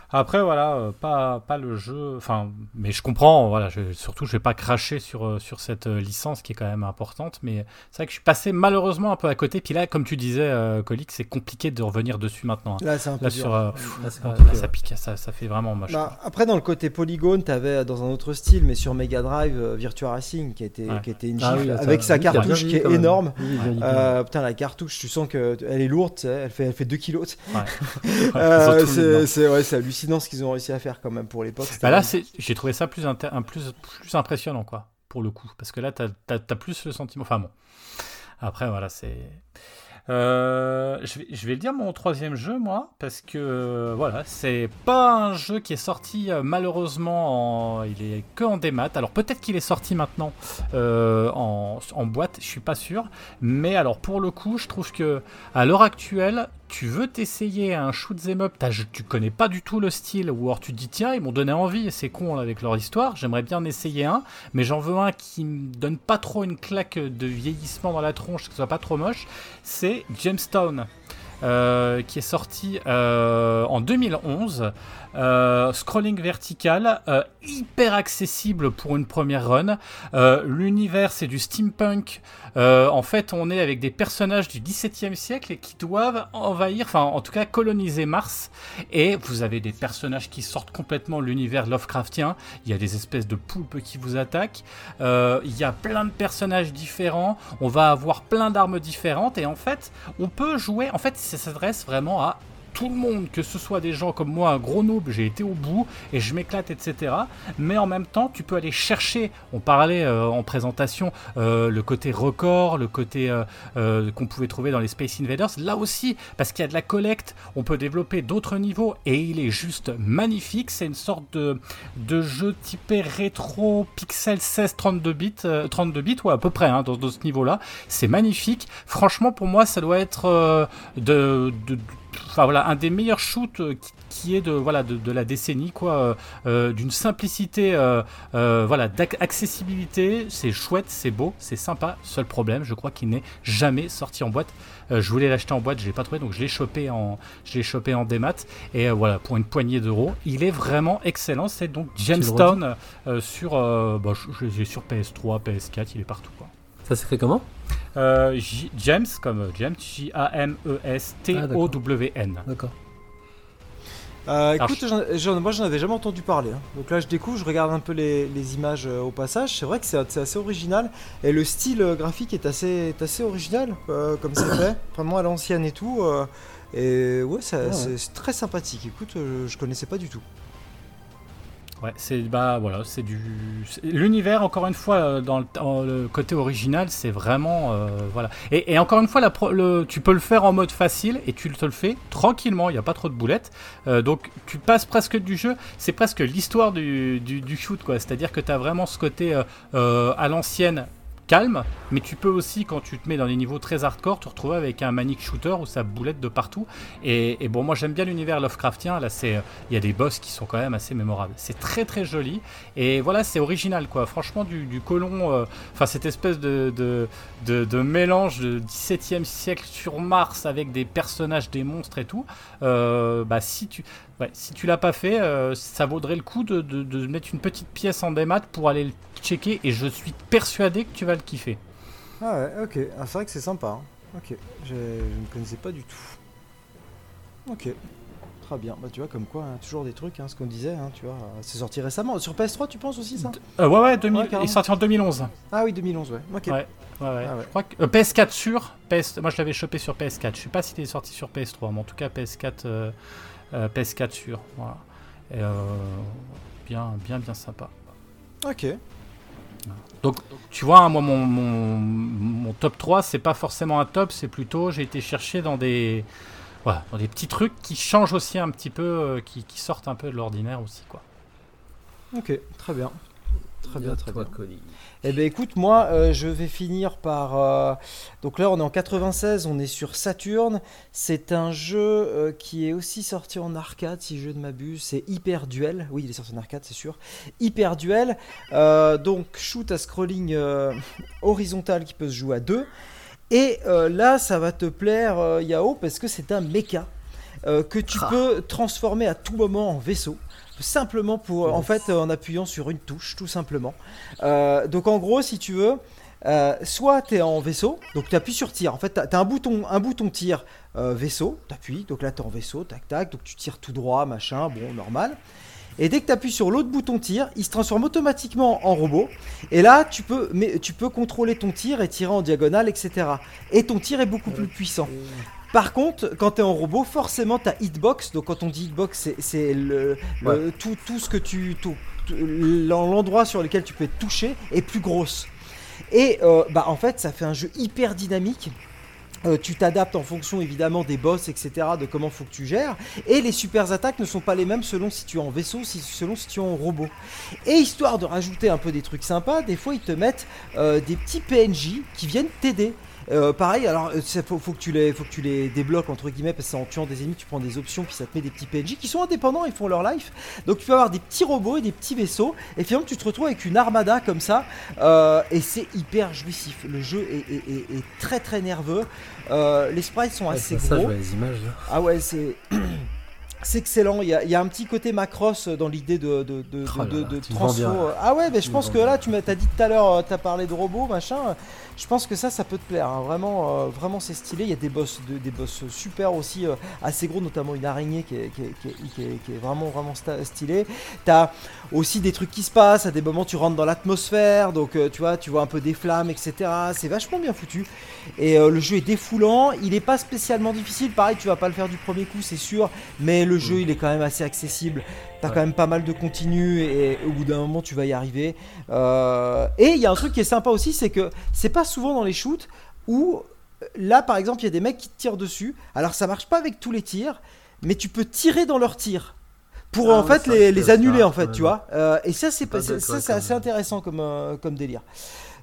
après, voilà, euh, pas, pas le jeu, enfin, mais je comprends, voilà, je, surtout, je vais pas cracher sur, euh, sur cette euh, licence qui est quand même importante, mais c'est vrai que je suis passé malheureusement un peu à côté, puis là, comme tu disais, euh, Colic, c'est compliqué de revenir dessus maintenant. hein. Là, c'est un peu Là, dur. sur, euh, Là, c'est euh, compliqué, là, ça pique, ça, ça fait vraiment moche. Bah, après, dans le côté polygone, tu avais dans un autre style, mais sur Mega Drive, euh, Virtua Racing, qui était, Ouais. qui était une Ah gifle, oui, ça- avec sa cartouche qui est énorme. Euh, putain, la cartouche, tu sens qu'elle est lourde, elle fait, elle fait 2 kilos. Ouais. *laughs* Euh, c'est c'est hallucinant ce qu'ils ont réussi à faire quand même pour l'époque. Bah là, c'est- j'ai trouvé ça plus, inter- un plus, plus impressionnant, quoi, pour le coup. Parce que là, t'as as, plus le sentiment. Enfin bon. Après, voilà, c'est. Euh, je, vais, je vais le dire mon troisième jeu, moi, parce que voilà, c'est pas un jeu qui est sorti euh, malheureusement, en, il est que en démat. Alors peut-être qu'il est sorti maintenant euh, en, en boîte, je suis pas sûr. Mais alors pour le coup, je trouve que à l'heure actuelle, tu veux t'essayer un shoot 'em up, tu connais pas du tout le style, ou alors tu te dis tiens, ils m'ont donné envie, c'est con là, avec leur histoire, j'aimerais bien en essayer un, mais j'en veux un qui me donne pas trop une claque de vieillissement dans la tronche, que ce soit pas trop moche, c'est Jamestown. euh, qui est sorti euh, en 2011, euh, scrolling vertical, euh, hyper accessible pour une première run. Euh, L'univers c'est du steampunk. En fait, on est avec des personnages du XVIIe siècle qui doivent envahir, enfin en tout cas coloniser Mars. Et vous avez des personnages qui sortent complètement l'univers Lovecraftien. Il y a des espèces de poulpes qui vous attaquent. Il y a plein de personnages différents. On va avoir plein d'armes différentes. Et en fait, on peut jouer. En fait, ça s'adresse vraiment à tout le monde, que ce soit des gens comme moi, un gros noob, j'ai été au bout et je m'éclate, etc. Mais en même temps, tu peux aller chercher, on parlait euh, en présentation, euh, le côté record, le côté euh, qu'on pouvait trouver dans les Space Invaders. Là aussi, parce qu'il y a de la collecte, on peut développer d'autres niveaux et il est juste magnifique. C'est une sorte de, de jeu typé rétro pixel 16 32 bits, euh, 32 bits, ouais, à peu près, hein, dans, ce niveau-là. C'est magnifique. Franchement, pour moi, ça doit être de- enfin voilà, un des meilleurs shoots euh, qui, qui est de voilà de, de la décennie quoi, euh, euh, d'une simplicité, euh, euh, voilà, d'accessibilité. C'est chouette, c'est beau, c'est sympa. Seul problème, je crois qu'il n'est jamais sorti en boîte. Euh, je voulais l'acheter en boîte, je l'ai pas trouvé, donc je l'ai chopé en, je l'ai chopé en démat. Et voilà, pour une poignée d'euros, il est vraiment excellent. C'est donc euh, sur, bah, je, je l'ai sur PS3, PS4, il est partout quoi. Ça s'écrit comment Euh, J- James comme James, J-A-M-E-S-T-O-W-N. D'accord. Euh, écoute, moi j'en avais jamais entendu parler. hein. Donc là je découvre, je regarde un peu les, les images euh, au passage. C'est vrai que c'est assez original. Et le style euh, graphique est assez, est assez original, euh, comme c'est fait. *coughs* Vraiment à l'ancienne et tout. euh, et ouais, ouais. c'est très sympathique. Écoute, euh, je connaissais pas du tout. Ouais, c'est bah voilà, c'est du l'univers encore une fois euh, dans le, côté original, c'est vraiment euh, voilà. Et, encore une fois, la pro- le, tu peux le faire en mode facile et tu te le fais tranquillement. Il n'y a pas trop de boulettes, Euh, donc tu passes presque du jeu. C'est presque l'histoire du, du, shoot quoi. C'est-à-dire que tu as vraiment ce côté à l'ancienne calme, mais tu peux aussi, quand tu te mets dans des niveaux très hardcore, te retrouver avec un manic shooter où ça boulette de partout. Et, bon, moi j'aime bien l'univers Lovecraftien. Là, c'est, il y a des boss qui sont quand même assez mémorables. C'est très très joli. Et voilà, c'est original quoi. Franchement, du, colon, euh, enfin cette espèce de, de, de, mélange de 17e siècle sur Mars avec des personnages, des monstres et tout. euh, bah si tu, si tu l'as pas fait, euh, ça vaudrait le coup de, de, de mettre une petite pièce en démat pour aller le checker. Et je suis persuadé que tu vas le kiffer. Ah ouais, ok. Ah, c'est vrai que c'est sympa. hein. Ok, je, je ne connaissais pas du tout. Ok. Très bien, bah tu vois comme quoi, hein, toujours des trucs, hein, ce qu'on disait, tu vois, euh, c'est sorti récemment. Sur PS3 tu penses aussi ça? Euh, ouais, ouais, 2000, Ouais, il est sorti en 2011. Ah oui 2011 ouais, ok. Ouais. Ouais, ouais. Ah. Je crois que euh, PS4 sur PS. Moi, je l'avais chopé sur PS4. Je sais pas s'il est sorti sur PS3, mais en tout cas PS4, euh, euh, PS4 sur. Voilà. Et, bien, bien, bien sympa. Ok. Donc, tu vois, hein, moi, mon, mon, top 3, c'est pas forcément un top, c'est plutôt j'ai été chercher dans des, dans des petits trucs qui changent aussi un petit peu, euh, qui, qui sortent un peu de l'ordinaire aussi, quoi. Ok, très bien. Très bien, très bien. Colis. Eh ben écoute, moi euh, je vais finir par. euh, Donc là on est en 96, on est sur Saturn. C'est un jeu euh, qui est aussi sorti en arcade, si je ne m'abuse. C'est Hyper Duel. Oui, il est sorti en arcade, c'est sûr. Hyper Duel. donc shoot à scrolling horizontal qui peut se jouer à deux. Et là, ça va te plaire, Yao, parce que c'est un mecha que tu Ah. peux transformer à tout moment en vaisseau. Simplement pour, en fait, en appuyant sur une touche, tout simplement. Euh, donc en gros, si tu veux, euh, soit tu es en vaisseau, donc tu appuies sur tir. En fait, tu as, un bouton, un bouton tir euh, vaisseau, tu appuies, donc là tu es en vaisseau, tac tac, donc tu tires tout droit, machin, bon, normal. Et dès que tu appuies sur l'autre bouton tir, il se transforme automatiquement en robot. Et là, tu peux, mais, tu peux contrôler ton tir et tirer en diagonale, etc. Et ton tir est beaucoup plus puissant. Par contre, quand tu es en robot, forcément, tu as hitbox. Donc, quand on dit hitbox, c'est- le, le- tout, tout ce que tu. tout- L'endroit sur lequel tu peux être touché est plus grosse. Et euh, bah, en fait, ça fait un jeu hyper dynamique. Euh, tu t'adaptes en fonction évidemment des boss, etc., de comment faut que tu gères. Et les super attaques ne sont pas les mêmes selon si tu es en vaisseau, si, selon si tu es en robot. Et histoire de rajouter un peu des trucs sympas, des fois ils te mettent euh, des petits PNJ qui viennent t'aider. Euh, pareil, alors il faut, faut, que tu les, faut que tu les débloques entre guillemets parce que c'est en tuant des ennemis, tu prends des options puis ça te met des petits PNJ qui sont indépendants, ils font leur life. Donc tu peux avoir des petits robots et des petits vaisseaux et finalement tu te retrouves avec une armada comme ça euh, et c'est hyper jouissif. Le jeu est, est- est- est très très nerveux. Euh, les sprites sont Ouais, assez ça, je gros. vois les images. là. Ah ouais, c'est. *clears throat* C'est excellent, il y, a, il y a un petit côté macross dans l'idée de, de, de, Oh de- de tu transfo. Ah ouais, mais je Tu pense que là, tu m'as dit tout à l'heure, tu as parlé de robots, machin. Je pense que ça, ça peut te plaire. hein. Vraiment, euh, vraiment c'est stylé. Il y a des boss, de- des boss super aussi, euh, assez gros, notamment une araignée qui est, qui est- qui est- qui vraiment, vraiment stylée. T'as aussi des trucs qui se passent. À des moments, tu rentres dans l'atmosphère, donc euh, tu vois, tu vois un peu des flammes, etc. C'est vachement bien foutu. Et euh, le jeu est défoulant. Il est pas spécialement difficile. Pareil, tu vas pas le faire du premier coup, c'est sûr. Mais le jeu, il est quand même assez accessible. T'as Ouais. quand même pas mal de continu et au bout d'un moment, tu vas y arriver. Euh, et il y a un truc qui est sympa aussi, c'est que c'est pas souvent dans les shoots où là, par exemple, il y a des mecs qui te tirent dessus. Alors ça marche pas avec tous les tirs, mais tu peux tirer dans leurs tirs. Pour Ah en fait les, ça, annuler en fait, tu vois. Euh, et ça c'est assez intéressant comme, euh, comme délire.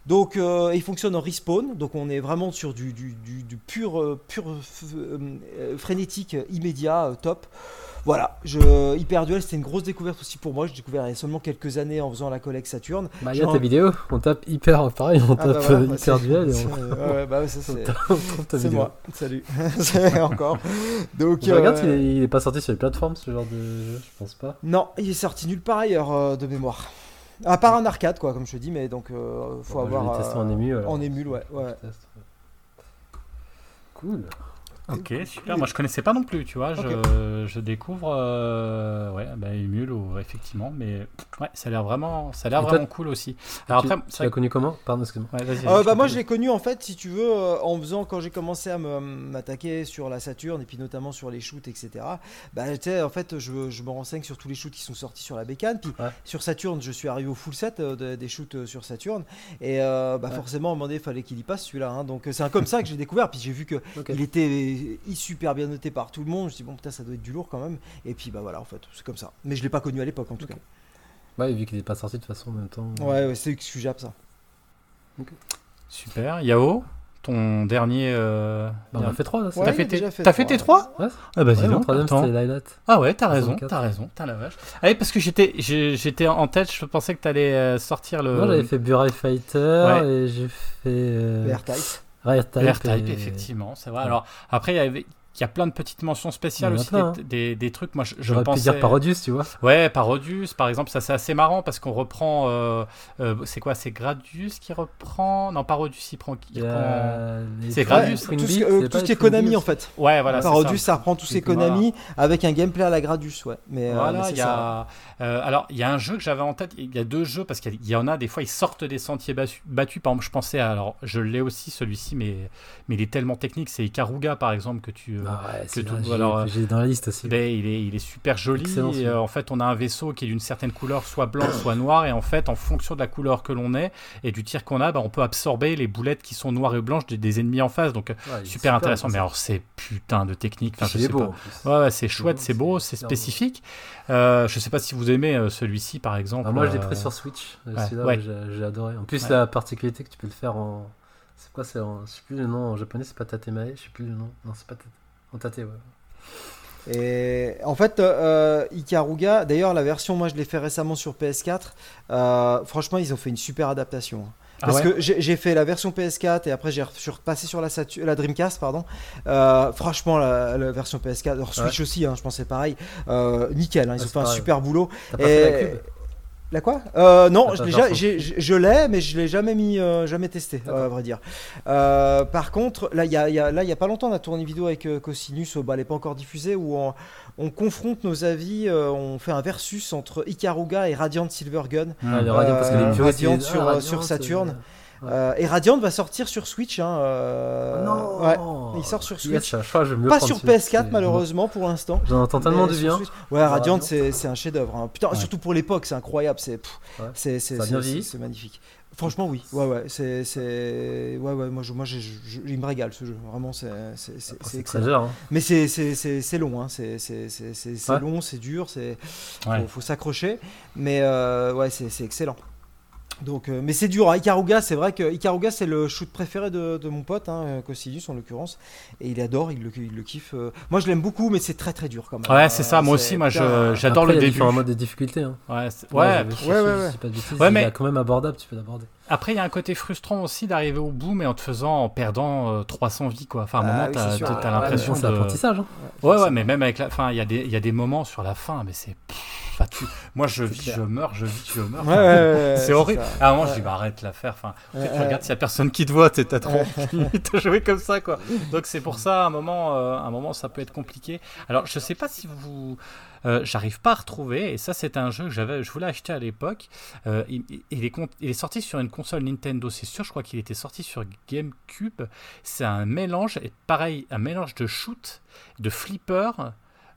Donc euh, il fonctionne en respawn, donc on est vraiment sur du, du, du- du pur, euh, pur euh, frénétique immédiat, top. Voilà, je, Hyper Duel c'était une grosse découverte aussi pour moi. J'ai découvert il y a seulement quelques années en faisant la collecte Saturn. Bah, il y a ta vidéo, on tape hyper, pareil, on Ah bah tape voilà, euh, bah, hyper duel et on, *laughs* ouais, bah ça, c'est moi. Salut. *laughs* Encore. Donc regarde est, il est pas sorti sur les plateformes ce genre de jeu, je pense pas. Non, il est sorti nulle part ailleurs euh, de mémoire. À part un arcade, quoi, comme je te dis, mais donc euh, faut Bon, bah, avoir. Je vais tester euh, en ému. alors. en émule, ouais, teste, ouais. Cool. Ok, super. Moi, je connaissais pas non plus, tu vois. Je, je découvre, euh, ouais, bah, Emule, ou, effectivement, mais ouais, ça a l'air vraiment, ça a l'air vraiment cool aussi. Alors tu, après, tu l'as connu comment? Pardon, excuse-moi. ouais, vas-y, Euh, bah moi je l'ai connu en fait si tu veux euh, en faisant quand j'ai commencé à m'attaquer sur la Saturn et puis notamment sur les shoots etc bah tu sais en fait je, je me renseigne sur tous les shoots qui sont sortis sur la bécane puis Ouais. sur Saturn je suis arrivé au full set euh, de- des shoots euh, sur Saturn et euh, bah Ouais. forcément à un moment donné il fallait qu'il y passe celui-là hein. donc c'est un comme ça que j'ai découvert puis j'ai vu que il était euh, super bien noté par tout le monde je dit bon putain ça doit être du lourd quand même et puis bah voilà en fait c'est comme ça mais je l'ai pas connu à l'époque en tout cas Ouais, vu qu'il est pas sorti de toute façon en même temps. ouais, ouais c'est excusable ça Super. Yao, ton dernier. euh, Bah, on a fait 3 là, c'est Ouais, T'as fait, tes... fait t'as fait tes Ouais. Ah bah dis Ouais, mon donc, troisième c'était Lilat. Ah ouais, t'as raison, 64. t'as raison, t'as la vache. Ah oui, parce que j'étais, j'ai- j'étais en tête, je pensais que t'allais euh, sortir le. Moi j'avais fait Burai Fighter Ouais. et j'ai fait. Euh, Rare Type. Airtype, et- effectivement, c'est vrai. Ouais. Alors après, il y avait. Il y a plein de petites mentions spéciales a aussi, plein, des, des, des trucs. Moi, je, je J'aurais pensais. pu dire Parodius, tu vois. Ouais, Parodius, par exemple, ça c'est assez marrant parce qu'on reprend. euh, euh, c'est quoi C'est Gradius qui reprend? Non, Parodius, il prend. Il a les C'est Gradius. Twin tout ce, euh, c'est tout ce qui est Konami en fait. Ouais, voilà. Parodius, ça. ça. reprend tous ces Voilà. Konami avec un gameplay à la Gradius, ouais. Mais, euh, mais Voilà, c'est il y ça. Euh, alors, il y a un jeu que j'avais en tête. Il y a deux jeux parce qu'il y en a des fois ils sortent des sentiers battus. battus. Par exemple, je pensais. à- Alors, je l'ai aussi celui-ci, mais mais il est tellement technique. C'est Ikaruga par exemple que tu. euh, Ah ouais, tout- vrai, alors, euh, j'ai dans la liste aussi. Ben, il, est, il est super joli. Excellent, et, celui-là. euh, en fait, on a un vaisseau qui est d'une certaine couleur, soit blanc, *coughs* soit noir. Et en fait, en fonction de la couleur que l'on est et du tir qu'on a, ben, on peut absorber les boulettes qui sont noires et blanches des, des ennemis en face. Donc, euh, Ouais, super, intéressant. Mais alors, c'est putain de technique. Enfin, je sais beau. pas. Ouais, c'est chouette, c'est beau, c'est spécifique. Euh, je sais pas si vous aimez euh, celui-ci, par exemple. Ah, moi, je l'ai euh, pris sur Switch. euh, ouais, Celui-là, ouais. j'ai j'ai adoré. En plus, Ouais. la particularité que tu peux le faire en. C'est quoi C'est en. Je sais plus le nom en japonais, c'est pas Tatemae. Je sais plus le nom. Non, c'est pas Tate. En Tate, ouais. Et en fait, euh, Ikaruga, d'ailleurs, la version, moi je l'ai fait récemment sur PS4. euh, franchement, ils ont fait une super adaptation. hein. Ah Parce ouais que j'ai fait la version PS4 et après j'ai re- je suis repassé sur la, Dreamcast, pardon. Euh, franchement, la, la version PS4, alors Switch aussi, hein, je pensais pareil. Euh, nickel, hein, ils ont c'est fait un super boulot. T'as pas Et- fait la cube? La quoi? Euh, Non, je l'ai je mais je l'ai jamais mis, euh, jamais testé, à vrai dire. Euh, par contre, là, il y a, y a- là, il y a pas longtemps, on a tourné une vidéo avec euh, Cosinus, bah, elle n'est pas encore diffusée, où on, on confronte nos avis, on fait un versus entre Ikaruga et Radiant Silvergun. Ah, Radiant, parce que les puristes, Radiant sur- ah, Radiant, sur c'est- Saturn. Ouais. Euh, et Radiant va sortir sur Switch. Hein, euh, non ouais. il sort sur Yes, Switch. je vais Pas sur dessus. PS4 C'est- malheureusement pour l'instant. J'en entends tellement sur bien. Switch- Ouais, Radiant, c'est un chef-d'œuvre. hein. Putain, Ouais. surtout pour l'époque, c'est incroyable. C'est c'est magnifique. Franchement, oui. Ouais, ouais. C'est c'est ouais, ouais. Moi, je, moi, je- il me régale ce jeu. Vraiment, c'est c'est excellent. dur. hein. Mais c'est c'est c'est c'est long. Hein. C'est c'est c'est c'est c'est Ouais. long, c'est dur. C'est Ouais. faut, faut s'accrocher. Mais euh, ouais, c'est c'est excellent. Donc, euh, mais c'est dur. Hein. Ikaruga, c'est vrai que Ikaruga, c'est le shoot préféré de, de mon pote, hein, euh, en l'occurrence, et il adore, il le, il le kiffe. euh. Moi, je l'aime beaucoup, mais c'est très très dur quand même. Ouais, c'est ça. Euh, Moi c'est- aussi, moi, j'adore le il y a début. différents modes de difficulté. Hein. Ouais, c'est- Ouais, ouais, ouais, ouais, ouais. Ouais, mais- est quand même abordable, tu peux l'aborder. Après, il y a un côté frustrant aussi d'arriver au bout, mais en te faisant, en perdant euh, 300 vies, quoi. Enfin, à un Ah moment, oui, t'as sûr. t'as- Ouais, l'impression mais c'est de. l'apprentissage. Hein. Ouais, ouais, mais même avec la fin, il y, a des- il y a des moments sur la fin, mais c'est. enfin, tu- Moi, je vis, clair. je meurs, je vis, je meurs. Ouais, ouais, ouais, *laughs* c'est horrible. ça. À un moment, je dis, bah arrête de la faire. Enfin, Ouais, Après, tu regardes s'il y a personne qui te voit, t'es- t'as trop *laughs* envie de jouer comme ça, quoi. *laughs* Donc c'est pour ça, à un moment, euh, un moment, ça peut être compliqué. Alors, je sais pas si vous, euh, j'arrive pas à retrouver. Et ça, c'est un jeu que j'avais, je voulais acheter à l'époque. Euh, il, est, sorti sur une console Nintendo, c'est sûr. Je crois qu'il était sorti sur GameCube. C'est un mélange, pareil, un mélange de shoot, de flipper.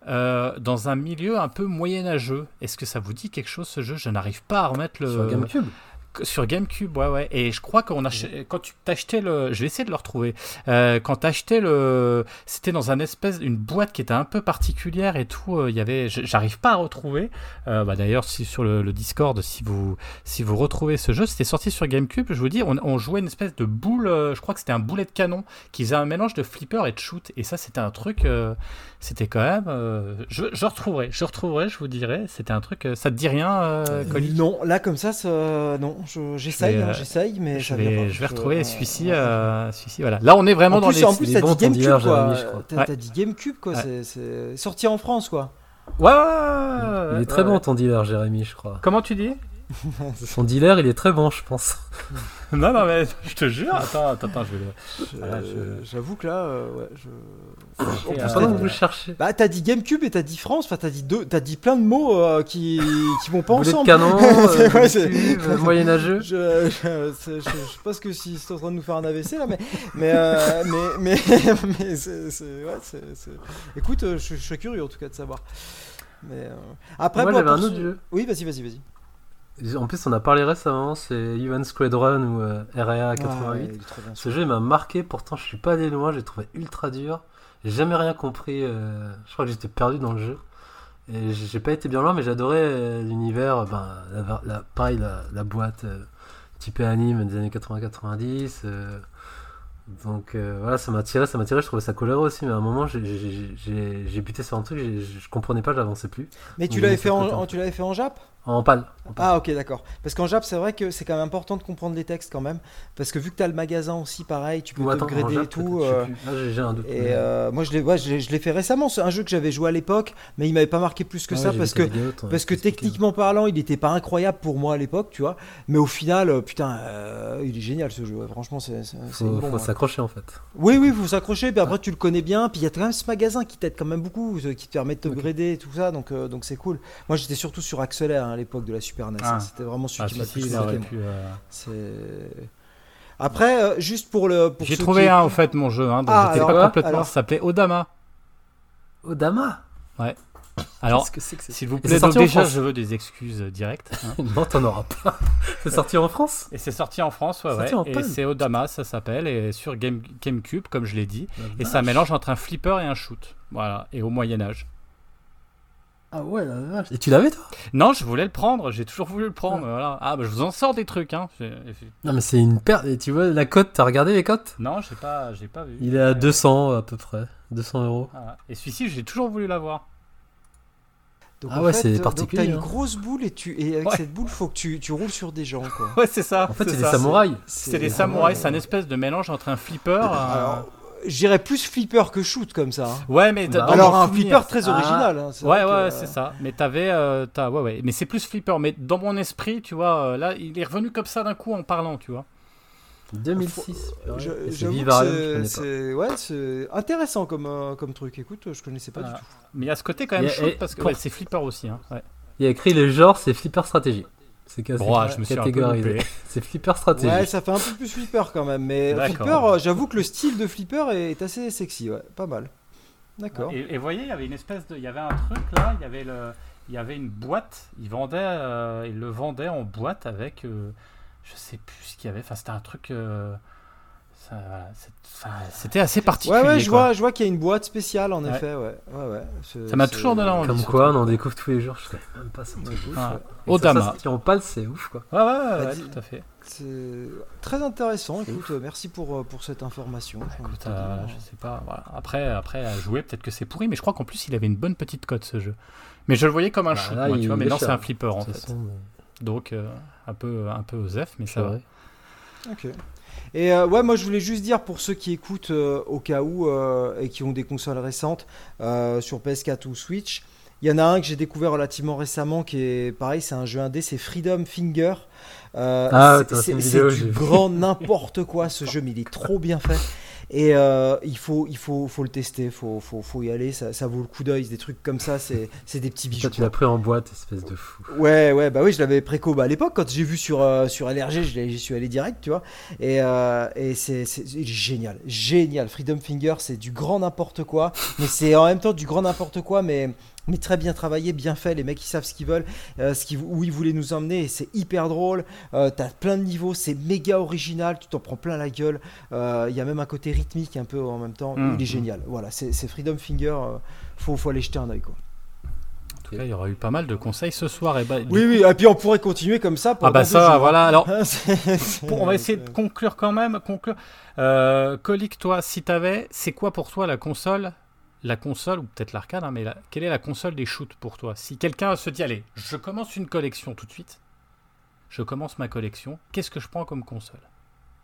euh, dans un milieu un peu moyenâgeux. Est-ce que ça vous dit quelque chose ce jeu? Je n'arrive pas à remettre le Sur GameCube? Sur GameCube, ouais, ouais. Et je crois qu'on a quand tu t'achetais le, je vais essayer de le retrouver. Euh, quand t'achetais le, c'était dans un espèce, une boîte qui était un peu particulière et tout. euh, Il y avait, j'arrive pas à retrouver. Euh, bah d'ailleurs, si sur le, le Discord, si vous, si vous retrouvez ce jeu, c'était sorti sur GameCube. Je vous dis, on, on jouait une espèce de boule. euh, je crois que c'était un boulet de canon qui faisait un mélange de flipper et de shoot. Et ça, c'était un truc. euh, c'était quand même. euh, je, je retrouverai, je retrouverai, je vous dirai. C'était un truc. euh, ça te dit rien, euh, Colin? Non, là comme ça, ça- non, j'essaye, hein, euh, j'essaye, mais je vais, je vais retrouver euh, celui-ci, euh, celui-ci, voilà. Là, on est vraiment En dans plus, les. en plus, t'as dit GameCube, quoi. T'as dit GameCube, quoi. Ouais. c'est- sorti en France, quoi. Ouais, ouais, ouais, ouais, Il est très ouais. bon ton dealer, Jérémy, je crois. Comment tu dis? *laughs* Son dealer, il est très bon, je pense. *laughs* Non, non, mais je te jure. Attends, attends, attends, je vais je- J'avoue que là, euh, ouais, je. Et, En plus, euh, t'as Pendant que vous le cherchez. Bah, t'as dit GameCube et t'as dit France, enfin, t'as dit deux, t'as dit plein de mots euh, qui, qui vont pas Boulet de ensemble. canon, *laughs* euh, ouais, euh, moyenâgeux. Je, je, je, je sais pas ce que si c'est en train de nous faire un AVC là, mais mais euh, mais mais, mais c'est, ouais, c'est, c'est- Écoute, je, je suis curieux en tout cas de savoir. Mais euh, après, Moi, bon, j'avais un pour autre ce- jeu. Oui, vas-y, vas-y, vas-y. En plus, on a parlé récemment, c'est Even Squadron ou euh, RAA 88. Ah, ouais, Ce jeu m'a marqué, pourtant je suis pas allé loin, j'ai trouvé ultra dur. J'ai jamais rien compris, euh, je crois que j'étais perdu dans le jeu. Et j'ai pas été bien loin, mais j'adorais euh, l'univers, ben, la, la- pareil, la, la boîte euh, typée anime des années 80-90. euh, donc voilà, ça m'a tiré, ça m'a tiré, je trouvais ça coloré aussi, mais à un moment j'ai- buté sur un truc, je comprenais pas, j'avançais plus. Mais tu l'avais fait en, tu fait en Jap? En pâle. Ah ok d'accord. Parce qu'en Jap c'est vrai que c'est quand même important de comprendre les textes quand même. Parce que vu que tu as le magasin aussi pareil, tu peux Ou attends, en upgrader Jap, et tout. euh. Là, j'ai- un doute. et mais- euh, moi je l'ai ouais, fait récemment, c'est un jeu que j'avais joué à l'époque, mais il m'avait pas marqué plus que Ah ça parce que vidéo, Parce que t'expliquais. techniquement parlant, il n'était pas incroyable pour moi à l'époque, tu vois. Mais au final, euh, putain, euh, il est génial ce jeu. Franchement, c'est faut, faut s'accrocher en fait. Oui, oui, faut s'accrocher. Puis après, tu le connais bien. Puis il y a quand même ce magasin qui t'aide quand même beaucoup, qui te permet de t'upgrader et tout ça. Donc, donc c'est cool. Moi, j'étais surtout sur Accélère hein, à l'époque de la Super NES. Ah. hein. C'était vraiment celui Ah, qui m'a plus marqué, euh. Après, euh, juste pour le. pour J'ai trouvé qui- un, au fait, mon jeu. Hein, donc Ah, j'étais alors, pas complètement. alors. Ça s'appelait Odama. Odama Alors, que c'est s'il vous plaît, donc en déjà, France je veux des excuses euh, directes. hein. *laughs* Non, t'en auras pas. *laughs* C'est sorti en France Et c'est sorti en France, ouais, ouais. en Et c'est Odama, ça s'appelle, et sur Game, GameCube, comme je l'ai dit. Et La ça vache. mélange entre un flipper et un shoot. Voilà, et au Moyen-Âge. Ah ouais, la vache. Et tu l'avais toi? Non, je voulais le prendre, j'ai toujours voulu le prendre. Voilà. Ah, bah je vous en sors des trucs, hein. Non, mais c'est une perte. Et tu vois, la cote, t'as regardé les cotes? Non, j'ai pas, j'ai pas vu. Il est à Euh, 200 à peu près. 200 euros. ah, Et celui-ci, j'ai toujours voulu l'avoir. Donc, Ah en ouais, c'est euh, donc, particulier, T'as une hein. grosse boule et, tu... et avec Ouais. cette boule, faut que tu, tu roules sur des gens, quoi. *laughs* Ouais, c'est ça. En fait, c'est des samouraïs. C'est des samouraïs, c'est un espèce de mélange entre un flipper. un- Alors, j'irais plus flipper que shoot comme ça. hein. Ouais, mais Bah, Alors un souvenir- flipper très Ah. original. hein, Ouais, ouais, c'est ça. Mais t'avais, euh, t'as- ouais, ouais. Mais c'est plus flipper. Mais dans mon esprit, tu vois, euh, là, il est revenu comme ça d'un coup en parlant, tu vois. 2006. Je- Et c'est ouais, c'est intéressant comme, euh, comme truc. Écoute, je connaissais pas Ah. du tout. Mais il y a ce côté quand même shoot parce que ouais, c'est flipper aussi. Hein. Ouais. Il y a écrit le genre, c'est flipper stratégie. C'est cassé. Bon, ah, je me suis un peu catégorisé. *laughs* C'est flipper stratégie. Ouais, ça fait un peu plus flipper quand même. Mais flipper, euh, j'avoue que le style de flipper est assez sexy. Ouais, pas mal. D'accord. Et, et voyez, il y avait une espèce de, il y avait un truc là, il y avait le, il y avait une boîte. Il vendait, euh, il le vendait en boîte avec, euh, je sais plus ce qu'il y avait. Enfin, c'était un truc. euh, voilà, C'était assez Ouais, particulier. ouais, je quoi. vois, je vois qu'il y a une boîte spéciale en Ouais. effet, ouais. ouais, ouais. Ça m'a toujours donné envie. Comme quoi, on en découvre tous les jours. Je serais même pas. Ah, que ça, Odama. ça sorti en pâle, c'est ouf quoi. Ouais, ouais, ouais, Bah, ouais, tout à fait. C'est très intéressant. Écoute, merci pour, euh, pour cette information. Écoute, te euh, je sais pas. Voilà. Après, après, à jouer, peut-être que c'est pourri, mais je crois qu'en plus, il avait une bonne petite cote ce jeu. Mais je le voyais comme un Bah, shoot, là, moi, il tu vois. Maintenant, cher, c'est un flipper en fait. mais- Donc, euh, un peu, un peu osef, mais ça va. Ouais. Ok. Et euh, ouais, moi je voulais juste dire pour ceux qui écoutent euh, au cas où euh, et qui ont des consoles récentes sur PS4 ou Switch, il y en a un que j'ai découvert relativement récemment qui est pareil, c'est un jeu indé, c'est Freedom Finger. Ah, c'est- du grand n'importe quoi ce jeu, mais il est trop bien fait. Et euh, il faut, il faut, faut le tester, faut, faut, faut y aller, ça, ça vaut le coup d'œil. Des trucs comme ça, c'est c'est des petits bijoux. Toi, tu l'as pris en boîte, espèce de fou. Ouais, ouais, bah oui, je l'avais préco bah, à l'époque quand j'ai vu sur, euh, sur LRG, j'y suis allé direct, tu vois. Et, euh, et c'est génial, génial. Freedom Finger, c'est du grand n'importe quoi, mais c'est en même temps du grand n'importe quoi, mais, mais très bien travaillé, bien fait. Les mecs, ils savent ce qu'ils veulent, euh, ce qu'ils- où ils voulaient nous emmener, et c'est hyper drôle. Euh, T'as plein de niveaux, c'est méga original, tu t'en prends plein la gueule. Euh, Il y a même un côté rythmique un peu en même temps. Mhm. Il est génial. Voilà, c'est c'est Freedom Finger, euh, faut, faut aller jeter un oeil quoi. En tout cas, il y aura eu pas mal de conseils ce soir. Et bah, Oui, oui, et puis on pourrait continuer comme ça. Ah pendant bah ça, jours. voilà. Alors, Ah, *laughs* c'est- c'est- Bon, on va essayer de conclure quand même. Conclure. Euh, Colique, toi, si t'avais, c'est quoi pour toi la console La console, ou peut-être l'arcade, hein, mais quelle est la console des shoots pour toi? Si quelqu'un se dit, allez, je commence une collection tout de suite, je commence ma collection, qu'est-ce que je prends comme console?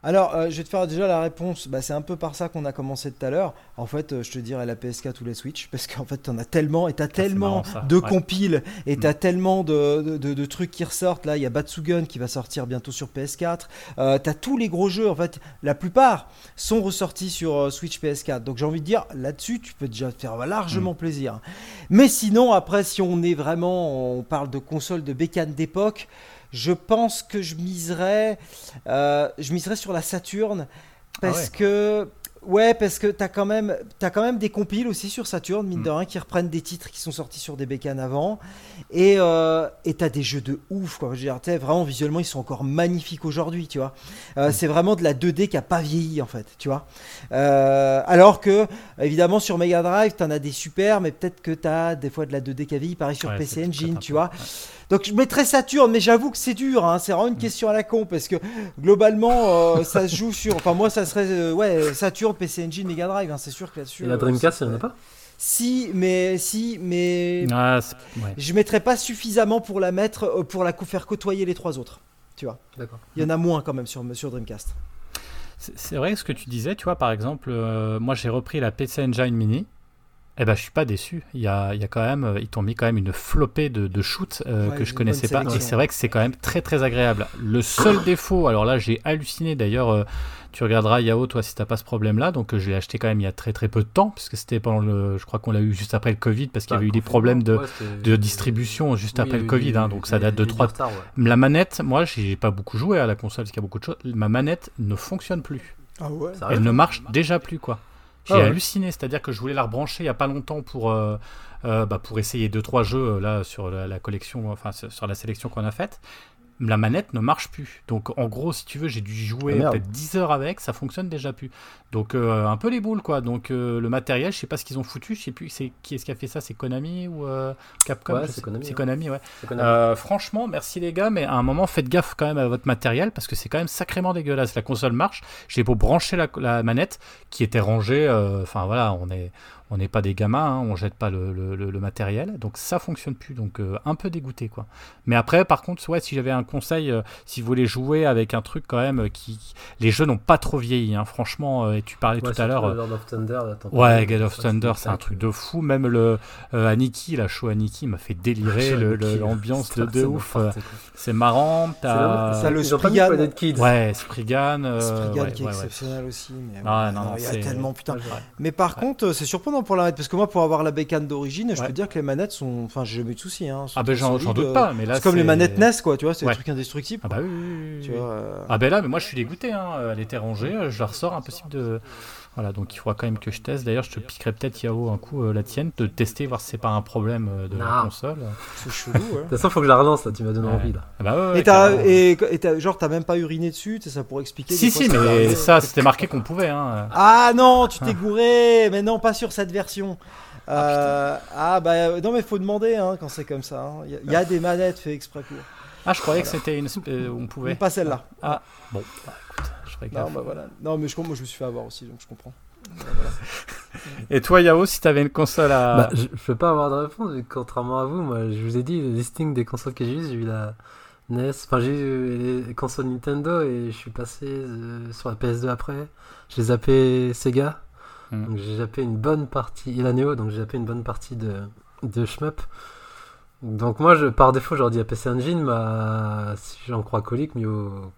Alors, euh, je vais te faire déjà la réponse. Bah, c'est un peu par ça qu'on a commencé tout à l'heure. En fait, euh, je te dirais la PS4 ou la Switch, parce qu'en fait, t'en as tellement et t'as tellement marrant, ça. de Ouais. compiles et Mm. t'as tellement de, de- de- de trucs qui ressortent. Là, il y a Batsugun qui va sortir bientôt sur PS4. Euh, t'as tous les gros jeux. En fait, la plupart sont ressortis sur Switch PS4. Donc, j'ai envie de dire, là-dessus, tu peux déjà te faire largement plaisir. Mais sinon, après, si on est vraiment, on parle de consoles de bécane d'époque. Je pense que je miserais, euh, je miserais sur la Saturn parce Ah ouais. que ouais parce que t'as quand même t'as quand même des compiles aussi sur Saturn mine Mm. de rien qui reprennent des titres qui sont sortis sur des bécanes avant et euh, et t'as des jeux de ouf quoi. Je veux dire, t'sais, vraiment visuellement ils sont encore magnifiques aujourd'hui tu vois. Euh, C'est vraiment de la 2D qui a pas vieilli en fait tu vois. Euh, alors que évidemment sur Mega Drive t'en as des super mais peut-être que t'as des fois de la 2D qui a vieilli pareil sur Ouais, PC Engine tu vois. Donc je mettrais Saturn, mais j'avoue que c'est dur, hein, c'est vraiment une question à la con parce que globalement euh, *laughs* ça se joue sur. Enfin moi ça serait euh, ouais Saturn, PC Engine, Mega Drive, hein, c'est sûr que là-dessus. Et la euh, Dreamcast, il n'y en a serait- pas? Si, mais si, mais Ah, ouais. je mettrais pas suffisamment pour la mettre euh, pour la faire côtoyer les trois autres. Tu vois, D'accord. il y en a moins quand même sur sur Dreamcast. C'est c'est vrai ce que tu disais, tu vois, par exemple, euh, moi j'ai repris la PC Engine Mini. Eh ben, je suis pas déçu. Il y a, il y a quand même, ils t'ont mis quand même une flopée de, de shoots euh, Ouais, que je connaissais pas. Et c'est vrai que c'est quand même très très agréable. Le seul *coughs* défaut, alors là j'ai halluciné d'ailleurs, euh, tu regarderas Yao toi si t'as pas ce problème-là. Donc euh, je l'ai acheté quand même il y a très très peu de temps, puisque c'était pendant le, je crois qu'on l'a eu juste après le Covid, parce qu'il y avait eu des problèmes de, de distribution juste après le Covid, hein, donc ça date de trois- Retard, ouais. La manette, moi j'ai pas beaucoup joué à la console parce qu'il y a beaucoup de choses. Ma manette ne fonctionne plus. Ah ouais. Elle ne marche déjà plus quoi. J'ai Ah ouais. halluciné, c'est-à-dire que je voulais la rebrancher il y a pas longtemps pour euh, euh, bah, pour essayer deux trois jeux euh, là sur la, la collection, enfin sur la sélection qu'on a faite. La manette ne marche plus. Donc en gros, si tu veux, j'ai dû jouer Ah, peut-être 10 heures avec, ça fonctionne déjà plus. Donc euh, un peu les boules quoi. Donc euh, le matériel, je sais pas ce qu'ils ont foutu, je sais plus c'est qui est-ce qui a fait ça, c'est Konami ou euh, Capcom Ouais, c'est Konami. Konami, ouais. Franchement, merci les gars, mais à un moment, faites gaffe quand même à votre matériel parce que c'est quand même sacrément dégueulasse. La console marche, j'ai beau brancher la, la manette qui était rangée. Enfin voilà, on est on n'est pas des gamins, hein, on jette pas le, le- le- le matériel, donc ça fonctionne plus, donc euh, un peu dégoûté quoi. Mais après, par contre, ouais, si j'avais un conseil, euh, si vous voulez jouer avec un truc quand même euh, qui, les jeux n'ont pas trop vieilli, hein, franchement. euh, et tu parlais Ouais, tout à l'heure. Lord of Thunder. là, Ouais, God of Thunder, c'est un truc de fou. Même le euh, Aniki, la show Aniki m'a fait délirer le- l'ambiance de, de ouf. C'est marrant. T'as... Ça, le Spriggan. Ouais, Spriggan. euh, Spriggan ouais, qui est ouais, ouais. exceptionnel aussi. Mais Ah, non, non, non, il y a c'est- tellement putain. Ouais. Mais par contre, c'est surprenant pour la parce que moi pour avoir la bécane d'origine, je peux dire que les manettes sont. Enfin, j'ai jamais eu de soucis. Hein, Ah ben j'en doute euh, pas, mais là C'est comme les manettes NES, quoi, tu vois, c'est Ouais. des trucs indestructibles. Ah bah oui, oui, oui, Tu oui. vois, euh, Ah ben là, mais moi je suis dégoûté, hein. elle était rangée, euh, je la ressors impossible de... Voilà, donc il faudra quand même que je teste. D'ailleurs, je te piquerai peut-être Yao un coup euh, la tienne, de tester, voir si c'est pas un problème euh, de la Non. console. c'est chelou, ouais. De toute façon, faut que je la relance là, tu m'as donné Ouais. envie là. Ah bah ouais, Et, t'as, et, et t'as- genre, t'as même pas uriné dessus, sais, ça pourrait expliquer. Si, si, mais ça, c'était marqué qu'on pouvait. Hein. Ah non, tu t'es gouré, mais non, pas sur cette version. Euh, ah bah euh, non, mais faut demander hein, quand c'est comme ça. hein. Il y, a- il y a des manettes fait exprès pour. Ah, je croyais que c'était une... euh, on pouvait. Pas celle-là. Ah, bon, bah, Non, gaffe. bah voilà. Non, mais je, moi je me suis fait avoir aussi, donc je comprends. *laughs* Et toi, Yao, si t'avais une console à... Bah, je, je peux pas avoir de réponse, vu que contrairement à vous, moi je vous ai dit, le listing des consoles que j'ai eues, j'ai eu la NES, enfin j'ai eu les consoles Nintendo et je suis passé euh, sur la PS2 après. J'ai zappé Sega, Hmm. donc j'ai zappé une bonne partie, et la Neo, donc j'ai zappé une bonne partie de, de shmup. Donc moi, je, par défaut, j'aurais dit à PC Engine, mais si j'en crois colique, mieux vaut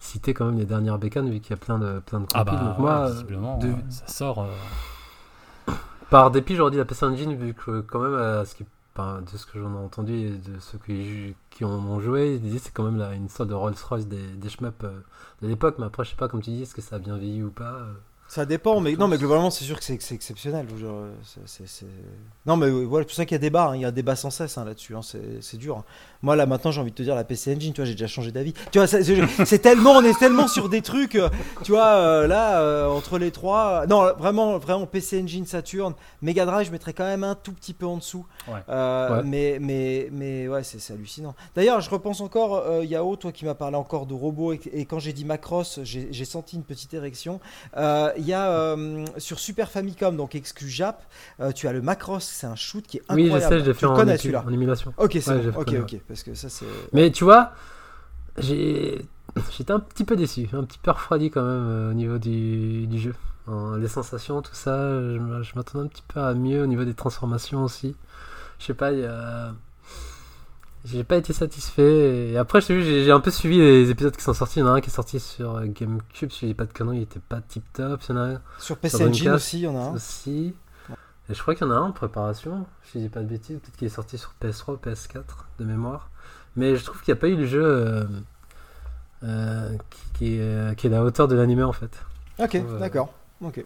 citer quand même les dernières bécanes, vu qu'il y a plein de, plein de Ah bah, donc moi, ouais, visiblement, de- euh, ça sort... euh, *coughs* Par dépit, j'aurais dit la PC Engine, vu que quand même, à ce qui, enfin, de ce que j'en ai entendu et de ceux qui, qui ont joué, ils disaient que c'est quand même là, une sorte de Rolls-Royce des, des shmups euh, de l'époque. Mais après, je sais pas, comme tu dis, est-ce que ça a bien vieilli ou pas euh. Ça dépend, mais non, mais globalement, c'est sûr que c'est exceptionnel. Genre, euh, Non, mais euh, voilà, c'est pour ça qu'il y a débat. hein, Il y a débat sans cesse hein, là-dessus. hein, c'est c'est dur. Moi, là, maintenant, j'ai envie de te dire la PC Engine. Tu vois, j'ai déjà changé d'avis. Tu vois, *laughs* c'est- tellement, on est tellement sur des trucs. euh, tu vois, euh, là, euh, entre les trois. Non, vraiment, vraiment, PC Engine, Saturn, Mega Drive, je mettrais quand même un tout petit peu en dessous. Ouais. Euh, Ouais. Mais, mais, mais ouais, c'est hallucinant. D'ailleurs, je repense encore, euh, Yao, toi qui m'as parlé encore de robots, et, et quand j'ai dit Macross, j'ai j'ai senti une petite érection. Euh, Il y a euh, sur Super Famicom, donc exclu Jap, euh, tu as le Macross, c'est un shoot qui est Oui, incroyable. je sais, je l'ai Tu fait le en, connais en émulation. Ok, c'est Ouais, bon. Ok, ok, parce que ça c'est. Mais tu vois, j'ai. J'étais un petit peu déçu, un petit peu refroidi quand même euh, au niveau du, du jeu. Hein, les sensations, tout ça, je, m'attendais un petit peu à mieux au niveau des transformations aussi. Je sais pas, il y a... J'ai pas été satisfait. Et après, j'ai un peu suivi les épisodes qui sont sortis. Il y en a un qui est sorti sur euh, GameCube, si je dis pas de conneries, il était pas tip top. Il y en a un Sur PC Engine aussi, il y en a un. aussi. Et je crois qu'il y en a un en préparation, si je dis pas de bêtises, peut-être qu'il est sorti sur PS3 ou PS4 de mémoire. Mais je trouve qu'il n'y a pas eu le jeu euh, euh, qui, qui est, euh, qui est à la hauteur de l'anime en fait. Ok, d'accord. Ok.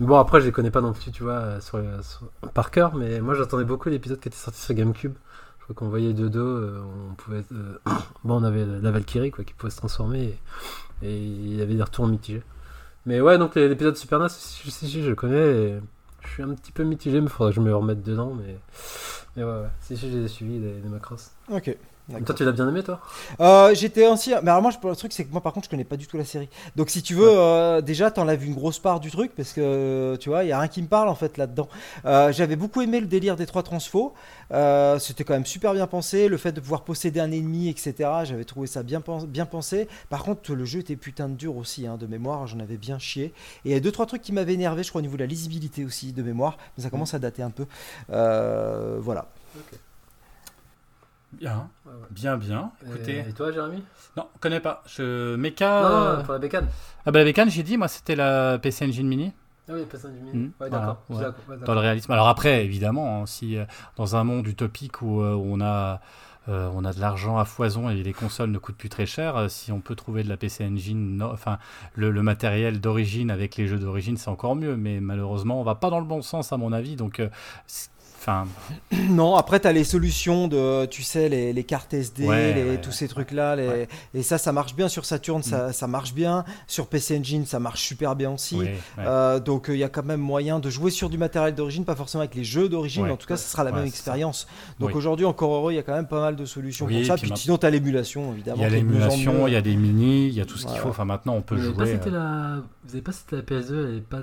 Bon, après, je les connais pas non plus, tu vois, sur, sur- par cœur, mais moi j'attendais beaucoup l'épisode qui était sorti sur GameCube. Je crois qu'on voyait de dos, on pouvait. *coughs* bon, on avait la Valkyrie quoi, qui pouvait se transformer et, et il y avait des retours mitigés. Mais ouais, donc l'épisode Super NES, si, si, si, je le connais et je suis un petit peu mitigé, mais il faudrait que je me remette dedans. Mais, mais ouais, ouais, si, j'ai suivi les, les Macross. Ok. Toi, tu l'as bien aimé, toi? Euh, J'étais aussi. Mais alors, moi, je- le truc, c'est que moi, par contre, je connais pas du tout la série. Donc, si tu veux, euh, déjà, t'en vu une grosse part du truc, parce que tu vois, il y a rien qui me parle en fait là-dedans. Euh, J'avais beaucoup aimé le délire des trois transfos. C'était quand même super bien pensé. Le fait de pouvoir posséder un ennemi, etc. J'avais trouvé ça bien, pen- bien pensé. Par contre, le jeu était putain de dur aussi, hein, de mémoire. J'en avais bien chié. Et il y a deux, trois trucs qui m'avaient énervé, je crois, au niveau de la lisibilité aussi, de mémoire. Mais ça commence à dater un peu. Voilà. Bien, bien, bien. Écoutez, Et toi, Jérémy? Non, je connais pas. Je Mecha. Non, euh, non, pour la bécane. Ah bah la bécane, j'ai dit, moi c'était la PC Engine Mini. Ah oui, du Hmm, Ouais, voilà, d'accord. ouais. D'accord, dans le réalisme. Alors après, évidemment, hein, si euh, dans un monde utopique où, euh, où on a euh, on a de l'argent à foison et les consoles ne coûtent plus très cher, euh, si on peut trouver de la PC Engine, no- enfin le, le matériel d'origine avec les jeux d'origine, c'est encore mieux. Mais malheureusement, on va pas dans le bon sens à mon avis. Donc, euh, enfin, *clears throat* Non, après, tu as les solutions de, tu sais, les, les cartes SD, Ouais, les- ouais, tous ouais. ces trucs-là. les- Ouais. Et ça, ça marche bien sur Saturn, ça, Mm. ça marche bien. Sur PC Engine, ça marche super bien aussi. ouais, ouais. Euh, donc, il y a quand même moyen de jouer sur du matériel d'origine, pas forcément avec les jeux d'origine, Ouais. mais en tout cas, ce sera la Ouais, même expérience. Donc, Oui. aujourd'hui, encore heureux, il y a quand même pas mal de solutions Oui, pour ça. puis Puis, ma- sinon, tu as l'émulation, évidemment. il y a l'émulation, il y a des mini, il y a tout ce qu'il Voilà. faut. Enfin, maintenant, on peut Vous avez pas jouer. cité euh, la... Vous avez pas cité la PS2, elle est pas...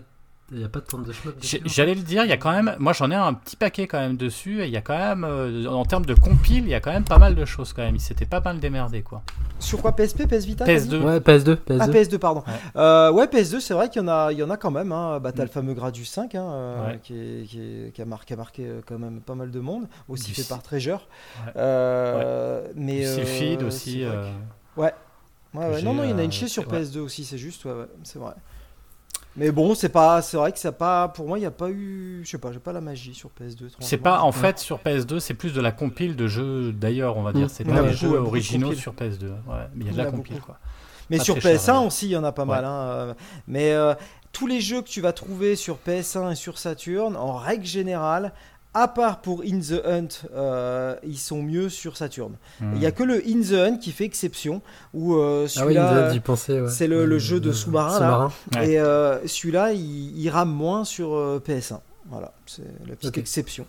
il n'y a pas de tente de shmup J'allais le dire, il y a quand même, moi j'en ai un petit paquet quand même dessus, et il y a quand même, euh, en termes de compile, il y a quand même pas mal de choses quand même. Il s'était pas mal démerdé quoi. Sur quoi PSP, PS Vita t'as dit PS2, Ouais, PS2, PS2. Ah, PS2, pardon. Ouais. Euh, ouais, PS2, c'est vrai qu'il y en a, il y en a quand même. Hein. Bah, t'as le fameux Gradus 5 hein, euh, Ouais. qui, est- qui, est- qui a marqué, qui a marqué quand même pas mal de monde, aussi Du fait par Treasure. Ouais. Euh, mais, du euh, Sylphid c'est aussi. euh, que- Ouais, Non, non, il y en a une chier sur ouais. PS2 aussi, c'est juste, ouais, ouais, c'est vrai. Mais bon, c'est pas, c'est vrai que ça pas, pour moi, il n'y a pas eu, je sais pas, j'ai pas la magie sur PS2. C'est pas en fait sur PS2, c'est plus de la compile de jeux d'ailleurs, on va dire. Mm. C'est pas ouais, jeux originaux sur PS2. Ouais, mais il y a de la a compile beaucoup. quoi. Mais Pas sur très PS1 cher, ouais. aussi, il y en a pas mal. hein, euh, Mais euh, tous les jeux que tu vas trouver sur PS1 et sur Saturn, en règle générale, à part pour In the Hunt, euh, ils sont mieux sur Saturn. Hmm. Il y a que le In the Hunt qui fait exception, où euh, Ah oui, celui-là. Ouais. c'est le- le jeu de sous-marin. Ouais. et euh, celui-là, il, il rame moins sur euh, PS1. Voilà, c'est la petite exception.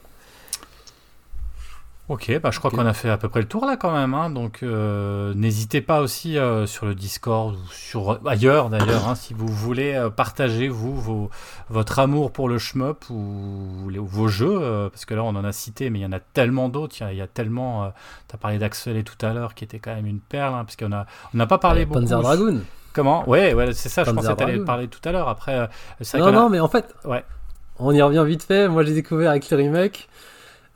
Ok, bah je crois qu'on a fait à peu près le tour là quand même. hein. donc euh, n'hésitez pas aussi euh, sur le Discord ou sur ailleurs d'ailleurs, hein, si vous voulez euh, partager vous vos, votre amour pour le shmup ou, les- vos jeux, parce que là on en a cité, mais il y en a tellement d'autres. Il y a- il y, a tellement. tu as parlé d'Axel tout à l'heure, qui était quand même une perle, hein, parce qu'on a on n'a pas parlé beaucoup. Panzer Dragoon. Comment? Ouais, ouais, c'est ça. Je pensais que t'allais parler tout à l'heure. Après, Non, a- non, mais en fait, Ouais. on y revient vite fait. Moi, j'ai découvert avec les remakes.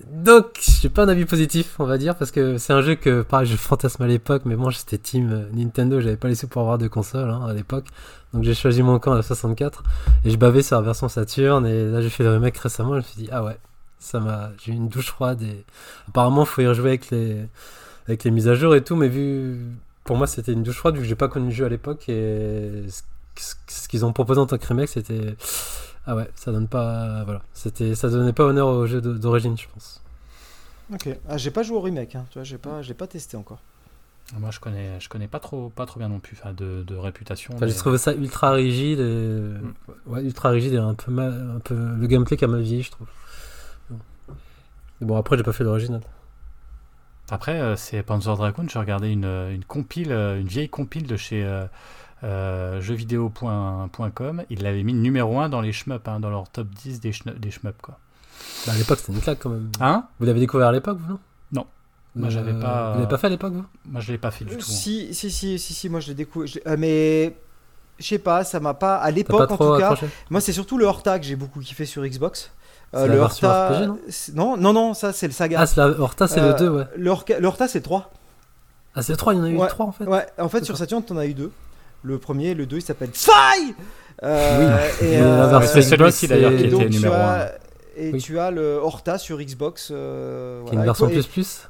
Donc, j'ai pas un avis positif, on va dire, parce que c'est un jeu que, pareil, je fantasme à l'époque, mais bon, j'étais team euh, Nintendo, j'avais pas les pour avoir de console hein, à l'époque. Donc, j'ai choisi mon camp à la 64 et je bavais sur la version Saturn. Et là, j'ai fait le remake récemment. Je me suis dit, ah ouais, ça m'a. J'ai eu une douche froide et apparemment, faut y rejouer avec les, avec les mises à jour et tout, mais vu. Pour moi, c'était une douche froide vu que j'ai pas connu le jeu à l'époque et ce qu'ils ont proposé en tant que remake, c'était. Ah ouais, ça donne pas. Voilà. C'était, ça donnait pas honneur au jeu d'origine, je pense. Ok. Ah, j'ai pas joué au remake, hein, tu vois, j'ai pas, j'ai pas testé encore. Moi, je connais, je connais pas trop, pas trop bien non plus, enfin, de, de réputation. Enfin, j'ai trouvé ça ultra rigide et. Ouais, ultra rigide et un peu mal. Un peu... Le gameplay qui a mal vieilli, je trouve. Mais bon, après, j'ai pas fait l'original. Après, euh, c'est Panzer Dragoon. J'ai regardé une, une compile, euh, une vieille compile de chez euh, euh, jeuxvideo.com. Ils l'avaient mis numéro 1 dans les shmups, hein, dans leur top 10 des, des shmups, quoi. Bah, à l'époque, c'était une claque quand même. Hein? Vous l'avez découvert à l'époque, vous, non? Non. Moi, Euh, j'avais pas- Vous l'avez pas fait à l'époque, vous? Moi, je l'ai pas fait du Euh, tout. hein. Si, si, si, si, si, moi je l'ai découvert. euh, mais je sais pas, ça m'a pas. À l'époque, pas en tout cas, accroché? moi c'est surtout le Horta que j'ai beaucoup kiffé sur Xbox. Euh, le Horta. RPG, non? non, non, non, ça c'est le Saga. Ah, c'est la Horta, c'est Euh, le 2, ouais. Le, Horta c'est le 3. Ah, c'est le 3, il y en a eu ouais. 3 en fait? Ouais, en fait C'est sur ça. Saturn t'en as eu deux. Le premier, le 2, il s'appelle Sai Euh, et, Et la euh, version c'est celui-ci, d'ailleurs, qui et était donc tu numéro as, et Oui. tu as le Horta sur Xbox. euh, Qui est voilà. une version et- plus plus.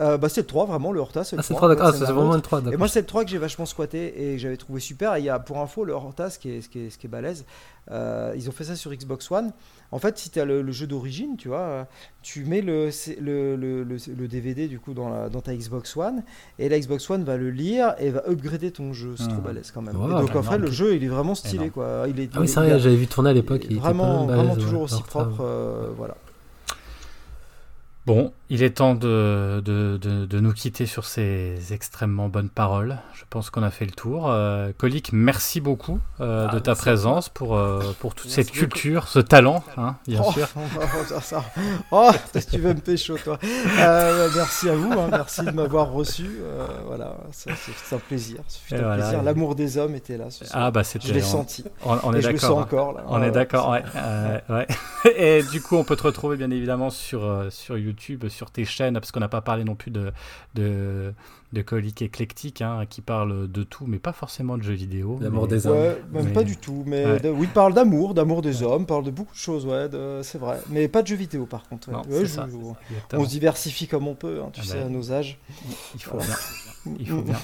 Euh, bah c'est le 3, vraiment, le Horta c'est le Ah, c'est le 3. 3, d'accord. moi, Ah, c'est vraiment le 3, Et moi, c'est le 3 que j'ai vachement squatté et que j'avais trouvé super. Et il y a, pour info, le Horta, ce qui est, ce qui est, ce qui est balèze, euh, ils ont fait ça sur Xbox One. En fait, si tu as le, le jeu d'origine, tu vois, euh, tu mets le, le, le, le- le DVD du coup dans, la, dans ta Xbox One et la Xbox One va le lire et va upgrader ton jeu. C'est Ah. trop balèze quand même. Et donc, en fait, le jeu, il est vraiment stylé. Énorme. Quoi. Il est, Ah oui, c'est est- vrai, j'avais vu tourner à l'époque. il était vraiment, pas mal vraiment toujours ouais, aussi propre. euh, voilà. Bon, il est temps de, de, de, de nous quitter sur ces extrêmement bonnes paroles. Je pense qu'on a fait le tour. Euh, Colique, merci beaucoup euh, Ah, de ta merci à présence pour, euh, pour toute Merci cette beaucoup. culture, ce talent, hein, bien oh, sûr. *laughs* on va faire ça. Oh, tu veux me pécho, toi. Euh, merci à vous, hein, merci de m'avoir reçu. voilà, c'est un plaisir. C'est un voilà, plaisir. et- L'amour des hommes était là. Ce soir. Ah bah je l'ai senti. On, est je le d'accord. sens hein. encore. Là. On est d'accord, ouais. *laughs* Et du coup, on peut te retrouver bien évidemment sur, sur YouTube, sur tes chaînes, parce qu'on n'a pas parlé non plus de, de, de Colique éclectique, hein, qui parle de tout, mais pas forcément de jeux vidéo. L'amour mais- des hommes. Ouais, même Mais- pas du tout. Mais Ouais. de- oui, il parle d'amour, d'amour des hommes, parle de beaucoup de choses, ouais, de- c'est vrai. Mais pas de jeux vidéo par contre. ouais. Non, Ouais, c'est je- ça, je- Exactement. on se diversifie comme on peut, hein, tu Ah sais, bah. à nos âges. Il faut bien. *laughs* Il faut bien.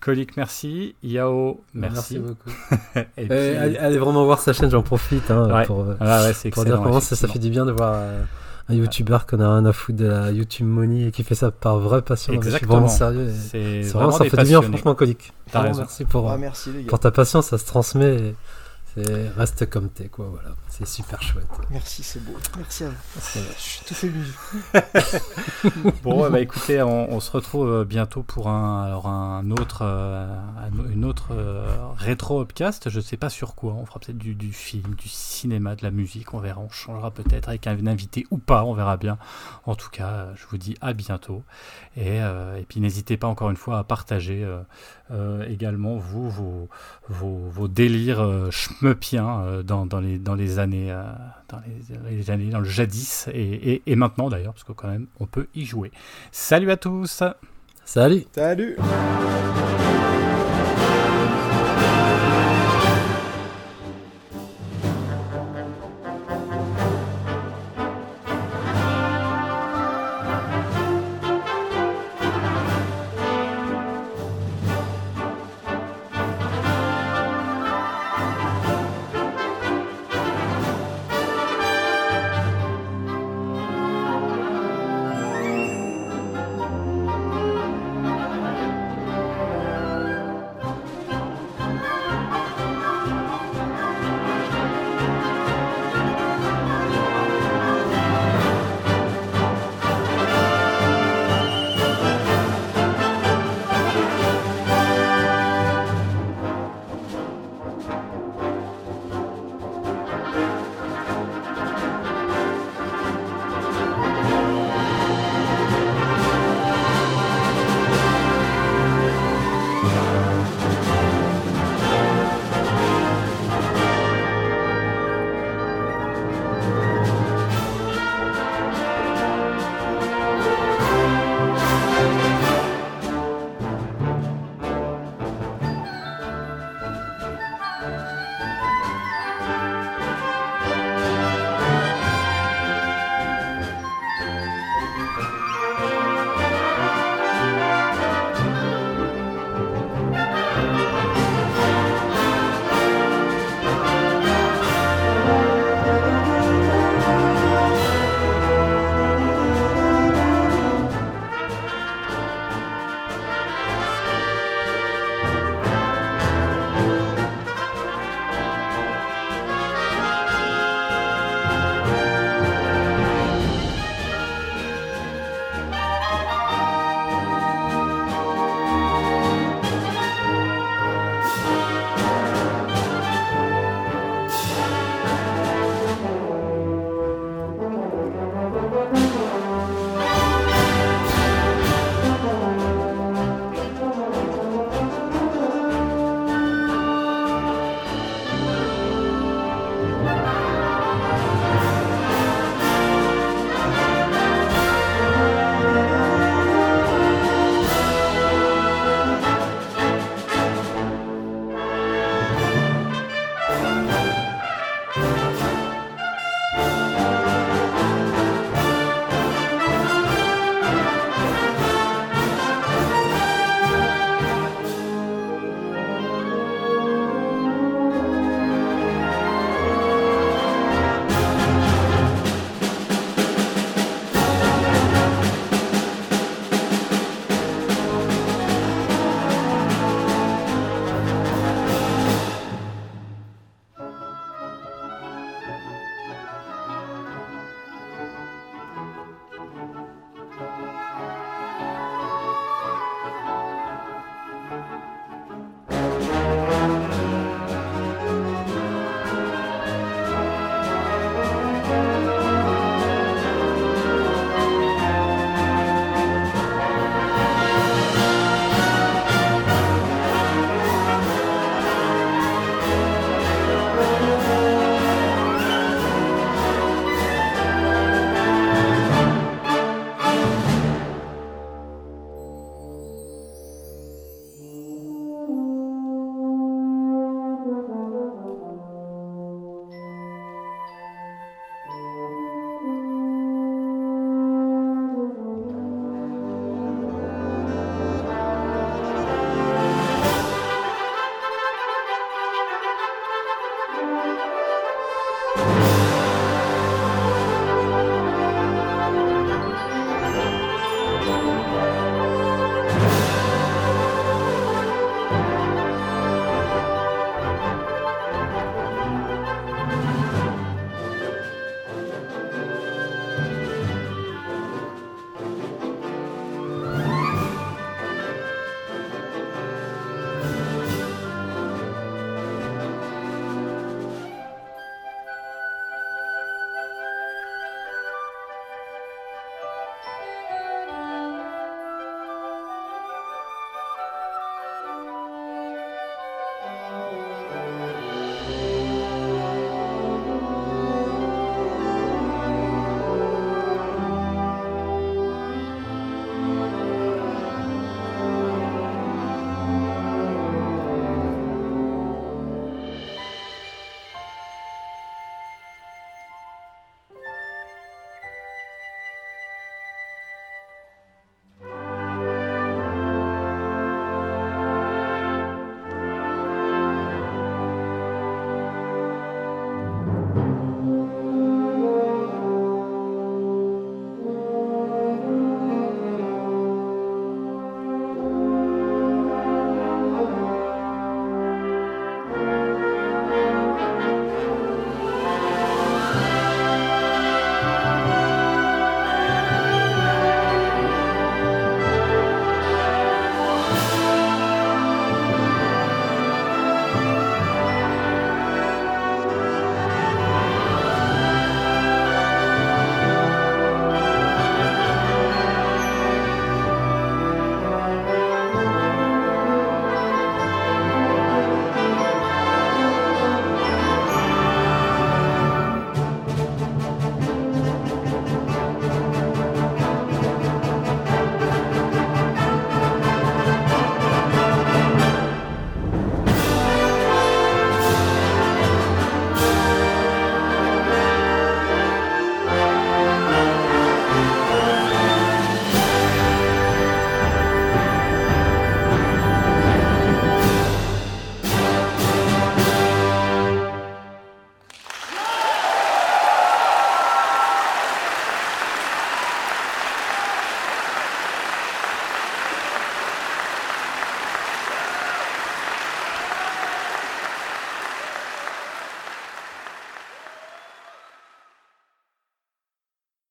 Colique, merci. Yao, merci. beaucoup. *laughs* Et Euh, puis- allez, allez vraiment voir sa chaîne, j'en profite hein, Ouais. pour, euh, Ah ouais, pour dire comment ça, ça fait du bien de voir euh, un youtubeur qu'on a rien à foutre de la YouTube Money et qui fait ça par vraie passion. Mais je suis Exactement. vraiment sérieux. et C'est vraiment, vraiment, ça fait du bien, franchement, Colique. T'as Vraiment, raison. Merci pour, Ah, merci les gars. pour ta patience, ça se transmet. et c'est- Reste comme t'es, quoi. Voilà, c'est super chouette. Merci, c'est beau. Merci à vous. Je suis tout ému. *laughs* Bon, bah écoutez, on, on se retrouve euh, bientôt pour un, alors un autre, euh, un- une autre euh, rétro upcast. Je sais pas sur quoi. On fera peut-être du, du film, du cinéma, de la musique. On verra. On changera peut-être avec un invité ou pas. On verra bien. En tout cas, je vous dis à bientôt. Et, euh, et puis n'hésitez pas encore une fois à partager également vous vos, vos, vos délires schmuppiens euh, dans, dans, les, dans les années, euh, dans les, les années, dans le jadis et, et, et maintenant d'ailleurs, parce que quand même on peut y jouer. Salut à tous Salut! Salut.